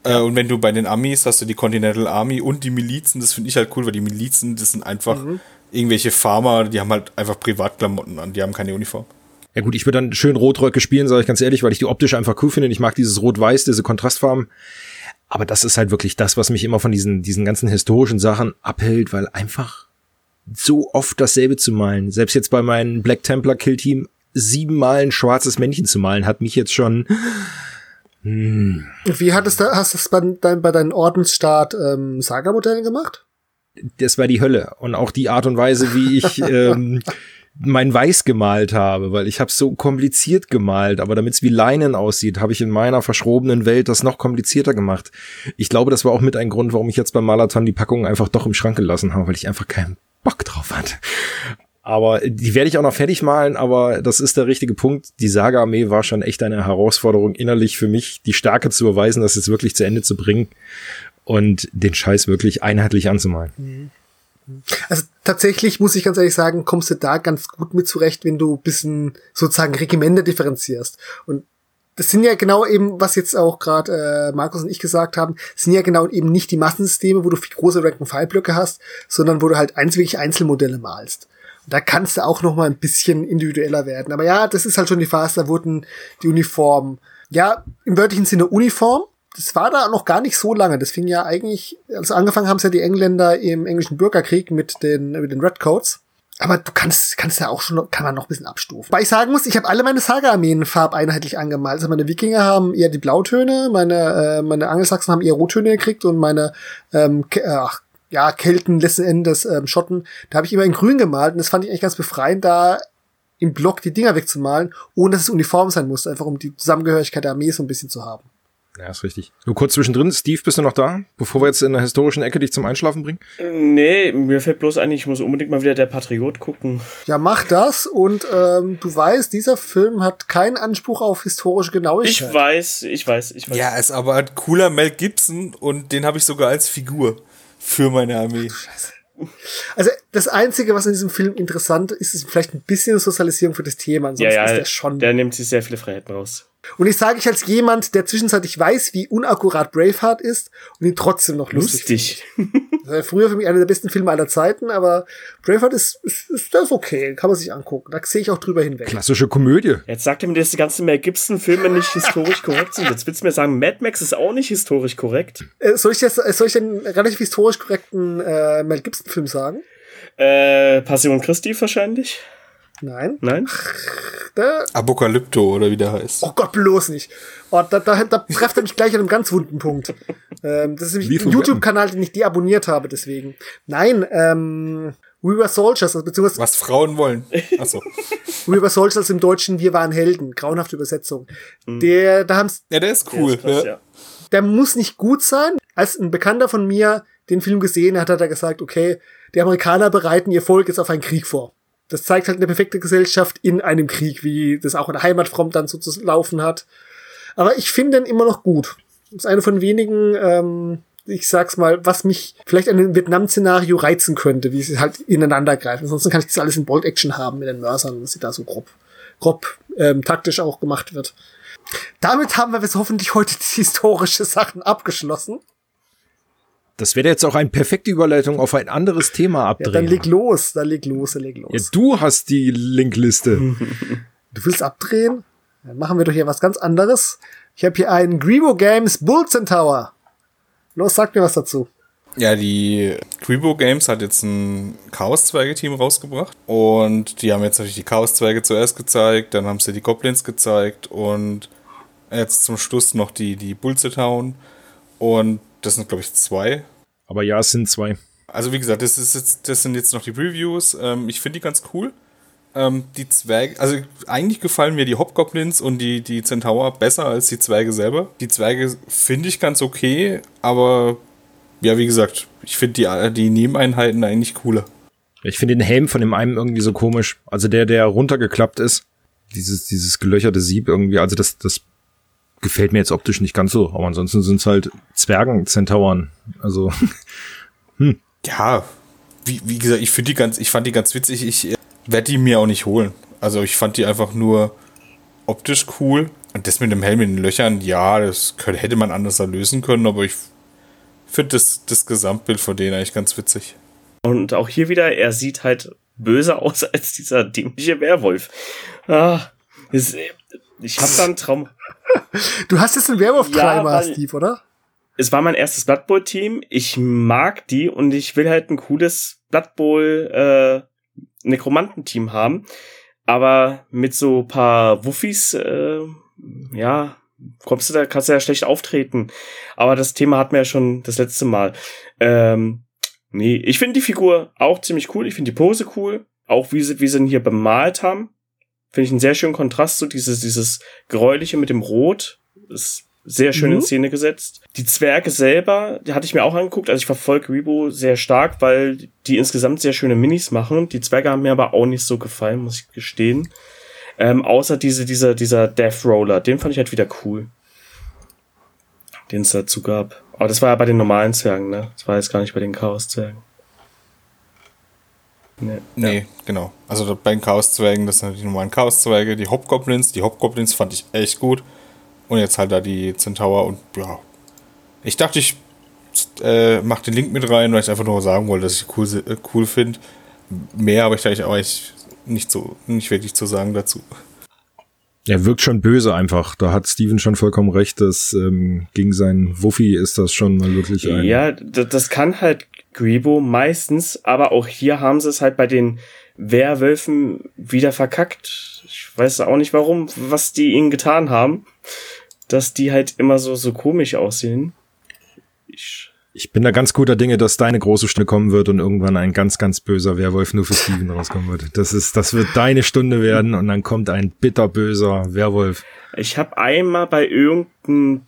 Äh, und wenn du bei den Amis hast du die Continental Army und die Milizen, das finde ich halt cool, weil die Milizen, das sind einfach mhm. irgendwelche Farmer, die haben halt einfach Privatklamotten an, die haben keine Uniform. Ja gut, ich würde dann schön Rotröcke spielen, sage ich ganz ehrlich, weil ich die optisch einfach cool finde. Ich mag dieses Rot-Weiß, diese Kontrastfarben. Aber das ist halt wirklich das, was mich immer von diesen, diesen ganzen historischen Sachen abhält, weil einfach so oft dasselbe zu malen. Selbst jetzt bei meinem Black Templar Kill Team siebenmal ein schwarzes Männchen zu malen, hat mich jetzt schon. Hm. Wie hattest du, hast du das bei, dein, bei deinen Ordensstaat ähm, Saga-Modellen gemacht? Das war die Hölle. Und auch die Art und Weise, wie ich ähm, mein Weiß gemalt habe, weil ich habe so kompliziert gemalt, aber damit es wie Leinen aussieht, habe ich in meiner verschrobenen Welt das noch komplizierter gemacht. Ich glaube, das war auch mit ein Grund, warum ich jetzt beim Malathon die Packung einfach doch im Schrank gelassen habe, weil ich einfach keinen Bock drauf hatte. Aber die werde ich auch noch fertig malen, aber das ist der richtige Punkt. Die Saga-Armee war schon echt eine Herausforderung innerlich für mich, die Stärke zu beweisen, das jetzt wirklich zu Ende zu bringen und den Scheiß wirklich einheitlich anzumalen. Mhm. Also tatsächlich muss ich ganz ehrlich sagen, kommst du da ganz gut mit zurecht, wenn du bisschen sozusagen Regimenter differenzierst. Und das sind ja genau eben, was jetzt auch gerade äh, Markus und ich gesagt haben, sind ja genau eben nicht die Massensysteme, wo du viel große Rank-and-File-Blöcke hast, sondern wo du halt eins wirklich Einzelmodelle malst. Da kannst du auch noch mal ein bisschen individueller werden. Aber ja, das ist halt schon die Phase, da wurden die Uniformen, ja, im wörtlichen Sinne Uniform, das war da noch gar nicht so lange. Das fing ja eigentlich, also angefangen haben es ja die Engländer im englischen Bürgerkrieg mit den, mit den Redcoats. Aber du kannst, kannst ja auch schon, kann man noch ein bisschen abstufen. Weil ich sagen muss, ich habe alle meine Saga-Armeen farbeinheitlich angemalt. Also meine Wikinger haben eher die Blautöne, meine, äh, meine Angelsachsen haben eher Rottöne gekriegt und meine, ähm, ach, ja, Kelten, letzten Endes, ähm, Schotten, da habe ich immer in grün gemalt und das fand ich eigentlich ganz befreiend, da im Block die Dinger wegzumalen, ohne dass es uniform sein musste, einfach um die Zusammengehörigkeit der Armee so ein bisschen zu haben. Ja, ist richtig. Nur kurz zwischendrin, Steve, bist du noch da? Bevor wir jetzt in der historischen Ecke dich zum Einschlafen bringen? Nee, mir fällt bloß ein, ich muss unbedingt mal wieder der Patriot gucken. Ja, mach das und ähm, du weißt, dieser Film hat keinen Anspruch auf historische Genauigkeit. Ich weiß, ich weiß, ich weiß. Ja, ist aber ein cooler Mel Gibson und den habe ich sogar als Figur für meine Armee. Ach, Scheiße. Also das Einzige, was in diesem Film interessant ist, ist vielleicht ein bisschen Sozialisierung für das Thema. Ansonsten ja, ja, ist der schon. Der nimmt sich sehr viele Freiheiten raus. Und ich sage ich als jemand, der zwischenzeitlich weiß, wie unakkurat Braveheart ist und ihn trotzdem noch lustig. lustig. Das war früher für mich einer der besten Filme aller Zeiten, aber Braveheart ist, ist, ist das okay, kann man sich angucken. Da sehe ich auch drüber hinweg. Klassische Komödie. Jetzt sagt er mir, dass die ganzen Mel Gibson-Filme nicht historisch korrekt sind. Jetzt willst du mir sagen, Mad Max ist auch nicht historisch korrekt. Äh, soll ich jetzt, äh, soll ich den relativ historisch korrekten äh, Mel Gibson-Film sagen? Äh, Passion Christi wahrscheinlich. Nein. Nein? Da, Apokalypto oder wie der heißt. Oh Gott, bloß nicht. Oh, da, da, da trefft er mich gleich an einem ganz wunden Punkt. Ähm, das ist nämlich ein YouTube-Kanal, den ich deabonniert habe, deswegen. Nein, ähm, We Were Soldiers, also beziehungsweise. Was Frauen wollen. Achso. We Were Soldiers im Deutschen Wir waren Helden. Grauenhafte Übersetzung. Mhm. Der, da haben's. Ja, der ist cool. Der, ist krass, ja. der muss nicht gut sein. Als ein Bekannter von mir den Film gesehen hat, hat er gesagt, okay, die Amerikaner bereiten ihr Volk jetzt auf einen Krieg vor das zeigt halt eine perfekte Gesellschaft in einem Krieg, wie das auch in der Heimatfront dann so zu laufen hat. Aber ich finde den immer noch gut. Das ist eine von wenigen, ähm, ich sag's mal, was mich vielleicht an einem Vietnam-Szenario reizen könnte, wie sie halt ineinander greifen. Ansonsten kann ich das alles in Bold-Action haben mit den Mörsern, dass sie da so grob, grob ähm, taktisch auch gemacht wird. Damit haben wir jetzt hoffentlich heute die historische Sachen abgeschlossen. Das wäre jetzt auch eine perfekte Überleitung auf ein anderes Thema abdrehen. Ja, dann leg los, dann leg los, dann leg los. Ja, du hast die Linkliste. du willst abdrehen? Dann machen wir doch hier was ganz anderes. Ich habe hier einen Grebo Games Bull Centaur. Los, sag mir was dazu. Ja, die Grebo Games hat jetzt ein Chaos-Zweige-Team rausgebracht. Und die haben jetzt natürlich die Chaos-Zweige zuerst gezeigt, dann haben sie die Goblins gezeigt und jetzt zum Schluss noch die, die Bullzetown. Und das sind, glaube ich, zwei. Aber ja, es sind zwei. Also wie gesagt, das, ist jetzt, das sind jetzt noch die Reviews. Ähm, ich finde die ganz cool. Ähm, die Zwerge, also eigentlich gefallen mir die Hobgoblins und die, die Centaur besser als die Zwerge selber. Die Zwerge finde ich ganz okay, aber ja, wie gesagt, ich finde die, die Nebeneinheiten eigentlich cooler. Ich finde den Helm von dem einen irgendwie so komisch. Also der, der runtergeklappt ist. Dieses, dieses gelöcherte Sieb irgendwie. Also das, das gefällt mir jetzt optisch nicht ganz so, aber ansonsten sind es halt Zwergen-Zentauren. Also, hm. Ja, wie, wie gesagt, ich finde die ganz, ich fand die ganz witzig. Ich äh, werde die mir auch nicht holen. Also ich fand die einfach nur optisch cool. Und das mit dem Helm in den Löchern, ja, das könnte, hätte man anders lösen können, aber ich finde das, das Gesamtbild von denen eigentlich ganz witzig. Und auch hier wieder, er sieht halt böser aus als dieser dämliche Werwolf. Ah, ist, ich habe da einen Traum. Du hast jetzt einen Werwolf-Climber, ja, Steve, oder? Es war mein erstes Blood Bowl-Team. Ich mag die und ich will halt ein cooles Blood Bowl äh, Nekromanten-Team haben. Aber mit so paar Wuffis, äh, ja, kommst du da, kannst du ja schlecht auftreten. Aber das Thema hatten wir ja schon das letzte Mal. Ähm, nee, ich finde die Figur auch ziemlich cool. Ich finde die Pose cool. Auch wie sie, wie sie ihn hier bemalt haben. Finde ich einen sehr schönen Kontrast, so dieses, dieses Gräuliche mit dem Rot. Ist sehr schön mhm. in Szene gesetzt. Die Zwerge selber, die hatte ich mir auch angeguckt. Also ich verfolge Rebo sehr stark, weil die insgesamt sehr schöne Minis machen. Die Zwerge haben mir aber auch nicht so gefallen, muss ich gestehen. Ähm, außer diese, dieser, dieser Death Roller, den fand ich halt wieder cool. Den es dazu gab. Aber das war ja bei den normalen Zwergen, ne? Das war jetzt gar nicht bei den Chaos-Zwergen. Nee, nee ja. genau. Also bei den Chaos-Zwergen, das sind die normalen Chaos-Zwerge, die Hobgoblins. Die Hobgoblins fand ich echt gut. Und jetzt halt da die Centaur und ja. Ich dachte, ich äh, mach den Link mit rein, weil ich einfach nur sagen wollte, dass ich cool, äh, cool finde. Mehr habe ich da auch nicht so, nicht wirklich zu sagen dazu. Er wirkt schon böse einfach. Da hat Steven schon vollkommen recht, dass ähm, gegen seinen Wuffi ist das schon mal wirklich ein. Ja, das kann halt Gribo meistens, aber auch hier haben sie es halt bei den Werwölfen wieder verkackt. Ich weiß auch nicht warum, was die ihnen getan haben dass die halt immer so, so komisch aussehen. Ich, ich bin da ganz guter Dinge, dass deine große Stunde kommen wird und irgendwann ein ganz, ganz böser Werwolf nur für Steven rauskommen wird. Das ist, das wird deine Stunde werden und dann kommt ein bitterböser Werwolf. Ich habe einmal bei irgendeinem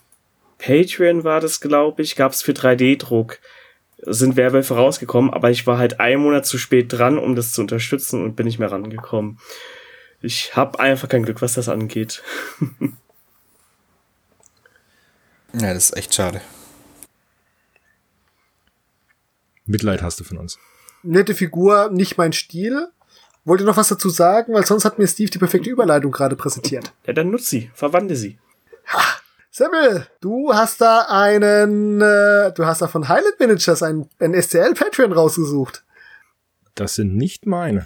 Patreon war das, glaube ich, gab es für 3D-Druck sind Werwölfe rausgekommen, aber ich war halt einen Monat zu spät dran, um das zu unterstützen und bin nicht mehr rangekommen. Ich habe einfach kein Glück, was das angeht. Ja, das ist echt schade. Mitleid hast du von uns. Nette Figur, nicht mein Stil. Wollt ihr noch was dazu sagen? Weil sonst hat mir Steve die perfekte Überleitung gerade präsentiert. Ja, dann nutz sie, verwandle sie. Ha! Samuel, du hast da einen, äh, du hast da von Highlight Managers ein, ein STL Patreon rausgesucht. Das sind nicht meine.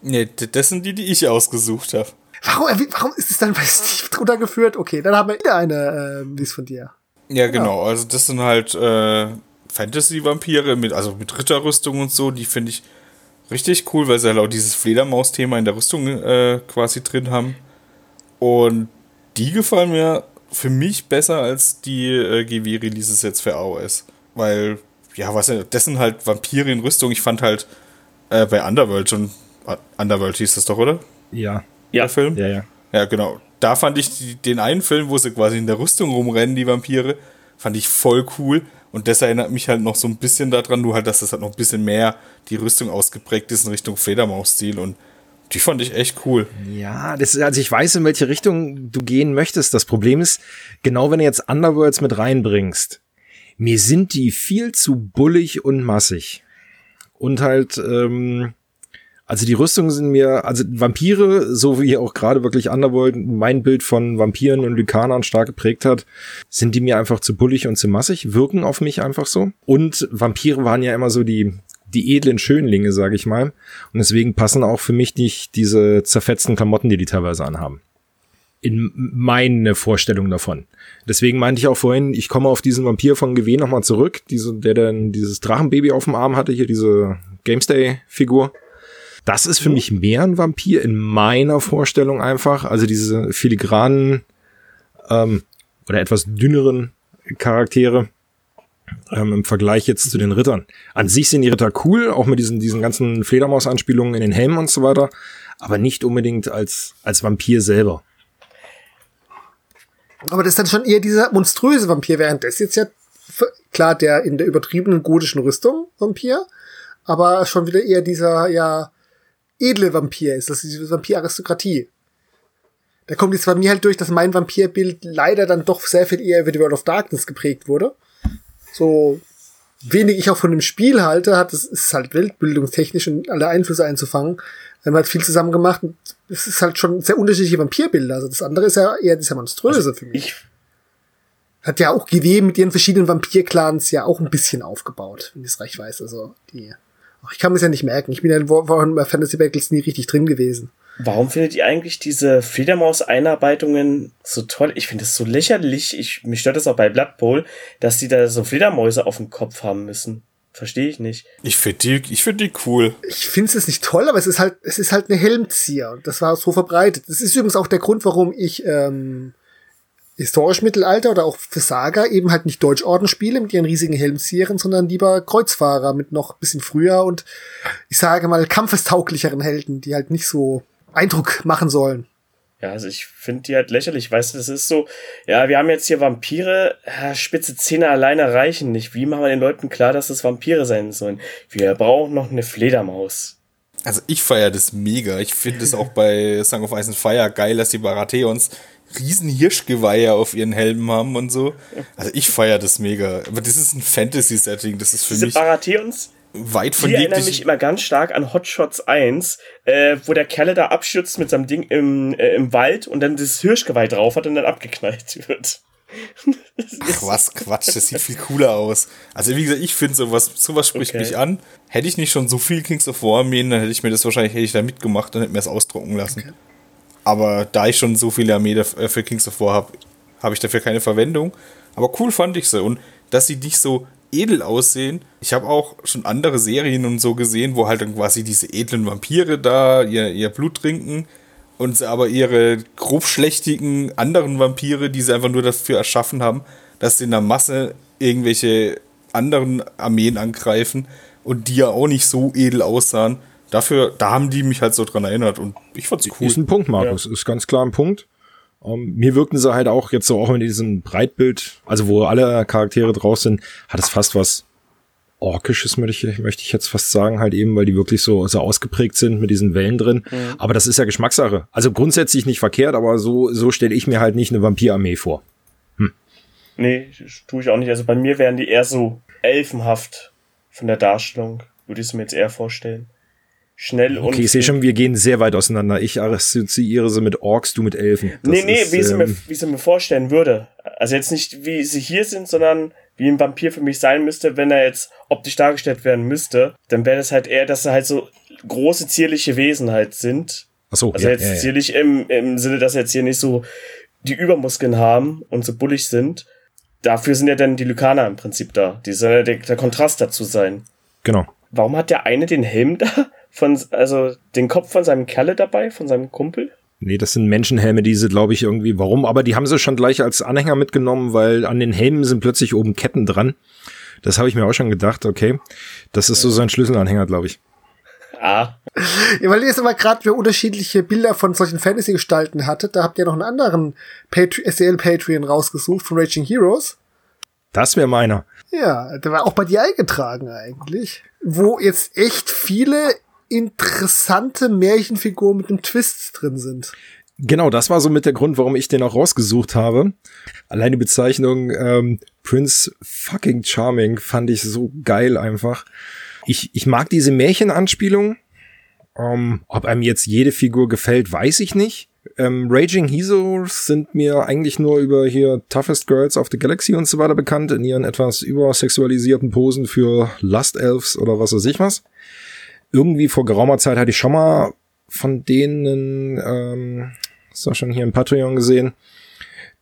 Nee, das sind die, die ich ausgesucht habe. Warum, warum ist es dann bei Steve drunter geführt? Okay, dann haben wir wieder eine, äh, ist von dir. Ja, genau. genau. Also das sind halt äh, Fantasy-Vampire mit, also mit Ritterrüstung und so. Die finde ich richtig cool, weil sie halt auch dieses Fledermaus-Thema in der Rüstung äh, quasi drin haben. Und die gefallen mir für mich besser als die äh, GW-Releases jetzt für AOS. Weil, ja, was das sind halt Vampire in Rüstung. Ich fand halt äh, bei Underworld schon. Underworld hieß das doch, oder? Ja. Ja. Der Film? Ja, ja. Ja, genau. Da fand ich die, den einen Film, wo sie quasi in der Rüstung rumrennen, die Vampire, fand ich voll cool. Und das erinnert mich halt noch so ein bisschen daran, nur halt, dass das halt noch ein bisschen mehr die Rüstung ausgeprägt ist in Richtung Fledermaus-Stil und die fand ich echt cool. Ja, das, also ich weiß, in welche Richtung du gehen möchtest. Das Problem ist, genau wenn du jetzt Underworlds mit reinbringst, mir sind die viel zu bullig und massig. Und halt, ähm, also die Rüstungen sind mir, also Vampire, so wie auch gerade wirklich Underworld mein Bild von Vampiren und Lykanern stark geprägt hat, sind die mir einfach zu bullig und zu massig, wirken auf mich einfach so. Und Vampire waren ja immer so die, die edlen Schönlinge, sage ich mal. Und deswegen passen auch für mich nicht diese zerfetzten Klamotten, die die teilweise anhaben. In meine Vorstellung davon. Deswegen meinte ich auch vorhin, ich komme auf diesen Vampir von GW nochmal zurück, diese, der dann dieses Drachenbaby auf dem Arm hatte, hier diese Gamestay-Figur. Das ist für mich mehr ein Vampir in meiner Vorstellung einfach. Also diese filigranen ähm, oder etwas dünneren Charaktere ähm, im Vergleich jetzt zu den Rittern. An sich sind die Ritter cool, auch mit diesen, diesen ganzen Fledermaus-Anspielungen in den Helmen und so weiter, aber nicht unbedingt als, als Vampir selber. Aber das ist dann schon eher dieser monströse Vampir, während das jetzt ja klar der in der übertriebenen gotischen Rüstung Vampir, aber schon wieder eher dieser ja edle Vampir ist. Das ist diese Vampir-Aristokratie. Da kommt jetzt bei mir halt durch, dass mein Vampirbild leider dann doch sehr viel eher über die World of Darkness geprägt wurde. So wenig ich auch von dem Spiel halte, hat es ist halt weltbildungstechnisch und alle Einflüsse einzufangen. Wir haben halt viel zusammen gemacht und es ist halt schon sehr unterschiedliche Vampirbilder. Also das andere ist ja eher dieser monströse also für mich. Hat ja auch GW mit ihren verschiedenen Vampir-Clans ja auch ein bisschen aufgebaut, wenn ich es recht weiß. Also die ich kann mir ja nicht merken. Ich bin ja in bei Fantasy Battles nie richtig drin gewesen. Warum findet ihr eigentlich diese Fledermaus-Einarbeitungen so toll? Ich finde es so lächerlich. Ich, mich stört das auch bei Blood Bowl, dass die da so Fledermäuse auf dem Kopf haben müssen. Verstehe ich nicht. Ich finde die, ich finde die cool. Ich finde es nicht toll, aber es ist halt, es ist halt eine Helmzieher. Und das war so verbreitet. Das ist übrigens auch der Grund, warum ich ähm, historisch Mittelalter oder auch für Saga eben halt nicht Deutschordenspiele mit ihren riesigen Helmzieren, sondern lieber Kreuzfahrer mit noch bisschen früher und ich sage mal kampfestauglicheren Helden, die halt nicht so Eindruck machen sollen. Ja, also ich finde die halt lächerlich, weißt du, das ist so, ja, wir haben jetzt hier Vampire, spitze Zähne alleine reichen nicht. Wie machen wir den Leuten klar, dass es Vampire sein sollen? Wir brauchen noch eine Fledermaus. Also ich feiere das mega. Ich finde es auch bei Song of Ice and Fire geil, dass die Baratheons riesen Hirschgeweihe auf ihren Helmen haben und so. Also ich feiere das mega. Aber das ist ein Fantasy-Setting, das ist für Diese mich Baratheons, weit von die erinnern mich immer ganz stark an Hot Shots 1, äh, wo der Kerle da abschützt mit seinem Ding im, äh, im Wald und dann das Hirschgeweih drauf hat und dann abgeknallt wird. Ach was, Quatsch, das sieht viel cooler aus. Also wie gesagt, ich finde sowas, sowas spricht Okay. mich an. Hätte ich nicht schon so viel Kings of War Armeen, dann hätte ich mir das wahrscheinlich, hätte ich da mitgemacht und hätte mir das ausdrucken lassen. Aber da ich schon so viele Armee äh, für Kings of War habe, habe ich dafür keine Verwendung. Aber cool fand ich sie. Und dass sie nicht so edel aussehen. Ich habe auch schon andere Serien und so gesehen, wo halt dann quasi diese edlen Vampire da ihr, ihr Blut trinken und sie aber ihre grobschlächtigen anderen Vampire, die sie einfach nur dafür erschaffen haben, dass sie in der Masse irgendwelche anderen Armeen angreifen und die ja auch nicht so edel aussahen. Dafür, da haben die mich halt so dran erinnert und ich fand's cool. Ist ein Punkt, Markus. Ist ganz klar ein Punkt. Ähm, mir wirkten sie halt auch jetzt so auch in diesem Breitbild, also wo alle Charaktere drauf sind, hat es fast was Orkisches, möchte ich, möchte ich jetzt fast sagen, halt eben, weil die wirklich so, so ausgeprägt sind mit diesen Wellen drin. Aber das ist ja Geschmackssache. Also grundsätzlich nicht verkehrt, aber so, so stelle ich mir halt nicht eine Vampirarmee vor. Nee, das tue ich auch nicht. Also bei mir wären die eher so elfenhaft von der Darstellung, würde ich es mir jetzt eher vorstellen. Schnell und. Okay, ich sehe schon, wir gehen sehr weit auseinander. Ich assoziiere sie mit Orks, du mit Elfen. Das nee, nee, ist, wie, ich sie mir, ähm, wie sie mir vorstellen würde. Also jetzt nicht, wie sie hier sind, sondern wie ein Vampir für mich sein müsste, wenn er jetzt optisch dargestellt werden müsste. Dann wäre das halt eher, dass sie halt so große, zierliche Wesen halt sind. Ach so, Also ja, jetzt ja, ja. zierlich im, im Sinne, dass sie jetzt hier nicht so die Übermuskeln haben und so bullig sind. Dafür sind ja dann die Lykaner im Prinzip da. Die soll ja der, der Kontrast dazu sein. Genau. Warum hat der eine den Helm da? Von, also den Kopf von seinem Kerle dabei, von seinem Kumpel? Nee, das sind Menschenhelme, diese, glaube ich, irgendwie. Warum? Aber die haben sie schon gleich als Anhänger mitgenommen, weil an den Helmen sind plötzlich oben Ketten dran. Das habe ich mir auch schon gedacht, okay. Das ist so sein Schlüsselanhänger, glaube ich. Ah, Ja, weil ihr jetzt aber gerade für unterschiedliche Bilder von solchen Fantasy-Gestalten hattet, da habt ihr noch einen anderen Patri SL Patreon rausgesucht von Raging Heroes. Das wäre meiner. Ja, der war auch bei dir eingetragen eigentlich. Wo jetzt echt viele interessante Märchenfiguren mit einem Twist drin sind. Genau, das war so mit der Grund, warum ich den auch rausgesucht habe. Allein die Bezeichnung ähm, Prince fucking Charming fand ich so geil einfach. Ich, ich mag diese Märchenanspielung. Ähm, ob einem jetzt jede Figur gefällt, weiß ich nicht. Ähm, Raging Heroes sind mir eigentlich nur über hier Toughest Girls of the Galaxy und so weiter bekannt, in ihren etwas übersexualisierten Posen für Lust Elves oder was weiß ich was. Irgendwie vor geraumer Zeit hatte ich schon mal von denen, ähm, ist doch schon hier im Patreon gesehen,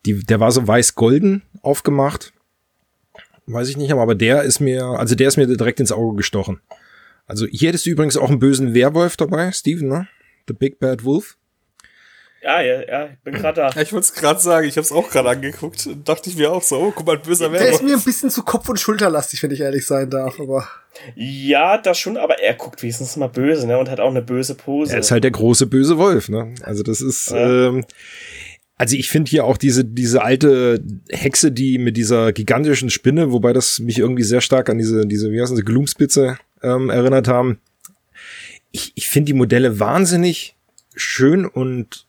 die, der war so weiß-golden aufgemacht. Weiß ich nicht, aber der ist mir, also der ist mir direkt ins Auge gestochen. Also hier hättest du übrigens auch einen bösen Werwolf dabei, Steven, ne? The Big Bad Wolf. Ja, ja, ja, ich bin gerade da. Ja, ich wollte es gerade sagen, ich habe es auch gerade angeguckt und dachte ich mir auch so, oh, guck mal, ein böser Der ist Werwolf. mir ein bisschen zu kopf- und schulterlastig, wenn ich ehrlich sein darf, aber. Ja, das schon, aber er guckt wenigstens mal böse, ne? Und hat auch eine böse Pose. Er ist halt der große böse Wolf, ne? Also das ist, Ja. ähm, also ich finde hier auch diese, diese alte Hexe, die mit dieser gigantischen Spinne, wobei das mich irgendwie sehr stark an diese, diese, wie heißen sie, Gloomspitze ähm, erinnert haben. Ich, ich finde die Modelle wahnsinnig schön und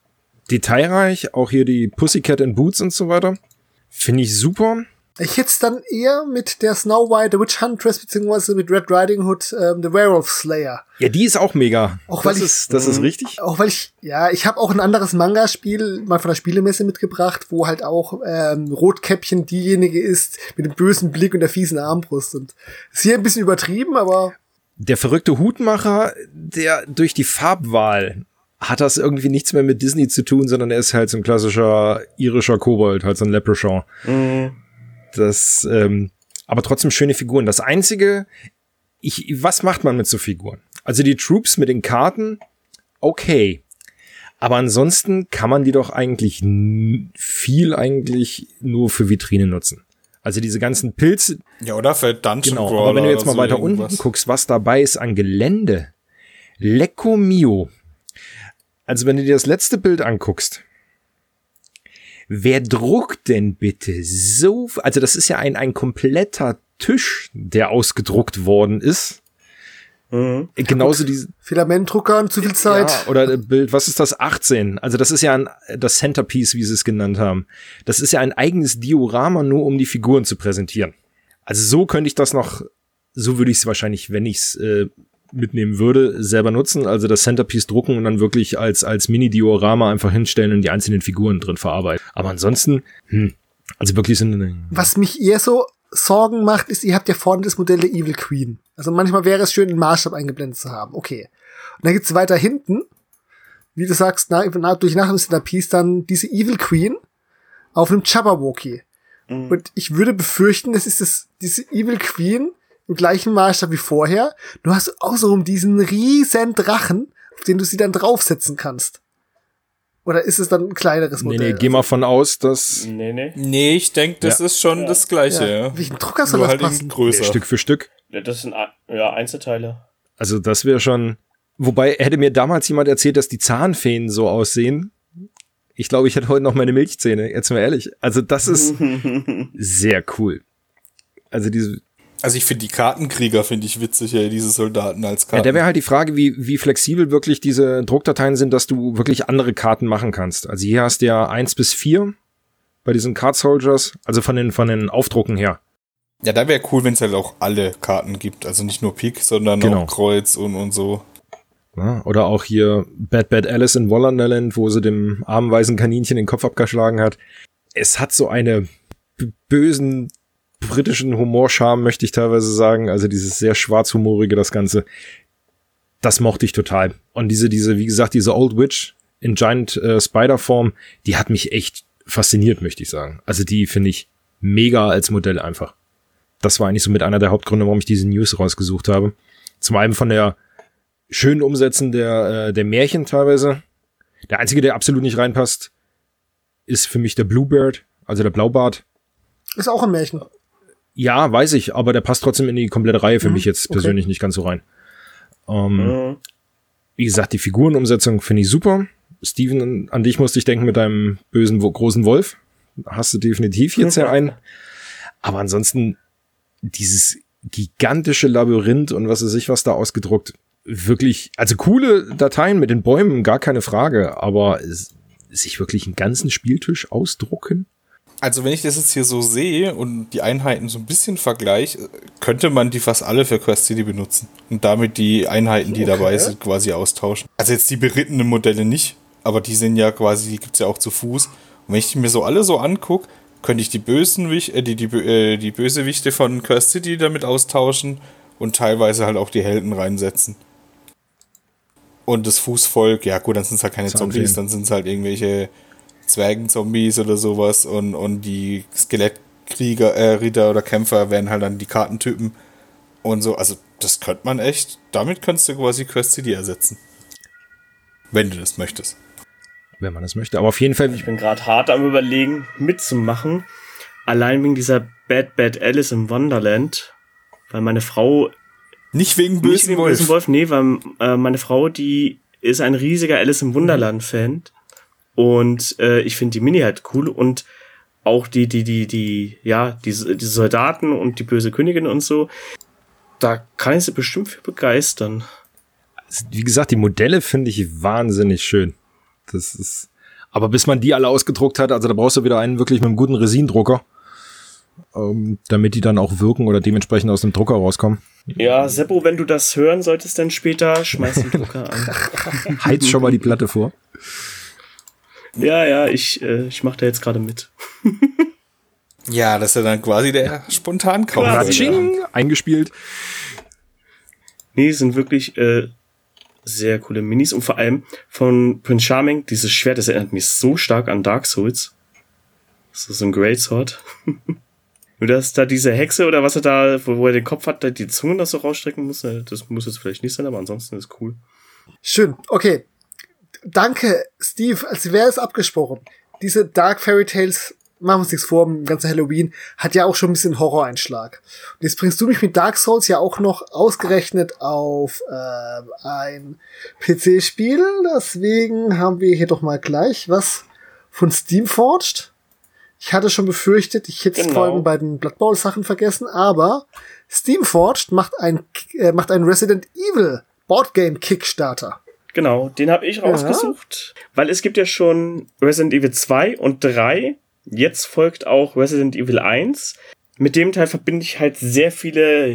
detailreich. Auch hier die Pussycat in Boots und so weiter. Finde ich super. Ich hätte es dann eher mit der Snow White, The Witch Huntress, beziehungsweise mit Red Riding Hood, ähm, The Werewolf Slayer. Ja, die ist auch mega. Auch das weil ich- ist, das ist richtig. Auch weil ich, ja, ich habe auch ein anderes Manga-Spiel mal von der Spielemesse mitgebracht, wo halt auch ähm, Rotkäppchen diejenige ist mit dem bösen Blick und der fiesen Armbrust. Und ist hier ein bisschen übertrieben, aber der verrückte Hutmacher, der durch die Farbwahl hat das irgendwie nichts mehr mit Disney zu tun, sondern er ist halt so ein klassischer irischer Kobold, halt so ein Leprechaun. Mhm. Das, ähm, aber trotzdem schöne Figuren. Das einzige, ich, was macht man mit so Figuren? Also die Troops mit den Karten, okay. Aber ansonsten kann man die doch eigentlich viel eigentlich nur für Vitrine nutzen. Also diese ganzen Pilze. Ja, oder für Dungeon Genau, aber wenn du jetzt mal so weiter irgendwas. unten guckst, was dabei ist an Gelände. Lecco Mio. Also wenn du dir das letzte Bild anguckst, wer druckt denn bitte so, also das ist ja ein, ein kompletter Tisch, der ausgedruckt worden ist. Mhm. Genauso diese Filamentdrucker und zu viel Zeit. Ja, oder Bild, was ist das? 18. Also das ist ja ein, das Centerpiece, wie sie es genannt haben. Das ist ja ein eigenes Diorama, nur um die Figuren zu präsentieren. Also so könnte ich das noch, so würde ich es wahrscheinlich, wenn ich es äh, mitnehmen würde, selber nutzen. Also das Centerpiece drucken und dann wirklich als, als Mini-Diorama einfach hinstellen und die einzelnen Figuren drin verarbeiten. Aber ansonsten, hm, also wirklich sind. Was mich eher so Sorgen macht, ist, ihr habt ja vorne das Modell der Evil Queen. Also manchmal wäre es schön, einen Maßstab eingeblendet zu haben. Okay. Und dann gibt's weiter hinten, wie du sagst, na, na, durch nach dem Piece dann diese Evil Queen auf einem Jabberwocky. Mhm. Und ich würde befürchten, das ist das, diese Evil Queen im gleichen Maßstab wie vorher. Du hast außenrum diesen riesen Drachen, auf den du sie dann draufsetzen kannst. Oder ist es dann ein kleineres Modell? Nee, nee, geh mal von aus, dass. Nee, nee. Nee, ich denke, das ja. ist schon ja. das gleiche, ja. Welchen Drucker soll Nur das halt passen? Größer. Stück für Stück. Ja, das sind ja Einzelteile. Also, das wäre schon. Wobei, hätte mir damals jemand erzählt, dass die Zahnfeen so aussehen. Ich glaube, ich hätte heute noch meine Milchzähne, jetzt mal ehrlich. Also, das ist sehr cool. Also, diese, also ich finde die Kartenkrieger finde ich witzig, ja, diese Soldaten als Karten. Ja, da wäre halt die Frage, wie, wie flexibel wirklich diese Druckdateien sind, dass du wirklich andere Karten machen kannst. Also hier hast du ja eins bis vier bei diesen Card Soldiers, also von den, von den Aufdrucken her. Ja, da wäre cool, wenn es halt auch alle Karten gibt. Also nicht nur Pik, sondern genau. auch Kreuz und, und so. Ja, oder auch hier Bad Bad Alice in Wonderland, wo sie dem armen weißen Kaninchen den Kopf abgeschlagen hat. Es hat so eine bösen britischen Humorscham, möchte ich teilweise sagen. Also dieses sehr schwarzhumorige, das Ganze. Das mochte ich total. Und diese, diese, wie gesagt, diese Old Witch in Giant äh, Spider Form, die hat mich echt fasziniert, möchte ich sagen. Also die finde ich mega als Modell einfach. Das war eigentlich so mit einer der Hauptgründe, warum ich diese News rausgesucht habe. Zum einen von der schönen Umsetzen der, äh, der Märchen teilweise. Der einzige, der absolut nicht reinpasst, ist für mich der Bluebird, also der Blaubart. Ist auch ein Märchen. Ja, weiß ich, aber der passt trotzdem in die komplette Reihe für mhm, mich jetzt persönlich okay. nicht ganz so rein. Ähm, mhm. Wie gesagt, die Figurenumsetzung finde ich super. Steven, an dich musste ich denken mit deinem bösen großen Wolf. Hast du definitiv jetzt ja einen. Aber ansonsten dieses gigantische Labyrinth und was weiß ich, was da ausgedruckt. Wirklich, also coole Dateien mit den Bäumen, gar keine Frage, aber sich wirklich einen ganzen Spieltisch ausdrucken? Also wenn ich das jetzt hier so sehe und die Einheiten so ein bisschen vergleiche, könnte man die fast alle für Quest City benutzen und damit die Einheiten, die okay. dabei sind, quasi austauschen. Also jetzt die berittenen Modelle nicht, aber die sind ja quasi, die gibt's ja auch zu Fuß. Und wenn ich mir so alle so angucke, könnte ich die bösen äh, die, die, äh, die Bösewichte von Quest City damit austauschen und teilweise halt auch die Helden reinsetzen. Und das Fußvolk, ja gut, dann sind es halt keine Zombies, dann sind es halt irgendwelche Zwergenzombies oder sowas und, und die Skelettkrieger, äh, Ritter oder Kämpfer werden halt dann die Kartentypen und so. Also, das könnte man echt, damit könntest du quasi Quest CD ersetzen. Wenn du das möchtest. Wenn man das möchte. Aber auf jeden Fall. Ich bin gerade hart am überlegen, mitzumachen. Allein wegen dieser Bad Bad Alice im Wonderland. Weil meine Frau. Nicht wegen bösen nicht wegen Wolf. Bösen Wolf. Nee, weil äh, meine Frau, die ist ein riesiger Alice im Wunderland-Fan. Und äh, ich finde die Mini halt cool und auch die, die, die, die, ja, die, die Soldaten und die böse Königin und so. Da kann ich sie bestimmt für begeistern. Wie gesagt, die Modelle finde ich wahnsinnig schön. Das ist, aber bis man die alle ausgedruckt hat, also da brauchst du wieder einen wirklich mit einem guten Resindrucker, ähm, damit die dann auch wirken oder dementsprechend aus dem Drucker rauskommen. Ja, Seppo, wenn du das hören solltest, dann später schmeiß den Drucker an. Heiz schon mal die Platte vor. Ja, ja, ich, äh, ich mache da jetzt gerade mit. ja, das ist ja dann quasi der Spontankauf. Ratsching, eingespielt. Nee, sind wirklich äh, sehr coole Minis und vor allem von Prince Charming, dieses Schwert, das erinnert mich so stark an Dark Souls. Das ist so ein Great Sword. Nur dass da diese Hexe oder was er da, wo, wo er den Kopf hat, da die Zunge das so rausstrecken muss, äh, das muss jetzt vielleicht nicht sein, aber ansonsten ist cool. Schön, okay danke, Steve, als wäre es abgesprochen. Diese Dark Fairy Tales, machen wir uns nichts vor, im ganzen Halloween, hat ja auch schon ein bisschen Horroreinschlag. Und jetzt bringst du mich mit Dark Souls ja auch noch ausgerechnet auf äh, ein PC-Spiel. Deswegen haben wir hier doch mal gleich was von Steam Forged. Ich hatte schon befürchtet, ich hätte es Genau. allem bei den Blood Bowl Sachen vergessen, aber Steamforged macht ein äh, macht ein Resident Evil Boardgame Kickstarter. Genau, den habe ich rausgesucht, weil es gibt ja schon Resident Evil 2 und 3. Jetzt folgt auch Resident Evil 1. Mit dem Teil verbinde ich halt sehr viele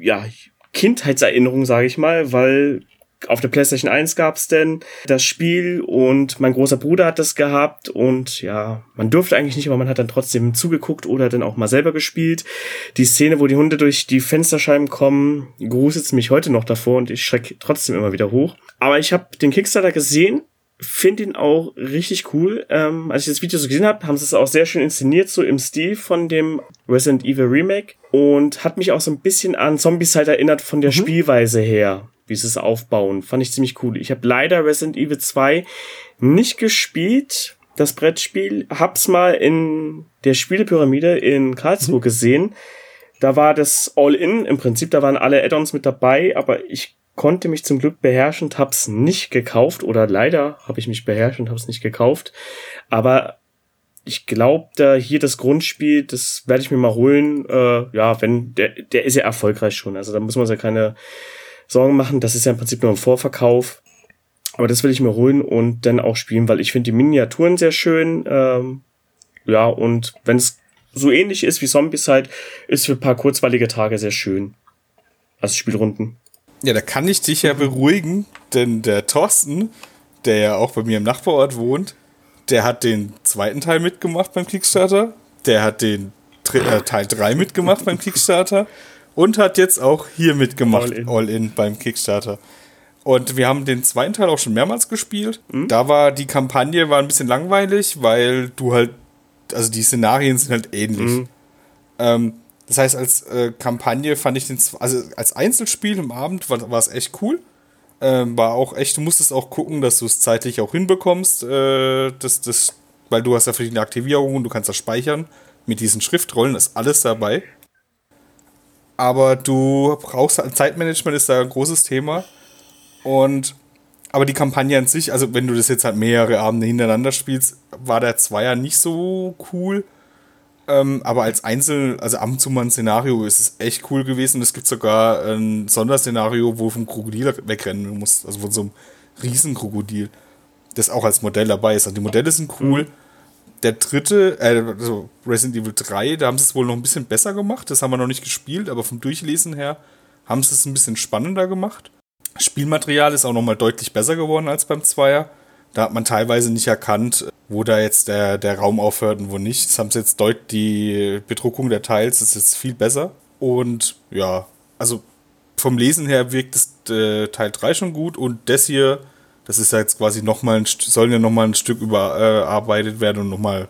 ja, Kindheitserinnerungen, sage ich mal, weil auf der PlayStation 1 gab's denn das Spiel und mein großer Bruder hat das gehabt und ja, man durfte eigentlich nicht, aber man hat dann trotzdem zugeguckt oder dann auch mal selber gespielt. Die Szene, wo die Hunde durch die Fensterscheiben kommen, gruselt mich heute noch davor und ich schreck trotzdem immer wieder hoch. Aber ich habe den Kickstarter gesehen, finde ihn auch richtig cool. Ähm, als ich das Video so gesehen habe, haben sie es auch sehr schön inszeniert, so im Stil von dem Resident Evil Remake und hat mich auch so ein bisschen an Zombies halt erinnert von der Spielweise her wie sie es aufbauen. Fand ich ziemlich cool. Ich habe leider Resident Evil 2 nicht gespielt, das Brettspiel. Hab's mal in der Spielepyramide in Karlsruhe gesehen. Da war das All-In im Prinzip, da waren alle Add-ons mit dabei, aber ich konnte mich zum Glück beherrschen und hab's nicht gekauft. Oder leider habe ich mich beherrscht und hab's nicht gekauft. Aber ich glaube, da hier das Grundspiel, das werde ich mir mal holen. Äh, ja, wenn der, der ist ja erfolgreich schon. Also da muss man ja keine Sorgen machen. Das ist ja im Prinzip nur ein Vorverkauf. Aber das will ich mir holen und dann auch spielen, weil ich finde die Miniaturen sehr schön. Ähm, ja, und wenn es so ähnlich ist wie Zombies halt, ist für ein paar kurzweilige Tage sehr schön. Als Spielrunden. Ja, da kann ich dich ja beruhigen, denn der Thorsten, der ja auch bei mir im Nachbarort wohnt, der hat den zweiten Teil mitgemacht beim Kickstarter, der hat den äh, Teil 3 mitgemacht beim Kickstarter und hat jetzt auch hier mitgemacht, All in. All in beim Kickstarter. Und wir haben den zweiten Teil auch schon mehrmals gespielt. Da war die Kampagne war ein bisschen langweilig, weil du halt, also die Szenarien sind halt ähnlich. Ähm, das heißt, als äh, Kampagne fand ich den, also als Einzelspiel im Abend war, war es echt cool. Ähm, war auch echt, du musstest auch gucken, dass du es zeitlich auch hinbekommst, äh, das, das, weil du hast ja verschiedene Aktivierungen, du kannst das speichern mit diesen Schriftrollen, ist alles dabei. Aber du brauchst halt, Zeitmanagement ist da ein großes Thema. Und aber die Kampagne an sich, also wenn du das jetzt halt mehrere Abende hintereinander spielst, war der Zweier nicht so cool. Ähm, aber als Einzel, also ab und zu mal ein Szenario ist es echt cool gewesen. Es gibt sogar ein Sonderszenario, wo du vom Krokodil wegrennen musst, also von so einem Riesenkrokodil, das auch als Modell dabei ist. Also die Modelle sind cool. Der dritte, äh, also Resident Evil 3, da haben sie es wohl noch ein bisschen besser gemacht. Das haben wir noch nicht gespielt, aber vom Durchlesen her haben sie es ein bisschen spannender gemacht. Spielmaterial ist auch noch mal deutlich besser geworden als beim Zweier. Da hat man teilweise nicht erkannt, wo da jetzt der, der Raum aufhört und wo nicht. Das haben sie jetzt deutlich, die Bedruckung der Teils ist jetzt viel besser. Und ja, also vom Lesen her wirkt das äh, Teil 3 schon gut und das hier, das ist ja jetzt quasi nochmal ein, St- sollen ja nochmal ein Stück überarbeitet werden und nochmal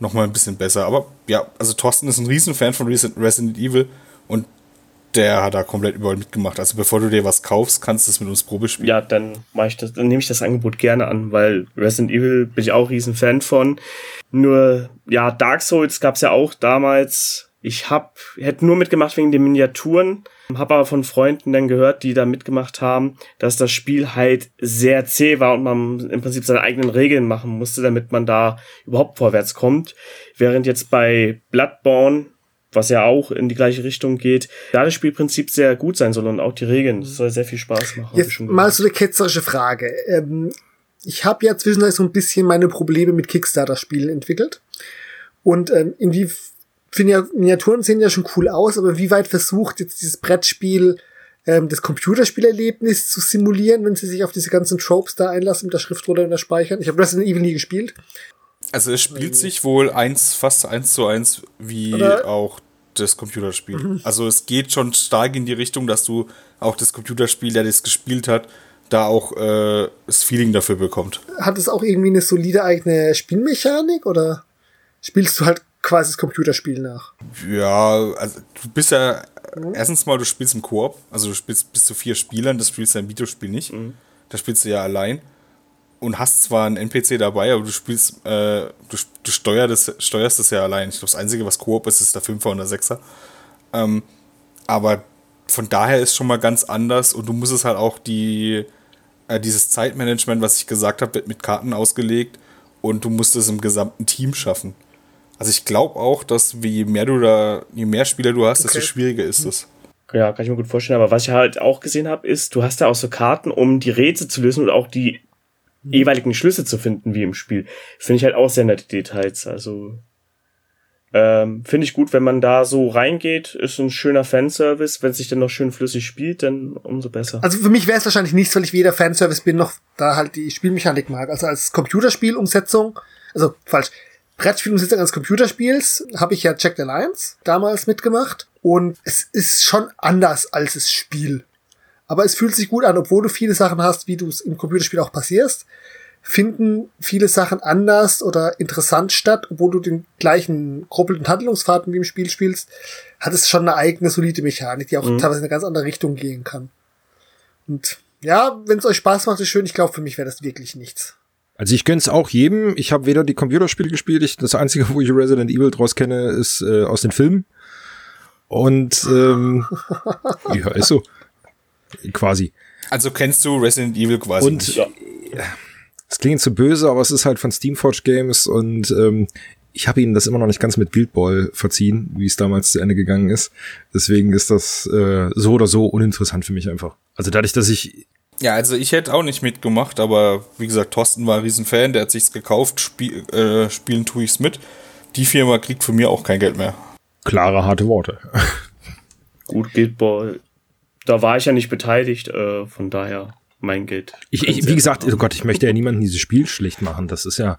noch mal ein bisschen besser. Aber ja, also Thorsten ist ein Riesenfan von Resi- Resident Evil und der hat da komplett überall mitgemacht. Also bevor du dir was kaufst, kannst du es mit uns Probe spielen. Ja, dann mache ich das, dann nehme ich das Angebot gerne an, weil Resident Evil bin ich auch riesen Fan von. Nur, ja, Dark Souls gab's ja auch damals. Ich hab, hätte nur mitgemacht wegen den Miniaturen, habe aber von Freunden dann gehört, die da mitgemacht haben, dass das Spiel halt sehr zäh war und man im Prinzip seine eigenen Regeln machen musste, damit man da überhaupt vorwärts kommt. Während jetzt bei Bloodborne was ja auch in die gleiche Richtung geht, da das Spielprinzip sehr gut sein soll und auch die Regeln. Das soll sehr viel Spaß machen. Jetzt mal so eine ketzerische Frage. Ähm, ich habe ja zwischendurch so ein bisschen meine Probleme mit Kickstarter-Spielen entwickelt. Und ähm, inwie finde ja, Miniaturen sehen ja schon cool aus, aber wie weit versucht jetzt dieses Brettspiel ähm, das Computerspielerlebnis zu simulieren, wenn sie sich auf diese ganzen Tropes da einlassen mit der Schriftrolle und der Speichern? Ich habe Resident Evil nie gespielt. Also es spielt sich wohl eins, fast eins zu eins wie Oder- auch das Computerspiel. Also es geht schon stark in die Richtung, dass du auch das Computerspiel, der das gespielt hat, da auch äh, das Feeling dafür bekommt. Hat es auch irgendwie eine solide eigene Spielmechanik oder spielst du halt quasi das Computerspiel nach? Ja, also du bist ja erstens mal, du spielst im Koop, also du spielst bis zu vier Spielern, das spielst du im Videospiel nicht. Da spielst du ja allein. und hast zwar einen NPC dabei, aber du spielst, äh, du, du steuerst, steuerst es ja allein. Ich glaube, das Einzige, was Koop ist, ist der Fünfer und der Sechser. Ähm, aber von daher ist schon mal ganz anders und du musst es halt auch die, äh, dieses Zeitmanagement, was ich gesagt habe, wird mit Karten ausgelegt und du musst es im gesamten Team schaffen. Also ich glaube auch, dass je mehr du da, je mehr Spieler du hast, okay. desto schwieriger ist es. Ja, kann ich mir gut vorstellen. Aber was ich halt auch gesehen habe, ist, du hast da auch so Karten, um die Rätsel zu lösen und auch die jeweiligen Schlüsse zu finden, wie im Spiel. Finde ich halt auch sehr nette Details. Also ähm, Finde ich gut, wenn man da so reingeht, ist ein schöner Fanservice. Wenn es sich dann noch schön flüssig spielt, dann umso besser. Also für mich wäre es wahrscheinlich nichts, weil ich weder Fanservice bin, noch da halt die Spielmechanik mag. Also als Computerspielumsetzung, also falsch, Brettspielumsetzung eines Computerspiels habe ich ja Jack Alliance damals mitgemacht. Und es ist schon anders als das Spiel. Aber es fühlt sich gut an, obwohl du viele Sachen hast, wie du es im Computerspiel auch passierst finden viele Sachen anders oder interessant statt, obwohl du den gleichen gruppelten Handlungsfaden wie im Spiel spielst, hat es schon eine eigene solide Mechanik, die auch mhm. teilweise in eine ganz andere Richtung gehen kann. Und ja, wenn es euch Spaß macht, ist schön. Ich glaube, für mich wäre das wirklich nichts. Also ich gönn's auch jedem. Ich habe weder die Computerspiele gespielt. Ich, das Einzige, wo ich Resident Evil draus kenne, ist äh, aus den Filmen. Und ähm, ja, ist so. Quasi. Also kennst du Resident Evil quasi und, nicht? Ja es klingt zu böse, aber es ist halt von Steamforge Games und ähm, ich habe ihnen das immer noch nicht ganz mit Guild Ball verziehen, wie es damals zu Ende gegangen ist. Deswegen ist das äh, so oder so uninteressant für mich einfach. Also dadurch, dass ich ja, also ich hätte auch nicht mitgemacht, aber wie gesagt, Thorsten war ein Riesenfan, der hat sich's gekauft, spiel, äh, spielen tue ich's mit. Die Firma kriegt von mir auch kein Geld mehr. Klare, harte Worte. Gut, Guild Ball. Da war ich ja nicht beteiligt, äh, von daher mein Geld. Ich, ich, wie gesagt, oh Gott, ich möchte ja niemanden dieses Spiel schlecht machen. Das ist ja,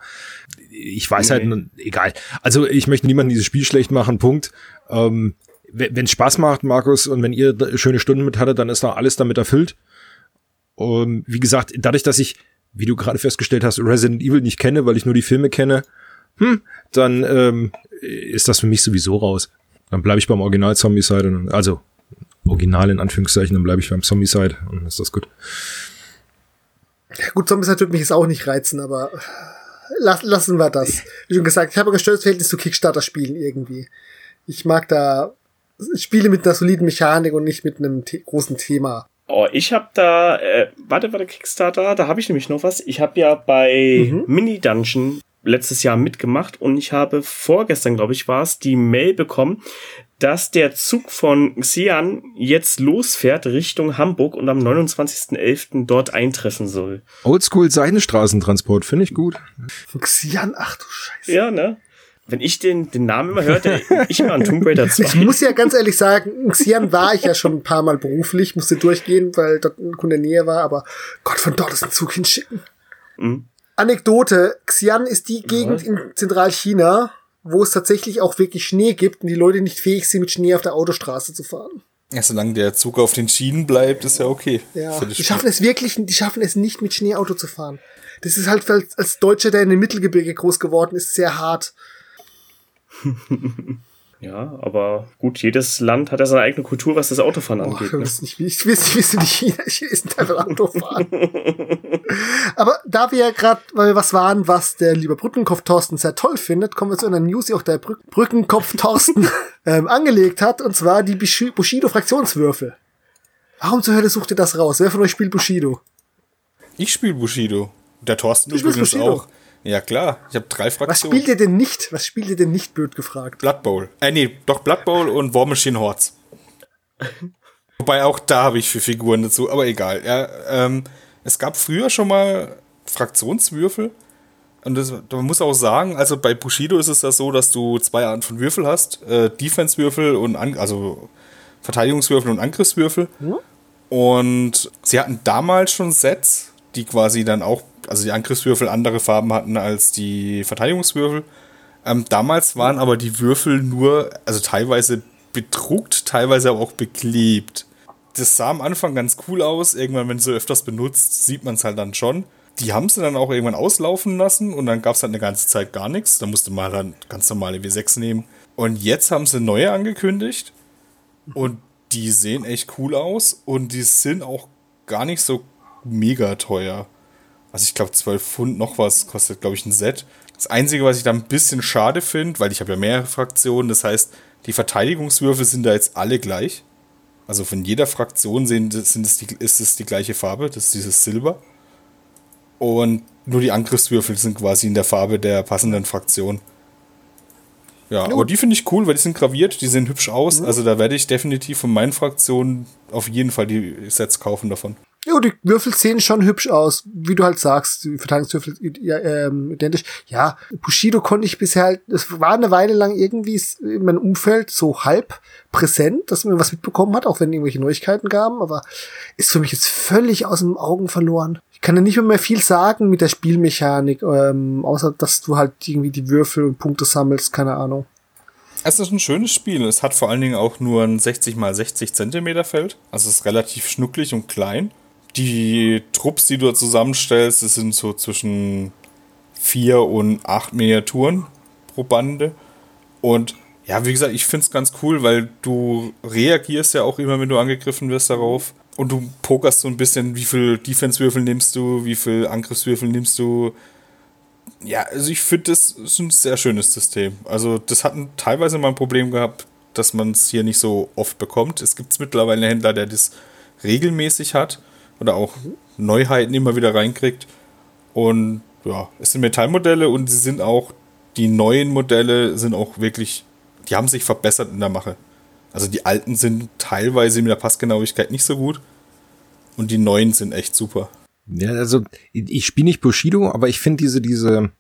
ich weiß halt nee. halt, egal. Also ich möchte niemanden dieses Spiel schlecht machen, Punkt. Ähm, wenn es Spaß macht, Markus, und wenn ihr schöne Stunden mit hattet, dann ist da alles damit erfüllt. Und wie gesagt, dadurch, dass ich, wie du gerade festgestellt hast, Resident Evil nicht kenne, weil ich nur die Filme kenne, hm, dann ähm, ist das für mich sowieso raus. Dann bleibe ich beim Original Zombicide, also Original in Anführungszeichen, dann bleibe ich beim Zombicide und ist das gut. Gut, Zombies wird mich jetzt auch nicht reizen, aber lass, lassen wir das. Wie schon gesagt, ich habe ein gestörtes Verhältnis zu Kickstarter-Spielen irgendwie. Ich mag da Spiele mit einer soliden Mechanik und nicht mit einem großen Thema. Oh, ich habe da, äh, warte, warte, Kickstarter, da habe ich nämlich noch was. Ich habe ja bei mhm. Mini Dungeon letztes Jahr mitgemacht und ich habe vorgestern, glaube ich, war es, die Mail bekommen, dass der Zug von Xi'an jetzt losfährt Richtung Hamburg und am 29.11. dort eintreffen soll. Oldschool Seidenstraßentransport, finde ich gut. Xi'an, ach du Scheiße. Ja, ne? Wenn ich den, den Namen immer hörte, ich immer an Tomb Raider 2. Ich muss ja ganz ehrlich sagen, Xi'an war ich ja schon ein paar Mal beruflich, musste durchgehen, weil dort ein Kunde näher war, aber Gott, von dort ist ein Zug hinschicken. Mhm. Anekdote, Xi'an ist die Gegend ja. in Zentralchina, wo es tatsächlich auch wirklich Schnee gibt und die Leute nicht fähig sind, mit Schnee auf der Autostraße zu fahren. Ja, solange der Zug auf den Schienen bleibt, ist ja okay. Ja, die schaffen es wirklich, die schaffen es nicht, mit Schneeauto zu fahren. Das ist halt als Deutscher, der in den Mittelgebirge groß geworden ist, sehr hart. Ja, aber gut, jedes Land hat ja seine eigene Kultur, was das Autofahren angeht. Ich ne? weiß nicht, ich will nicht wissen, wie China Chinesen einfach Autofahren. aber da wir ja gerade, weil wir was waren, was der liebe Brückenkopf Thorsten sehr toll findet, kommen wir zu einer News, die auch der Brück Brückenkopf Thorsten ähm, angelegt hat, und zwar die Bushido-Fraktionswürfel. Warum zur Hölle sucht ihr das raus? Wer von euch spielt Bushido? Ich spiele Bushido. Der Thorsten übrigens Bushido. auch. Ja, klar. Ich habe drei Fraktionen. Was spielt ihr denn nicht? Was spielt ihr denn nicht, blöd gefragt? Blood Bowl. Äh, nee, doch Blood Bowl und War Machine Hordes. Wobei auch da habe ich für Figuren dazu, aber egal. Ja, ähm, es gab früher schon mal Fraktionswürfel. Und das, man muss auch sagen, also bei Bushido ist es ja so, dass du zwei Arten von Würfel hast. Äh, Defense-Würfel und, An also Verteidigungswürfel und Angriffswürfel. Hm? Und sie hatten damals schon Sets, die quasi dann auch also die Angriffswürfel andere Farben hatten als die Verteidigungswürfel. Ähm, damals waren aber die Würfel nur, also teilweise bedruckt, teilweise aber auch beklebt. Das sah am Anfang ganz cool aus. Irgendwann, wenn du öfters benutzt, sieht man es halt dann schon. Die haben sie dann auch irgendwann auslaufen lassen und dann gab es halt eine ganze Zeit gar nichts. Da musste man dann ganz normale W6 nehmen. Und jetzt haben sie neue angekündigt und die sehen echt cool aus und die sind auch gar nicht so mega teuer. Also ich glaube 12 Pfund noch was kostet, glaube ich, ein Set. Das Einzige, was ich da ein bisschen schade finde, weil ich habe ja mehrere Fraktionen, das heißt, die Verteidigungswürfel sind da jetzt alle gleich. Also von jeder Fraktion sind, sind es die, ist es die gleiche Farbe, das ist dieses Silber. Und nur die Angriffswürfel sind quasi in der Farbe der passenden Fraktion. Ja, aber die finde ich cool, weil die sind graviert, die sehen hübsch aus. Mhm. Also da werde ich definitiv von meinen Fraktionen auf jeden Fall die Sets kaufen davon. Ja, die Würfel sehen schon hübsch aus, wie du halt sagst, die Verteidigungswürfel ja, ähm, identisch. Ja, Bushido konnte ich bisher halt, es war eine Weile lang irgendwie in meinem Umfeld so halb präsent, dass man was mitbekommen hat, auch wenn irgendwelche Neuigkeiten gaben, aber ist für mich jetzt völlig aus den Augen verloren. Ich kann ja nicht mehr viel sagen mit der Spielmechanik, ähm, außer dass du halt irgendwie die Würfel und Punkte sammelst, keine Ahnung. Es ist ein schönes Spiel. Es hat vor allen Dingen auch nur ein 60 x 60 Zentimeter Feld. Also es ist relativ schnucklig und klein die Trupps, die du zusammenstellst, das sind so zwischen vier und acht Miniaturen pro Bande. Und ja, wie gesagt, ich finde es ganz cool, weil du reagierst ja auch immer, wenn du angegriffen wirst darauf. Und du pokerst so ein bisschen, wie viel Defense-Würfel nimmst du, wie viel Angriffswürfel nimmst du. Ja, also ich finde, das ist ein sehr schönes System. Also, das hat teilweise mal ein Problem gehabt, dass man es hier nicht so oft bekommt. Es gibt mittlerweile einen Händler, der das regelmäßig hat oder auch Neuheiten immer wieder reinkriegt. Und ja, es sind Metallmodelle und sie sind auch, die neuen Modelle sind auch wirklich, die haben sich verbessert in der Mache. Also die alten sind teilweise mit der Passgenauigkeit nicht so gut und die neuen sind echt super. Ja, also ich spiele nicht Bushido, aber ich finde diese, diese,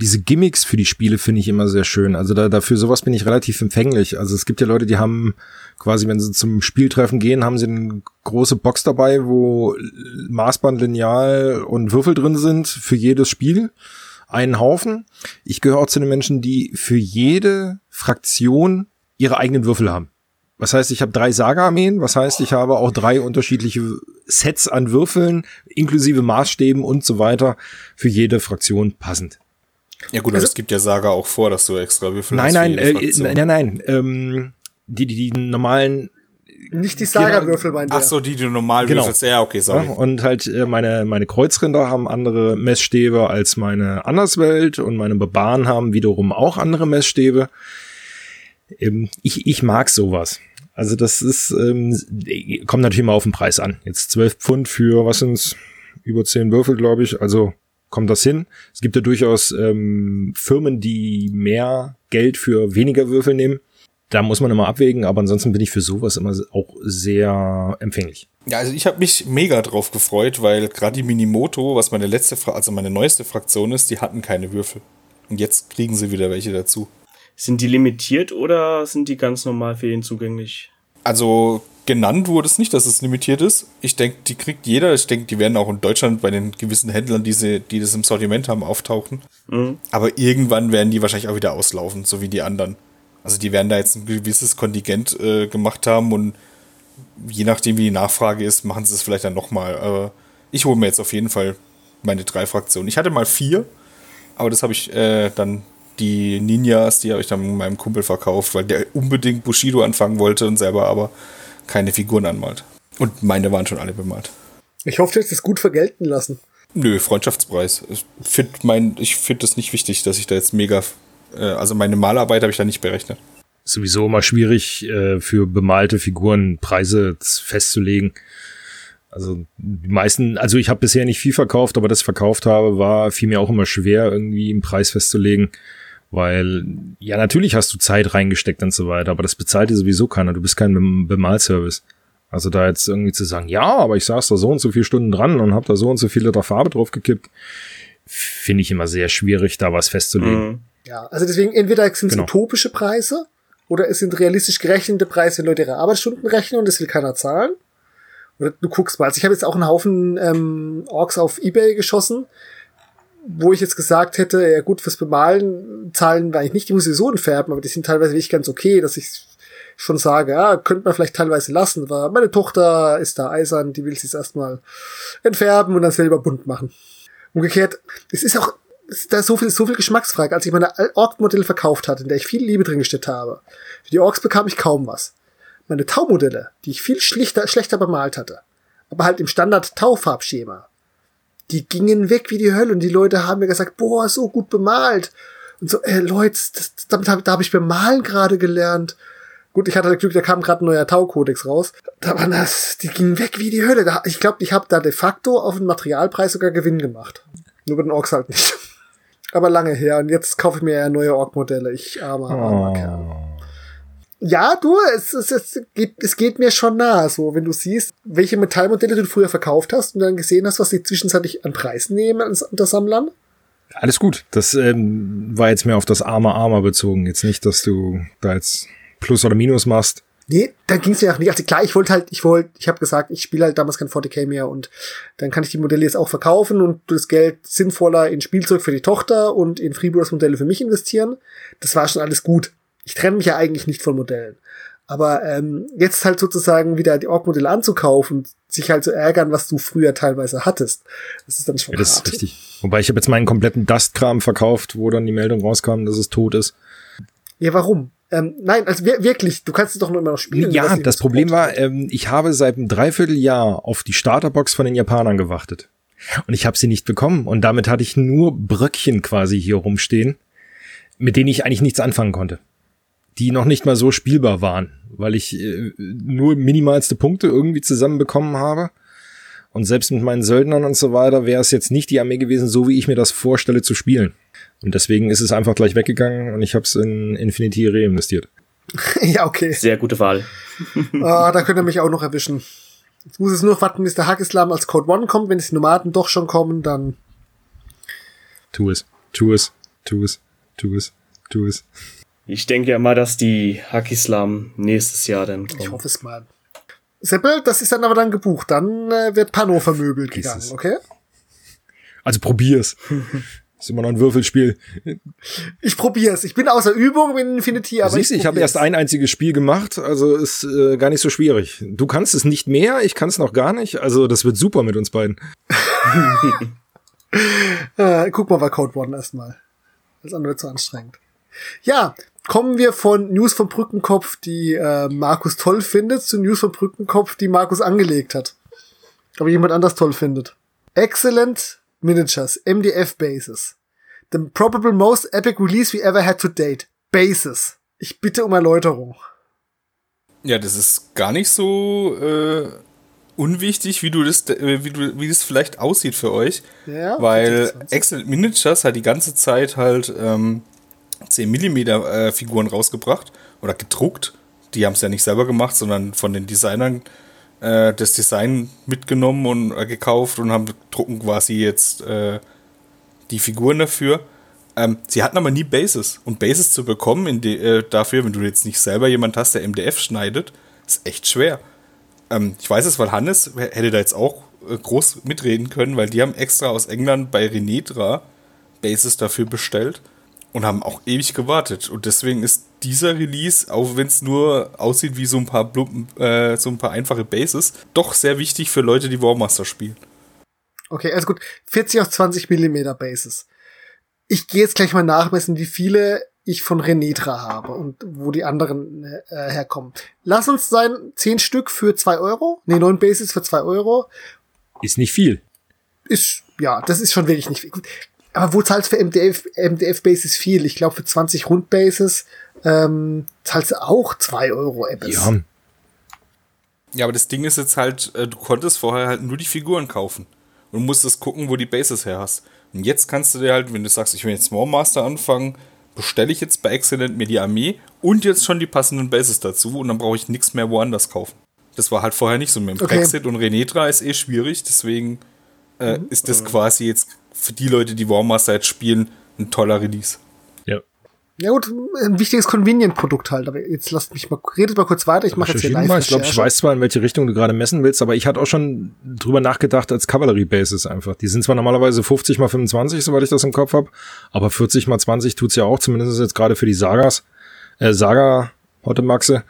diese Gimmicks für die Spiele finde ich immer sehr schön. Also da, dafür sowas bin ich relativ empfänglich. Also es gibt ja Leute, die haben quasi, wenn sie zum Spieltreffen gehen, haben sie eine große Box dabei, wo Maßband, Lineal und Würfel drin sind für jedes Spiel. Einen Haufen. Ich gehöre auch zu den Menschen, die für jede Fraktion ihre eigenen Würfel haben. Was heißt, ich habe drei Saga-Armeen, was heißt, ich habe auch drei unterschiedliche Sets an Würfeln, inklusive Maßstäben und so weiter, für jede Fraktion passend. Ja gut, also, es gibt ja Saga auch vor, dass du extra Würfel nein, hast. Nein, äh, nein, nein, ähm, die, die, die normalen nicht die Saga-Würfel, mein Ach so, die, die du normal genau. würfelst. Ja, okay, sorry. Ja, und halt äh, meine, meine Kreuzrinder haben andere Messstäbe als meine Anderswelt und meine Barbaren haben wiederum auch andere Messstäbe. Ähm, ich, ich mag sowas. Also das ist, ähm, kommt natürlich mal auf den Preis an. Jetzt 12 Pfund für, was sind's, über 10 Würfel, glaube ich. Also kommt das hin. Es gibt ja durchaus ähm, Firmen, die mehr Geld für weniger Würfel nehmen. Da muss man immer abwägen, aber ansonsten bin ich für sowas immer auch sehr empfänglich. Ja, also ich habe mich mega drauf gefreut, weil gerade die Minimoto, was meine letzte, Fra also meine neueste Fraktion ist, die hatten keine Würfel. Und jetzt kriegen sie wieder welche dazu. Sind die limitiert oder sind die ganz normal für ihn zugänglich? Also genannt wurde es nicht, dass es limitiert ist. Ich denke, die kriegt jeder. Ich denke, die werden auch in Deutschland bei den gewissen Händlern, die, sie, die das im Sortiment haben, auftauchen. Mhm. Aber irgendwann werden die wahrscheinlich auch wieder auslaufen, so wie die anderen. Also die werden da jetzt ein gewisses Kontingent äh, gemacht haben und je nachdem, wie die Nachfrage ist, machen sie es vielleicht dann nochmal. Aber ich hole mir jetzt auf jeden Fall meine drei Fraktionen. Ich hatte mal vier, aber das habe ich äh, dann die Ninjas, die habe ich dann meinem Kumpel verkauft, weil der unbedingt Bushido anfangen wollte und selber aber keine Figuren anmalt. Und meine waren schon alle bemalt. Ich hoffe, du hast es gut vergelten lassen. Nö, Freundschaftspreis. Ich finde find das nicht wichtig, dass ich da jetzt mega. Äh, also meine Malarbeit habe ich da nicht berechnet. Sowieso immer schwierig, äh, für bemalte Figuren Preise festzulegen. Also die meisten, also ich habe bisher nicht viel verkauft, aber das verkauft habe, war fiel mir auch immer schwer, irgendwie einen Preis festzulegen. Weil, ja, natürlich hast du Zeit reingesteckt und so weiter, aber das bezahlt dir sowieso keiner. Du bist kein Bemalservice. Also da jetzt irgendwie zu sagen, ja, aber ich saß da so und so viele Stunden dran und habe da so und so viele Liter Farbe drauf gekippt, finde ich immer sehr schwierig, da was festzulegen. Mhm. Ja, also deswegen entweder sind es genau. utopische Preise oder es sind realistisch gerechnete Preise, wenn Leute ihre Arbeitsstunden rechnen und das will keiner zahlen. Oder du guckst mal. Also ich habe jetzt auch einen Haufen ähm, Orks auf Ebay geschossen wo ich jetzt gesagt hätte, ja gut, fürs Bemalen zahlen wir eigentlich nicht, die muss ich so entfärben, aber die sind teilweise wirklich ganz okay, dass ich schon sage, ja, könnte man vielleicht teilweise lassen, weil meine Tochter ist da eisern, die will sich erstmal entfärben und dann selber bunt machen. Umgekehrt, es ist auch, es ist da so viel, so viel Geschmacksfrage. Als ich meine Ork-Modelle verkauft hatte, in der ich viel Liebe drin gesteckt habe, für die Orks bekam ich kaum was. Meine Tau-Modelle, die ich viel schlichter, schlechter bemalt hatte, aber halt im Standard Tau-Farbschema, die gingen weg wie die Hölle und die Leute haben mir gesagt, boah, so gut bemalt. Und so, äh, Leute, das, damit hab, da habe ich bemalen gerade gelernt. Gut, ich hatte das Glück, da kam gerade ein neuer Tau-Kodex raus. Da waren das, die gingen weg wie die Hölle. Da, ich glaube, ich habe da de facto auf den Materialpreis sogar Gewinn gemacht. Nur bei den Orks halt nicht. Aber lange her. Und jetzt kaufe ich mir ja neue Ork-Modelle. Ich armer, armer Oh. Kerl. Ja, du, es, es, es, geht, es geht mir schon nah, so, wenn du siehst, welche Metallmodelle du früher verkauft hast und dann gesehen hast, was die zwischenzeitlich an Preis nehmen an- unter Sammlern. Alles gut. Das ähm, war jetzt mehr auf das arme Armer bezogen. Jetzt nicht, dass du da jetzt Plus oder Minus machst. Nee, da ging es mir auch nicht. Also klar, ich wollte halt, ich wollte, ich habe gesagt, ich spiele halt damals kein 40k mehr und dann kann ich die Modelle jetzt auch verkaufen und das Geld sinnvoller in Spielzeug für die Tochter und in Freebooters Modelle für mich investieren. Das war schon alles gut. Ich trenne mich ja eigentlich nicht von Modellen. Aber ähm, jetzt halt sozusagen wieder die Org-Modelle anzukaufen sich halt zu ärgern, was du früher teilweise hattest, das ist dann schon Ja, das hart. ist richtig. Wobei ich habe jetzt meinen kompletten Dust-Kram verkauft, wo dann die Meldung rauskam, dass es tot ist. Ja, warum? Ähm, nein, also wir, wirklich, du kannst es doch nur immer noch spielen. Ja, das Problem war, ähm, ich habe seit einem Dreivierteljahr auf die Starterbox von den Japanern gewartet. Und ich habe sie nicht bekommen. Und damit hatte ich nur Bröckchen quasi hier rumstehen, mit denen ich eigentlich nichts anfangen konnte. Die noch nicht mal so spielbar waren, weil ich äh, nur minimalste Punkte irgendwie zusammenbekommen habe. Und selbst mit meinen Söldnern und so weiter wäre es jetzt nicht die Armee gewesen, so wie ich mir das vorstelle zu spielen. Und deswegen ist es einfach gleich weggegangen und ich habe es in Infinity reinvestiert. ja, okay. Sehr gute Wahl. Ah, da könnt ihr mich auch noch erwischen. Jetzt muss es nur warten, bis der Hackislam als Code One kommt. Wenn die Nomaden doch schon kommen, dann. Tu es, tu es, tu es, tu es, tu es. Ich denke ja mal, dass die Hakislam nächstes Jahr dann Ich kommen. hoffe es mal. Seppel, das ist dann aber dann gebucht. Dann äh, wird Pano vermöbelt gegangen, es. okay? Also probier's. ist immer noch ein Würfelspiel. Ich probier's. Ich bin außer Übung in Infinity, aber Siehst du, ich habe erst ein einziges Spiel gemacht, also ist äh, gar nicht so schwierig. Du kannst es nicht mehr, ich kann es noch gar nicht. Also das wird super mit uns beiden. Äh, guck mal bei Code One erstmal. Das andere wird zu anstrengend. Ja, kommen wir von News vom Brückenkopf, die äh, Markus toll findet, zu News vom Brückenkopf, die Markus angelegt hat. Aber jemand anders toll findet. Excellent Miniatures, MDF Bases. The probable most epic release we ever had to date. Bases. Ich bitte um Erläuterung. Ja, das ist gar nicht so äh, unwichtig, wie du das, äh, wie du, wie das vielleicht aussieht für euch. Ja, weil 20. Excellent Miniatures hat die ganze Zeit halt ähm, 10 mm äh, Figuren rausgebracht oder gedruckt. Die haben es ja nicht selber gemacht, sondern von den Designern äh, das Design mitgenommen und äh, gekauft und haben drucken quasi jetzt äh, die Figuren dafür. Ähm, sie hatten aber nie Bases. Und Bases zu bekommen die, äh, dafür, wenn du jetzt nicht selber jemand hast, der MDF schneidet, ist echt schwer. Ähm, ich weiß es, weil Hannes hätte da jetzt auch äh, groß mitreden können, weil die haben extra aus England bei Renetra Bases dafür bestellt und haben auch ewig gewartet. Und deswegen ist dieser Release, auch wenn es nur aussieht wie so ein paar Blumpen, äh, so ein paar einfache Bases, doch sehr wichtig für Leute, die Warmaster spielen. Okay, also gut. 40 auf 20 Millimeter Bases. Ich gehe jetzt gleich mal nachmessen, wie viele ich von Renetra habe und wo die anderen äh, herkommen. Lass uns sein, 10 Stück für 2 Euro. Nee, 9 Bases für 2 Euro. Ist nicht viel. Ist, ja, das ist schon wirklich nicht viel. Gut. Aber wo zahlst du für MDF, MDF Bases viel? Ich glaube, für 20 Rundbases ähm, zahlst du auch 2 Euro Apples. Ja, Ja, aber das Ding ist jetzt halt, äh, du konntest vorher halt nur die Figuren kaufen. Und musstest gucken, wo die Bases her hast. Und jetzt kannst du dir halt, wenn du sagst, ich will jetzt Small Master anfangen, bestelle ich jetzt bei Excellent mir die Armee und jetzt schon die passenden Bases dazu und dann brauche ich nichts mehr woanders kaufen. Das war halt vorher nicht so. Mit dem Okay. Brexit und Renetra ist eh schwierig, deswegen äh, ist das quasi jetzt für die Leute, die Warmaster jetzt spielen, ein toller Release. ja. Ja gut, ein wichtiges Convenient-Produkt halt. Aber jetzt lasst mich mal, redet mal kurz weiter. Ich mache jetzt hier live mal. Ich glaube, ich weiß zwar, in welche Richtung du gerade messen willst, aber ich hatte auch schon drüber nachgedacht als Cavalry Bases einfach. Die sind zwar normalerweise 50 mal 25, soweit ich das im Kopf habe, aber 40 mal 20 tut's ja auch, zumindest jetzt gerade für die Sagas, äh, Saga Hottemaxe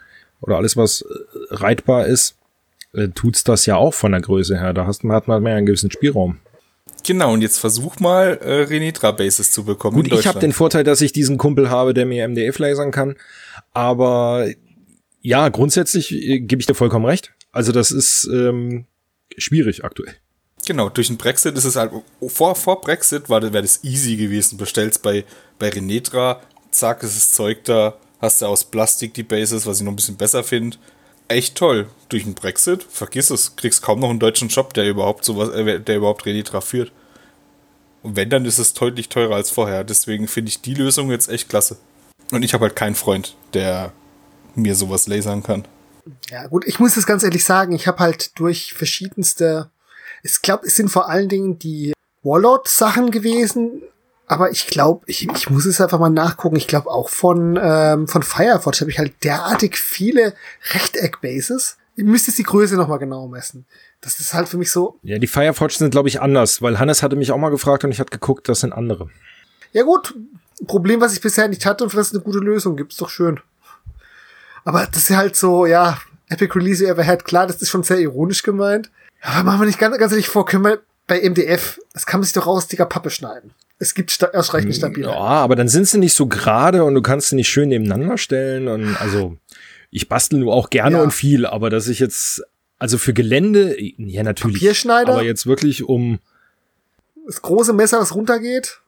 oder alles, was äh, reitbar ist, äh, tut's das ja auch von der Größe her. Da hast, hat man mehr einen gewissen Spielraum. Genau, und jetzt versuch mal äh, Renetra Bases zu bekommen. Gut, ich habe den Vorteil, dass ich diesen Kumpel habe, der mir MDF lasern kann. Aber ja, grundsätzlich äh, gebe ich dir vollkommen recht. Also das ist ähm, schwierig aktuell. Genau, durch den Brexit ist es halt, vor, vor Brexit war, wäre das easy gewesen. Bestellst bei, bei Renetra, zack, ist das Zeug da, hast du aus Plastik die Bases, was ich noch ein bisschen besser finde. Echt toll. Durch den Brexit, vergiss es, kriegst kaum noch einen deutschen Shop, der überhaupt sowas, äh, der überhaupt Renetra führt. Und wenn, dann ist es deutlich teurer als vorher. Deswegen finde ich die Lösung jetzt echt klasse. Und ich habe halt keinen Freund, der mir sowas lasern kann. Ja, gut, ich muss es ganz ehrlich sagen, ich habe halt durch verschiedenste, ich glaube, es sind vor allen Dingen die Warlord-Sachen gewesen, aber ich glaube, ich, ich muss es einfach mal nachgucken. Ich glaube auch von, ähm, von Firefox habe ich halt derartig viele Rechteck-Bases. Ich müsste die Größe noch mal genau messen. Das ist halt für mich so. Ja, die Firefox sind, glaube ich, anders, weil Hannes hatte mich auch mal gefragt und ich hatte geguckt, das sind andere. Ja gut, Problem, was ich bisher nicht hatte und vielleicht eine gute Lösung gibt, ist doch schön. Aber das ist halt so, ja, Epic Release Ever Had, klar, das ist schon sehr ironisch gemeint. Aber machen wir nicht ganz, ganz ehrlich vor, können wir bei MDF, das kann man sich doch aus dicker Pappe schneiden. Es gibt ausreichend stabil. Ja, aber dann sind sie nicht so gerade und du kannst sie nicht schön nebeneinander stellen und also ich bastel nur auch gerne ja. und viel, aber dass ich jetzt also für Gelände ja natürlich, Papierschneider, aber jetzt wirklich um das große Messer, was runtergeht.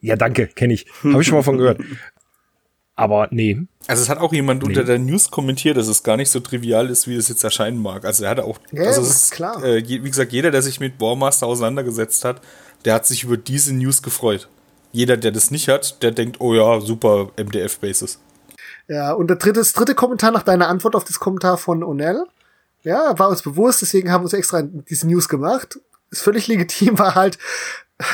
Ja, danke, kenne ich. Habe ich schon mal von gehört. Aber nee. Also es hat auch jemand nee. unter der News kommentiert, dass es gar nicht so trivial ist, wie es jetzt erscheinen mag. Also er hatte auch, ja, also ist klar. Äh, wie gesagt, jeder, der sich mit Warmaster auseinandergesetzt hat, der hat sich über diese News gefreut. Jeder, der das nicht hat, der denkt, oh ja, super MDF-Basis. Ja, und der dritte, das dritte Kommentar nach deiner Antwort auf das Kommentar von Onel. Ja, war uns bewusst, deswegen haben wir uns extra diese News gemacht. Ist völlig legitim, war halt,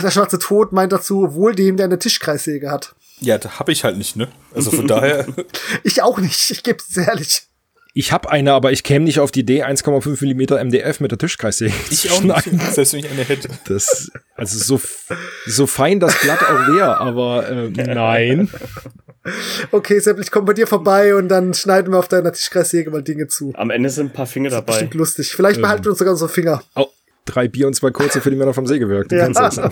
der schwarze Tod meint dazu, wohl dem, der eine Tischkreissäge hat. Ja, da habe ich halt nicht, ne? Also von daher. ich auch nicht, ich gebe es ehrlich. Ich habe eine, aber ich käme nicht auf die Idee, 1,5 mm MDF mit der Tischkreissäge Ich auch nicht, selbst wenn ich eine hätte. Das, also so, so fein das Blatt auch wäre, aber äh, nein. Okay, Sepp, ich komme bei dir vorbei und dann schneiden wir auf deiner Tischkreissäge mal Dinge zu. Am Ende sind ein paar Finger dabei. Bestimmt lustig. Vielleicht behalten wir uns sogar unsere Finger. Oh, drei Bier und zwei kurze für die Männer vom Sägewerk. Du ja.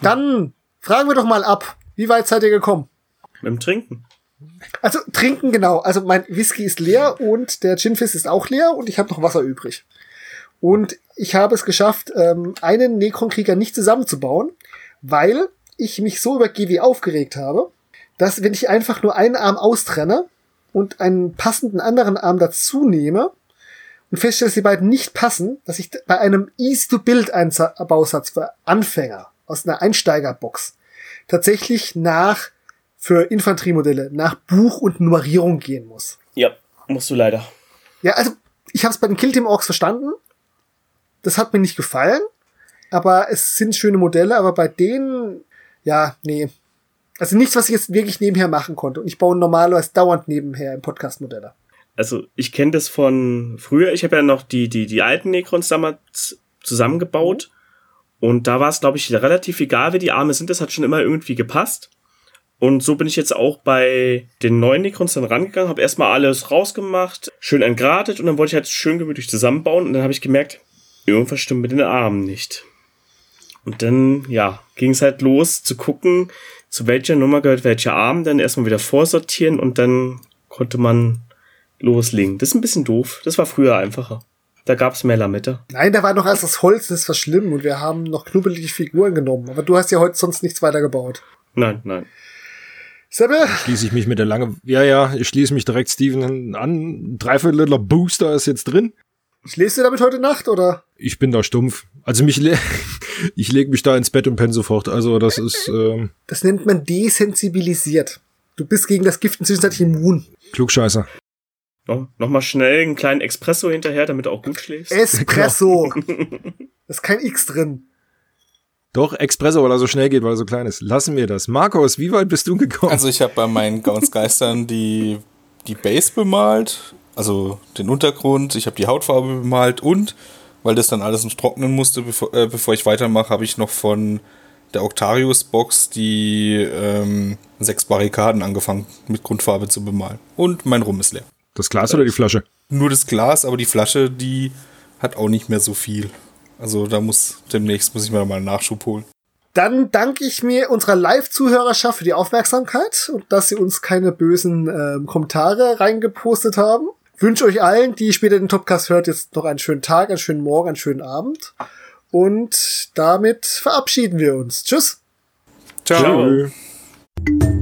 Dann Fragen wir doch mal ab. Wie weit seid ihr gekommen? Mit dem Trinken. Also trinken genau. Also mein Whisky ist leer und der Ginfizz ist auch leer und ich habe noch Wasser übrig. Und ich habe es geschafft, ähm, einen Necron-Krieger nicht zusammenzubauen, weil ich mich so über GW aufgeregt habe, dass wenn ich einfach nur einen Arm austrenne und einen passenden anderen Arm dazu nehme und feststelle, dass die beiden nicht passen, dass ich bei einem Easy-to-Build-Bausatz für Anfänger aus einer Einsteigerbox tatsächlich nach für Infanteriemodelle nach Buch und Nummerierung gehen muss. Ja, musst du leider. Ja, also ich habe es bei den Kill Team Orks verstanden. Das hat mir nicht gefallen, aber es sind schöne Modelle, aber bei denen ja, nee. Also nichts, was ich jetzt wirklich nebenher machen konnte. Und ich baue normalerweise dauernd nebenher im Podcast Modelle. Also ich kenne das von früher. Ich habe ja noch die die die alten Necrons damals zusammengebaut. Mhm. Und da war es, glaube ich, relativ egal, wie die Arme sind. Das hat schon immer irgendwie gepasst. Und so bin ich jetzt auch bei den neuen Necrons dann rangegangen, habe erstmal alles rausgemacht, schön entgratet und dann wollte ich halt schön gemütlich zusammenbauen und dann habe ich gemerkt, irgendwas stimmt mit den Armen nicht. Und dann, ja, ging es halt los zu gucken, zu welcher Nummer gehört welcher Arm, dann erstmal wieder vorsortieren und dann konnte man loslegen. Das ist ein bisschen doof. Das war früher einfacher. Da gab's mehr Lamette. Nein, da war noch erst das Holz, das war schlimm und wir haben noch knubbelige Figuren genommen. Aber du hast ja heute sonst nichts weiter gebaut. Nein, nein. Sebbe? Schließe ich mich mit der lange, ja, ja, ich schließe mich direkt Steven an. Dreiviertel Booster ist jetzt drin. Schläfst du damit heute Nacht, oder? Ich bin da stumpf. Also mich, le ich lege mich da ins Bett und penne sofort. Also das ist, ähm Das nennt man desensibilisiert. Du bist gegen das Gift zwischenzeitlich immun. Klugscheißer. No, Nochmal schnell einen kleinen Espresso hinterher, damit du auch gut schläfst. Espresso. da ist kein X drin. Doch, Espresso, weil er so schnell geht, weil er so klein ist. Lassen wir das. Markus, wie weit bist du gekommen? Also ich habe bei meinen Gaunsgeistern die, die Base bemalt, also den Untergrund, ich habe die Hautfarbe bemalt und, weil das dann alles noch trocknen musste, bevor, äh, bevor ich weitermache, habe ich noch von der Octarius-Box die ähm, sechs Barrikaden angefangen mit Grundfarbe zu bemalen. Und mein Rum ist leer. Das Glas oder die Flasche? Nur das Glas, aber die Flasche, die hat auch nicht mehr so viel. Also da muss demnächst muss ich mir mal einen Nachschub holen. Dann danke ich mir unserer Live-Zuhörerschaft für die Aufmerksamkeit und dass sie uns keine bösen äh, Kommentare reingepostet haben. wünsche euch allen, die später den Topcast hört, jetzt noch einen schönen Tag, einen schönen Morgen, einen schönen Abend. Und damit verabschieden wir uns. Tschüss. Ciao. Ciao.